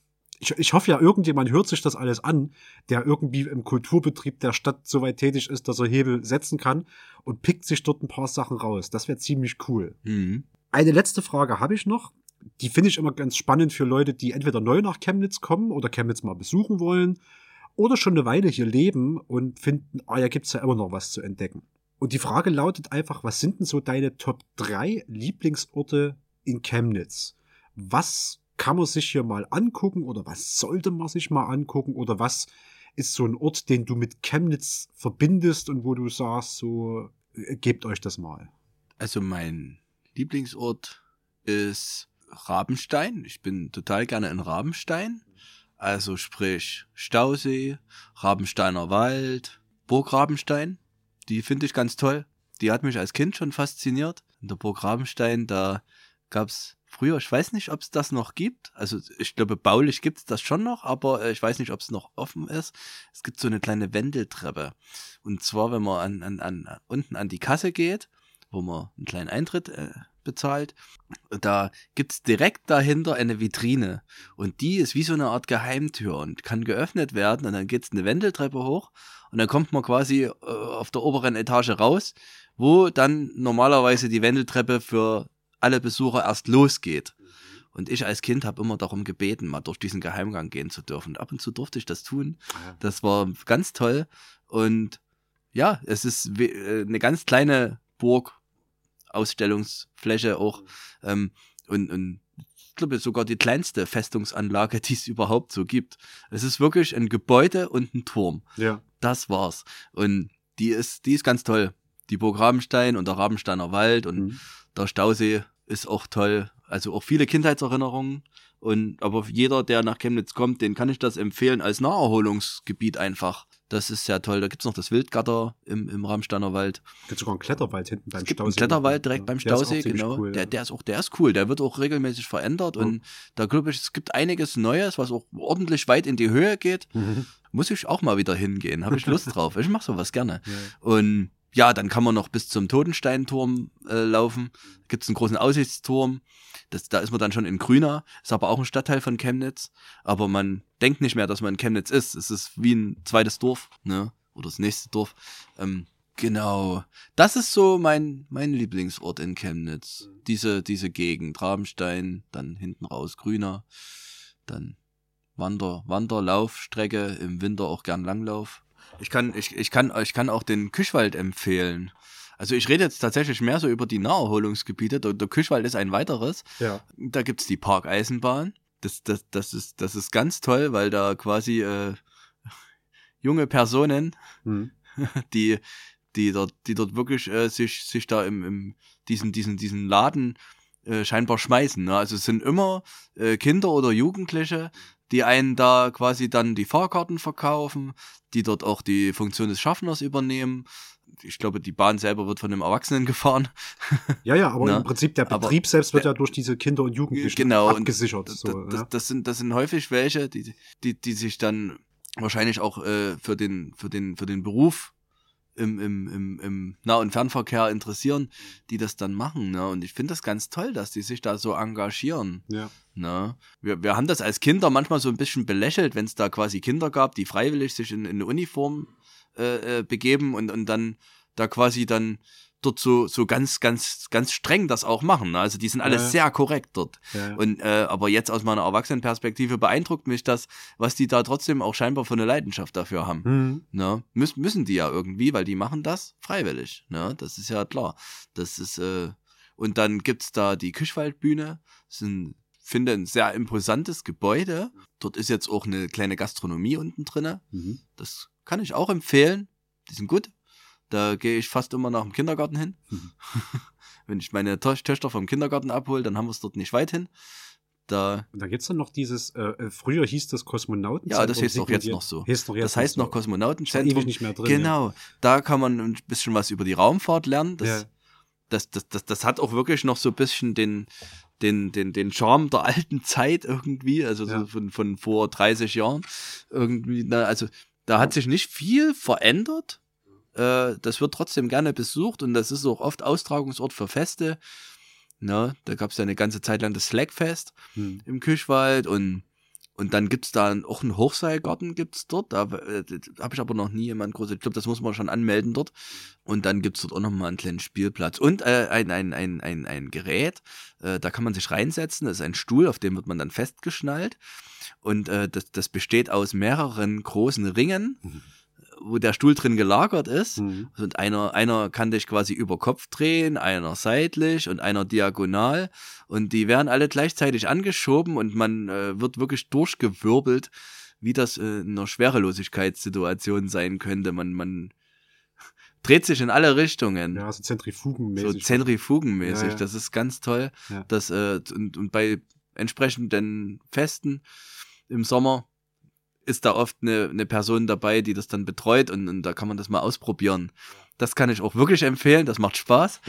Speaker 1: Ich, ich hoffe ja, irgendjemand hört sich das alles an, der irgendwie im Kulturbetrieb der Stadt so weit tätig ist, dass er Hebel setzen kann und pickt sich dort ein paar Sachen raus. Das wäre ziemlich cool.
Speaker 2: Mhm.
Speaker 1: Eine letzte Frage habe ich noch. Die finde ich immer ganz spannend für Leute, die entweder neu nach Chemnitz kommen oder Chemnitz mal besuchen wollen oder schon eine Weile hier leben und finden, ah ja, gibt's ja immer noch was zu entdecken. Und die Frage lautet einfach, was sind denn so deine Top 3 Lieblingsorte in Chemnitz? Was kann man sich hier mal angucken oder was sollte man sich mal angucken oder was ist so ein Ort, den du mit Chemnitz verbindest und wo du sagst, so, äh, gebt euch das mal.
Speaker 2: Also mein Lieblingsort ist Rabenstein. Ich bin total gerne in Rabenstein. Also sprich Stausee, Rabensteiner Wald, Burg Rabenstein. Die finde ich ganz toll. Die hat mich als Kind schon fasziniert. In der Burg Rabenstein, da gab's früher, ich weiß nicht, ob es das noch gibt. Also ich glaube, baulich gibt's das schon noch, aber äh, ich weiß nicht, ob es noch offen ist. Es gibt so eine kleine Wendeltreppe. Und zwar, wenn man an, an, an, unten an die Kasse geht, wo man einen kleinen Eintritt äh, bezahlt, da gibt's direkt dahinter eine Vitrine. Und die ist wie so eine Art Geheimtür und kann geöffnet werden. Und dann geht's eine Wendeltreppe hoch. Und dann kommt man quasi äh, auf der oberen Etage raus, wo dann normalerweise die Wendeltreppe für alle Besucher erst losgeht. Und ich als Kind habe immer darum gebeten, mal durch diesen Geheimgang gehen zu dürfen. Und ab und zu durfte ich das tun. Das war ganz toll. Und ja, es ist äh, eine ganz kleine Burg, Ausstellungsfläche auch. Ähm, und, und ich glaube sogar die kleinste Festungsanlage, die es überhaupt so gibt. Es ist wirklich ein Gebäude und ein Turm.
Speaker 1: Ja.
Speaker 2: Das war's. Und die ist, die ist ganz toll. die Burg Rabenstein und der Rabensteiner Wald und
Speaker 1: Mhm.
Speaker 2: der Stausee ist auch toll. Also auch viele Kindheitserinnerungen. Und aber jeder, der nach Chemnitz kommt, den kann ich das empfehlen als Naherholungsgebiet einfach. Das ist sehr toll. Da gibt's noch das Wildgatter im, im Rabensteiner Wald.
Speaker 1: Gibt sogar einen Kletterwald hinten beim
Speaker 2: Es gibt
Speaker 1: Stausee.
Speaker 2: einen Kletterwald direkt
Speaker 1: Ja,
Speaker 2: beim Stausee, genau.
Speaker 1: Cool,
Speaker 2: der, der ist auch, der ist cool. Der wird auch regelmäßig verändert
Speaker 1: Ja.
Speaker 2: und da glaube ich, es gibt einiges Neues, was auch ordentlich weit in die Höhe geht.
Speaker 1: Mhm.
Speaker 2: Muss ich auch mal wieder hingehen. Habe ich Lust drauf. Ich mache sowas gerne.
Speaker 1: Ja.
Speaker 2: Und ja, dann kann man noch bis zum Totensteinturm äh, laufen. Gibt's einen großen Aussichtsturm. Das, da ist man dann schon in Grüner. Ist aber auch ein Stadtteil von Chemnitz. Aber man denkt nicht mehr, dass man in Chemnitz ist. Es ist wie ein zweites Dorf, ne? Oder das nächste Dorf. Ähm, genau. Das ist so mein, mein Lieblingsort in Chemnitz. Diese, diese Gegend. Rabenstein, dann hinten raus Grüner. Dann Wander, Wanderlaufstrecke, im Winter auch gern Langlauf. Ich kann, ich, ich kann, ich kann auch den Küchwald empfehlen. Also ich rede jetzt tatsächlich mehr so über die Naherholungsgebiete. Der, der Küchwald ist ein weiteres.
Speaker 1: ja.
Speaker 2: Da gibt's die Parkeisenbahn. Das, das, das, ist, das ist ganz toll, weil da quasi äh, junge Personen,
Speaker 1: Mhm.
Speaker 2: die, die dort, die dort wirklich äh, sich, sich da im, im diesen, diesen, diesen Laden äh, scheinbar schmeißen. Ne? Also es sind immer äh, Kinder oder Jugendliche, die einen da quasi dann die Fahrkarten verkaufen, die dort auch die Funktion des Schaffners übernehmen. Ich glaube, die Bahn selber wird von einem Erwachsenen gefahren.
Speaker 1: ja, ja, aber
Speaker 2: Ne?
Speaker 1: im Prinzip der
Speaker 2: Aber
Speaker 1: Betrieb selbst wird ja durch diese Kinder und Jugendlichen
Speaker 2: Genau, und
Speaker 1: abgesichert.
Speaker 2: Das,
Speaker 1: so,
Speaker 2: das,
Speaker 1: ja.
Speaker 2: das, sind, das sind häufig welche, die, die, die sich dann wahrscheinlich auch äh, für, den, für, den, für den Beruf im, im, im, im Nah- und Fernverkehr interessieren, die das dann machen. Ne? Und ich finde das ganz toll, dass die sich da so engagieren.
Speaker 1: ja.
Speaker 2: Ne? Wir, wir haben das als Kinder manchmal so ein bisschen belächelt, wenn es da quasi Kinder gab, die freiwillig sich in, in eine Uniform äh, äh, begeben und, und dann da quasi dann dort so, so ganz, ganz, ganz streng das auch machen. Ne? Also die sind alle
Speaker 1: Ja,
Speaker 2: sehr korrekt dort.
Speaker 1: Ja.
Speaker 2: Und äh, aber jetzt aus meiner Erwachsenenperspektive beeindruckt mich das, was die da trotzdem auch scheinbar für eine Leidenschaft dafür haben.
Speaker 1: Mhm.
Speaker 2: Ne? Müß, müssen die ja irgendwie, weil die machen das freiwillig. Ne? Das ist ja klar. Das ist, äh, und dann gibt's da die Küchwaldbühne. Das ist ein, finde ein sehr imposantes Gebäude. Dort ist jetzt auch eine kleine Gastronomie unten drinne.
Speaker 1: Mhm.
Speaker 2: Das kann ich auch empfehlen. Die sind gut. Da gehe ich fast immer nach dem Kindergarten hin.
Speaker 1: Mhm.
Speaker 2: Wenn ich meine To Töchter vom Kindergarten abhole, dann haben wir es dort nicht weit hin. Da,
Speaker 1: Und da gibt's dann noch dieses, äh, äh, früher hieß das Kosmonauten.
Speaker 2: Ja, das heißt doch jetzt noch so.
Speaker 1: Heißt noch jetzt
Speaker 2: das heißt noch
Speaker 1: so.
Speaker 2: Kosmonautenzentrum.
Speaker 1: nicht mehr drin.
Speaker 2: Genau, da kann man ein bisschen was über die Raumfahrt lernen. Das,
Speaker 1: Ja.
Speaker 2: das, das, das, das hat auch wirklich noch so ein bisschen den, den, den, den Charme der alten Zeit irgendwie, also
Speaker 1: Ja.
Speaker 2: so von, von vor 30 Jahren irgendwie. Na, also da hat sich nicht viel verändert. Äh, das wird trotzdem gerne besucht und das ist auch oft Austragungsort für Feste. Na, da gab es ja eine ganze Zeit lang das Slackfest
Speaker 1: Hm.
Speaker 2: im Küchwald und und dann gibt's da auch einen Hochseilgarten gibt's dort. Da äh, habe ich aber noch nie jemand groß. Ich glaube, das muss man schon anmelden dort. Und dann gibt's dort auch noch mal einen kleinen Spielplatz und äh, ein, ein, ein, ein, ein Gerät. Äh, da kann man sich reinsetzen. Das ist ein Stuhl, auf dem wird man dann festgeschnallt. Und äh, das, das besteht aus mehreren großen Ringen,
Speaker 1: Mhm.
Speaker 2: Wo der Stuhl drin gelagert ist.
Speaker 1: Mhm.
Speaker 2: Und einer, einer kann dich quasi über Kopf drehen, einer seitlich und einer diagonal. Und die werden alle gleichzeitig angeschoben und man äh, wird wirklich durchgewirbelt, wie das äh, in einer Schwerelosigkeitssituation sein könnte. Man, man dreht sich in alle Richtungen.
Speaker 1: Ja, so
Speaker 2: so
Speaker 1: zentrifugenmäßig.
Speaker 2: zentrifugenmäßig.
Speaker 1: Ja, ja.
Speaker 2: Das ist ganz toll.
Speaker 1: Ja.
Speaker 2: Das, äh, und, und bei entsprechenden Festen im Sommer ist da oft eine, eine Person dabei, die das dann betreut und, und da kann man das mal ausprobieren. Das kann ich auch wirklich empfehlen, das macht Spaß.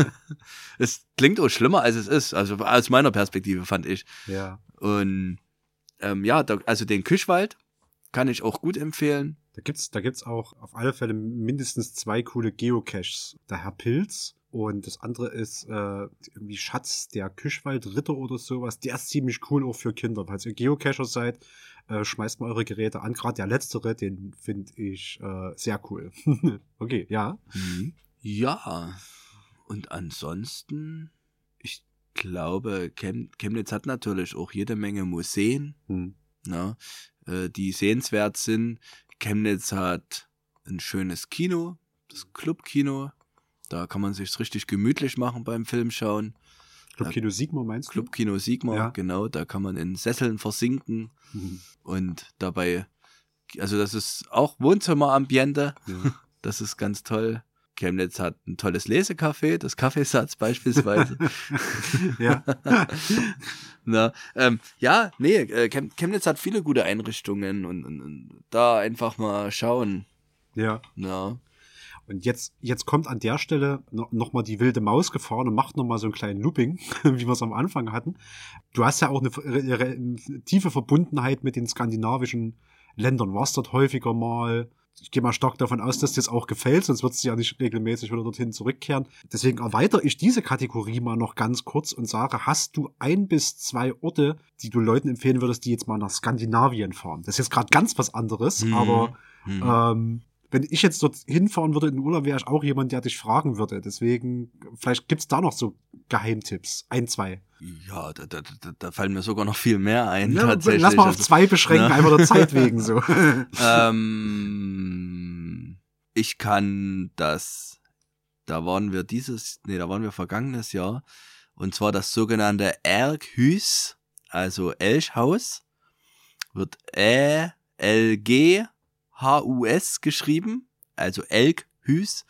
Speaker 2: es klingt auch schlimmer, als es ist, also aus meiner Perspektive fand ich.
Speaker 1: ja.
Speaker 2: Und ähm, ja, da, also den Küchwald kann ich auch gut empfehlen.
Speaker 1: Da gibt's, da gibt's auch auf alle Fälle mindestens zwei coole Geocaches. Der Herr Pilz und das andere ist äh, irgendwie Schatz der Küchwaldritter oder sowas. Der ist ziemlich cool auch für Kinder. Falls ihr Geocacher seid, äh, schmeißt mal eure Geräte an. Gerade der letztere, den finde ich äh, sehr cool. okay, ja.
Speaker 2: Ja, und ansonsten, ich glaube, Chem Chemnitz hat natürlich auch jede Menge Museen,
Speaker 1: Hm.
Speaker 2: ne, äh, die sehenswert sind. Chemnitz hat ein schönes Kino, das Clubkino. Da kann man sich richtig gemütlich machen beim Filmschauen.
Speaker 1: Club Kino Sigma meinst du?
Speaker 2: Clubkino Sigma,
Speaker 1: Ja.
Speaker 2: genau, da kann man in Sesseln versinken
Speaker 1: Mhm.
Speaker 2: und dabei, also das ist auch Wohnzimmerambiente.
Speaker 1: Ja.
Speaker 2: Das ist ganz toll. Chemnitz hat ein tolles Lesecafé, das Kaffeesatz beispielsweise.
Speaker 1: ja.
Speaker 2: Na, ähm, ja, nee, äh, Chem Chemnitz hat viele gute Einrichtungen und, und, und da einfach mal schauen.
Speaker 1: Ja.
Speaker 2: Ja.
Speaker 1: Und jetzt, jetzt kommt an der Stelle no, noch mal die wilde Maus gefahren und macht noch mal so einen kleinen Looping, wie wir es am Anfang hatten. Du hast ja auch eine, eine, eine tiefe Verbundenheit mit den skandinavischen Ländern. Warst dort häufiger mal? ich gehe mal stark davon aus, dass dir das auch gefällt, sonst wird du ja nicht regelmäßig wieder dorthin zurückkehren. Deswegen erweitere ich diese Kategorie mal noch ganz kurz und sage, hast du ein bis zwei Orte, die du Leuten empfehlen würdest, die jetzt mal nach Skandinavien fahren? Das ist jetzt gerade ganz was anderes, mhm. aber mhm. Ähm, wenn ich jetzt dort hinfahren würde in den Urlaub, wäre ich auch jemand, der dich fragen würde. Deswegen, vielleicht gibt's da noch so Geheimtipps. Ein, zwei.
Speaker 2: Ja, da, da, da, fallen mir sogar noch viel mehr ein. Ja, tatsächlich.
Speaker 1: Lass mal auf also, zwei beschränken, ne? einfach der Zeit wegen so.
Speaker 2: ähm, ich kann das, da waren wir dieses, nee, da waren wir vergangenes Jahr. Und zwar das sogenannte Erghüs, also Elchhaus, wird E, L, G, H-U-S geschrieben, also Elkhüs.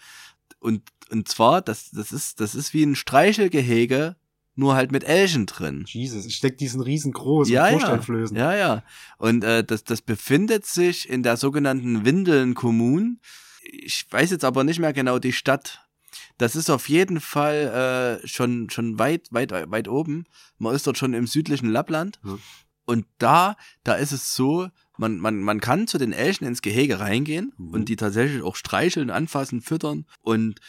Speaker 2: Und, und zwar, das, das ist, das ist wie ein Streichelgehege, nur halt mit Elchen drin.
Speaker 1: Jesus, ich steck diesen riesengroßen
Speaker 2: ja, Vorsteinflößen. Ja, ja. Und äh, das, das befindet sich in der sogenannten Windeln Ich weiß jetzt aber nicht mehr genau die Stadt. Das ist auf jeden Fall äh, schon, schon weit, weit, weit oben. Man ist dort schon im südlichen Lappland. Hm. Und da, da ist es so, man, man, man kann zu den Elchen ins Gehege reingehen mhm. und die tatsächlich auch streicheln, anfassen, füttern. Und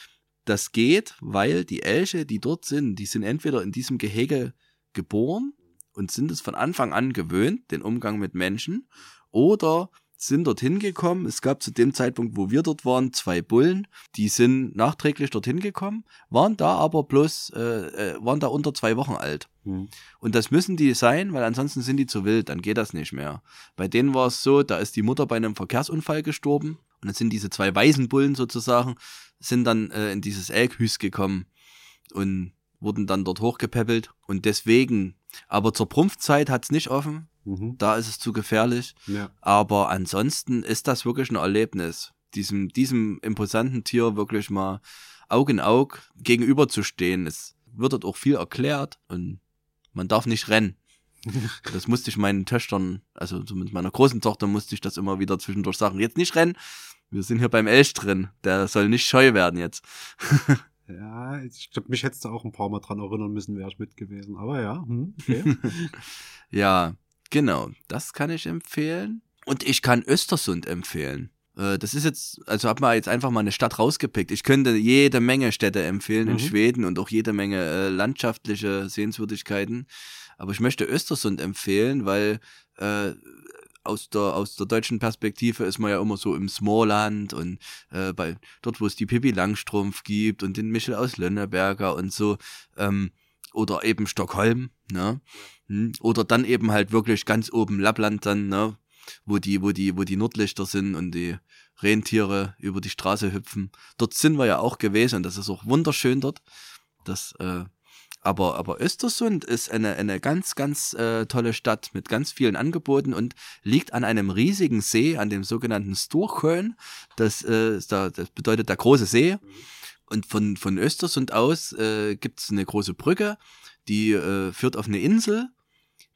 Speaker 2: das geht, weil die Elche, die dort sind, die sind entweder in diesem Gehege geboren und sind es von Anfang an gewöhnt, den Umgang mit Menschen, oder sind dorthin gekommen. Es gab zu dem Zeitpunkt, wo wir dort waren, zwei Bullen, die sind nachträglich dorthin gekommen, waren da aber bloß, äh, äh, waren da unter zwei Wochen alt. Mhm. Und das müssen die sein, weil ansonsten sind die zu wild, dann geht das nicht mehr. Bei denen war es so, da ist die Mutter bei einem Verkehrsunfall gestorben und dann sind diese zwei Waisenbullen sozusagen, sind dann äh, in dieses Elkhüs gekommen und wurden dann dort hochgepäppelt und deswegen, aber zur Prumpfzeit hat's nicht offen, Mhm. Da ist es zu gefährlich. Ja. Aber ansonsten ist das wirklich ein Erlebnis, diesem, diesem imposanten Tier wirklich mal Aug in Aug gegenüberzustehen. Es wird dort auch viel erklärt und man darf nicht rennen. Das musste ich meinen Töchtern, also zumindest meiner großen Tochter musste ich das immer wieder zwischendurch sagen. Jetzt nicht rennen, wir sind hier beim Elch drin. Der soll nicht scheu werden jetzt.
Speaker 1: ja, ich glaube, mich hättest du auch ein paar Mal dran erinnern müssen, wäre ich mit gewesen. Aber ja, hm, okay.
Speaker 2: ja, Genau, das kann ich empfehlen. Und ich kann Östersund empfehlen. Äh, das ist jetzt, also hab mal jetzt einfach mal eine Stadt rausgepickt. Ich könnte jede Menge Städte empfehlen mhm. in Schweden und auch jede Menge äh, landschaftliche Sehenswürdigkeiten. Aber ich möchte Östersund empfehlen, weil äh, aus der, aus der deutschen Perspektive ist man ja immer so im Smallland und äh, bei dort, wo es die Pippi Langstrumpf gibt und den Michel aus Lönneberger und so. Ähm, oder eben Stockholm, ne? Hm? Oder dann eben halt wirklich ganz oben Lappland dann, ne? Wo die, wo die, wo die Nordlichter sind und die Rentiere über die Straße hüpfen. Dort sind wir ja auch gewesen und das ist auch wunderschön dort. Das, äh, aber, aber Östersund ist eine, eine ganz, ganz äh, tolle Stadt mit ganz vielen Angeboten und liegt an einem riesigen See, an dem sogenannten Sturkön. Das, äh, das bedeutet der große See. Und von, von Östersund aus äh, gibt es eine große Brücke, die äh, führt auf eine Insel,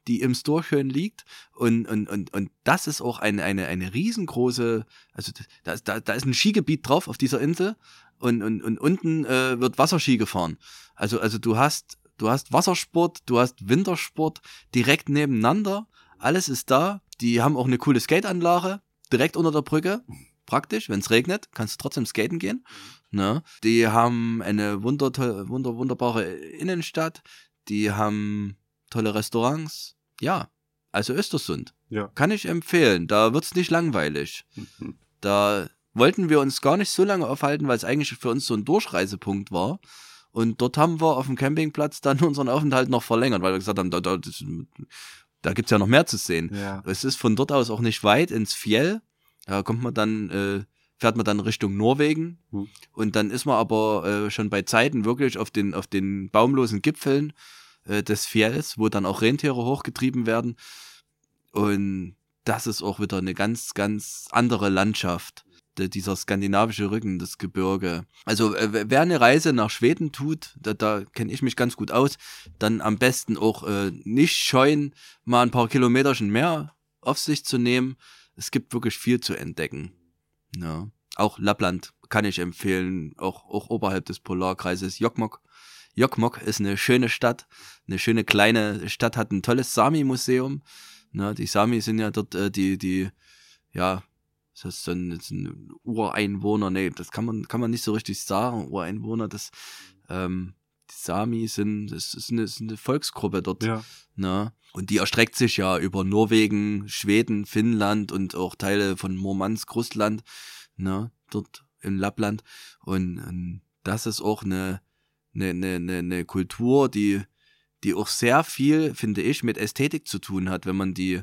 Speaker 2: die im Storchön liegt. Und, und, und, und das ist auch eine, eine, eine riesengroße, also da, da, da ist ein Skigebiet drauf auf dieser Insel und, und, und unten äh, wird Wasserski gefahren. Also, also du hast, du hast Wassersport, du hast Wintersport direkt nebeneinander. Alles ist da. Die haben auch eine coole Skateanlage direkt unter der Brücke praktisch, wenn es regnet, kannst du trotzdem skaten gehen. Ne? Die haben eine wunder, wunder, wunderbare Innenstadt, die haben tolle Restaurants. Ja, also Östersund. Ja. Kann ich empfehlen. Da wird's nicht langweilig. Mhm. Da wollten wir uns gar nicht so lange aufhalten, weil es eigentlich für uns so ein Durchreisepunkt war. Und dort haben wir auf dem Campingplatz dann unseren Aufenthalt noch verlängert, weil wir gesagt haben, da, da, da gibt's ja noch mehr zu sehen. Ja. Es ist von dort aus auch nicht weit ins Fjell. Da kommt man dann, äh, fährt man dann Richtung Norwegen hm. und dann ist man aber äh, schon bei Zeiten wirklich auf den, auf den baumlosen Gipfeln äh, des Fjells, wo dann auch Rentiere hochgetrieben werden. Und das ist auch wieder eine ganz, ganz andere Landschaft. dieser skandinavische Rücken, das Gebirge. Also äh, wer eine Reise nach Schweden tut, da, da kenne ich mich ganz gut aus, dann am besten auch äh, nicht scheuen, mal ein paar Kilometerchen mehr auf sich zu nehmen. Es gibt wirklich viel zu entdecken. Ja. Auch Lappland kann ich empfehlen, auch, auch oberhalb des Polarkreises Jokmok. Jokmok ist eine schöne Stadt, eine schöne kleine Stadt, hat ein tolles Sami-Museum. Ne, die Sami sind ja dort äh, die, die, ja, das ist ein, das ist ein Ureinwohner, nee, das kann man, kann man nicht so richtig sagen, Ureinwohner, das, ähm, die Sami sind, das ist eine, ist eine Volksgruppe dort.
Speaker 1: Ja.
Speaker 2: Ne? Und die erstreckt sich ja über Norwegen, Schweden, Finnland und auch Teile von Murmansk, Russland, ne? dort in Lappland. Und, und das ist auch eine, eine, eine, eine Kultur, die, die auch sehr viel, finde ich, mit Ästhetik zu tun hat, wenn man die,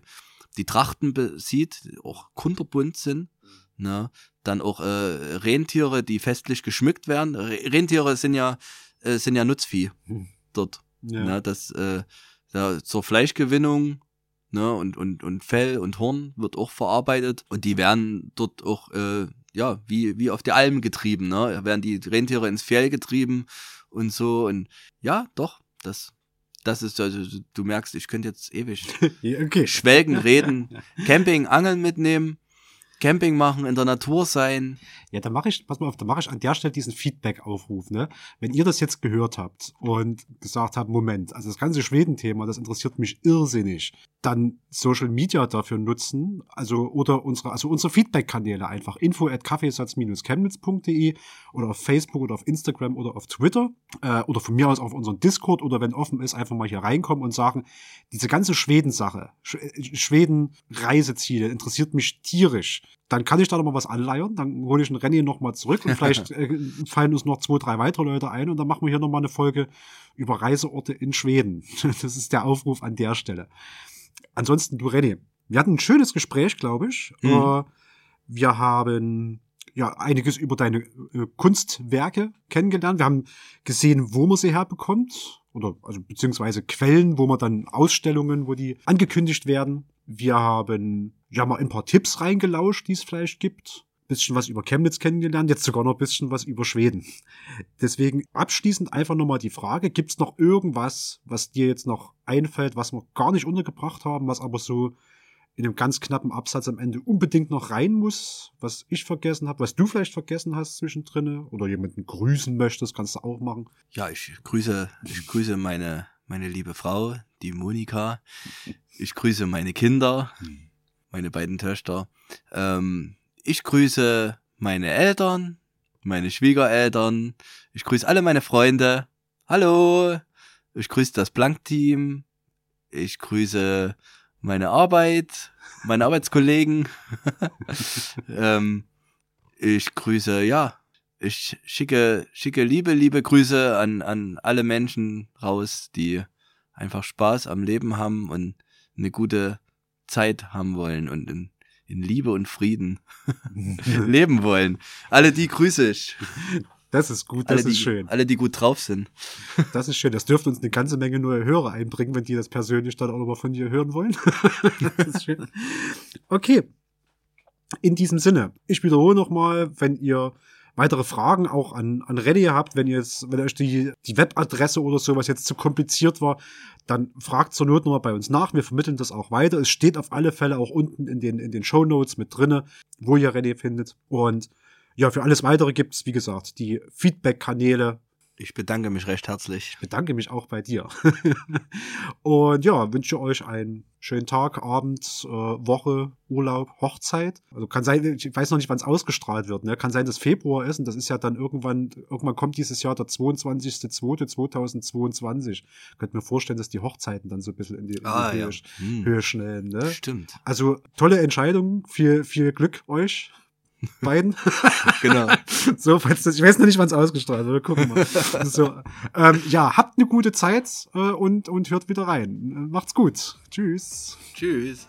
Speaker 2: die Trachten sieht, die auch kunterbunt sind. Ne? Dann auch äh, Rentiere, die festlich geschmückt werden. Rentiere sind ja, äh, sind ja Nutzvieh hm. dort. Ja. Ne? Das, äh, da, zur Fleischgewinnung ne? und, und, und Fell und Horn wird auch verarbeitet. Und die werden dort auch, äh, ja, wie, wie auf die Almen getrieben. Ne? Da werden die Rentiere ins Fjell getrieben und so. Und ja, doch, das das ist also, du merkst, ich könnte jetzt ewig okay. schwelgen, reden, Camping, Angeln mitnehmen, Camping machen, in der Natur sein.
Speaker 1: Ja, da mache ich, pass mal auf, da mache ich an der Stelle diesen Feedback-Aufruf, ne? Wenn ihr das jetzt gehört habt und gesagt habt, Moment, also das ganze Schweden-Thema, das interessiert mich irrsinnig, dann Social Media dafür nutzen, also oder unsere, also unsere Feedback-Kanäle einfach info at kaffeesatz-chemnitz.de oder auf Facebook oder auf Instagram oder auf Twitter äh, oder von mir aus auf unseren Discord oder wenn offen ist, einfach mal hier reinkommen und sagen, diese ganze Schweden-Sache, Schweden-Reiseziele interessiert mich tierisch dann kann ich da noch mal was anleiern, dann hole ich einen Rennen noch mal zurück und vielleicht äh, fallen uns noch zwei, drei weitere Leute ein und dann machen wir hier noch mal eine Folge über Reiseorte in Schweden. Das ist der Aufruf an der Stelle. Ansonsten, du René, wir hatten ein schönes Gespräch, glaube ich. Mhm. Äh, wir haben ja einiges über deine äh, Kunstwerke kennengelernt. Wir haben gesehen, wo man sie herbekommt oder also beziehungsweise Quellen, wo man dann Ausstellungen, wo die angekündigt werden. Wir haben ja mal ein paar Tipps reingelauscht, die es vielleicht gibt. Bisschen was über Chemnitz kennengelernt, jetzt sogar noch ein bisschen was über Schweden. Deswegen abschließend einfach nochmal die Frage, gibt es noch irgendwas, was dir jetzt noch einfällt, was wir gar nicht untergebracht haben, was aber so in einem ganz knappen Absatz am Ende unbedingt noch rein muss, was ich vergessen habe, was du vielleicht vergessen hast zwischendrin oder jemanden grüßen möchtest, kannst du auch machen.
Speaker 2: Ja, ich grüße, ich grüße meine, meine liebe Frau, die Monika. Ich grüße meine Kinder, meine beiden Töchter. Ähm, ich grüße meine Eltern, meine Schwiegereltern. Ich grüße alle meine Freunde. Hallo. Ich grüße das Blank-Team. Ich grüße meine Arbeit, meine Arbeitskollegen. ähm, ich grüße, ja, ich schicke, schicke liebe, liebe Grüße an, an alle Menschen raus, die einfach Spaß am Leben haben und eine gute Zeit haben wollen und in, in Liebe und Frieden leben wollen. Alle die grüße ich.
Speaker 1: Das ist gut, das
Speaker 2: alle,
Speaker 1: ist
Speaker 2: die,
Speaker 1: schön.
Speaker 2: Alle, die gut drauf sind.
Speaker 1: Das ist schön. Das dürfte uns eine ganze Menge neue Hörer einbringen, wenn die das persönlich dann auch nochmal von dir hören wollen. das ist schön. Okay. In diesem Sinne, ich wiederhole nochmal, wenn ihr weitere Fragen auch an, an Ready habt, wenn ihr jetzt, wenn euch die, die Webadresse oder sowas jetzt zu kompliziert war, dann fragt zur Not nochmal bei uns nach. Wir vermitteln das auch weiter. Es steht auf alle Fälle auch unten in den, in den Show Notes mit drinne, wo ihr Ready findet. Und ja, für alles weitere gibt's wie gesagt, die Feedback-Kanäle.
Speaker 2: Ich bedanke mich recht herzlich.
Speaker 1: Ich bedanke mich auch bei dir. und ja, wünsche euch einen schönen Tag, Abend, äh, Woche, Urlaub, Hochzeit. Also kann sein, ich weiß noch nicht, wann es ausgestrahlt wird. Ne? Kann sein, dass Februar ist und das ist ja dann irgendwann, irgendwann kommt dieses Jahr der 22.02.2022. Könnt mir vorstellen, dass die Hochzeiten dann so ein bisschen in die, in die
Speaker 2: ah,
Speaker 1: Höhe,
Speaker 2: ja. hm.
Speaker 1: Höhe schnellen. Ne?
Speaker 2: Stimmt.
Speaker 1: Also tolle Entscheidung. Viel, viel Glück euch beiden.
Speaker 2: genau.
Speaker 1: so, falls das, ich weiß noch nicht, wann es ausgestrahlt wird. Gucken wir mal. so, ähm, ja, habt eine gute Zeit äh, und, und hört wieder rein. Macht's gut. Tschüss.
Speaker 2: Tschüss.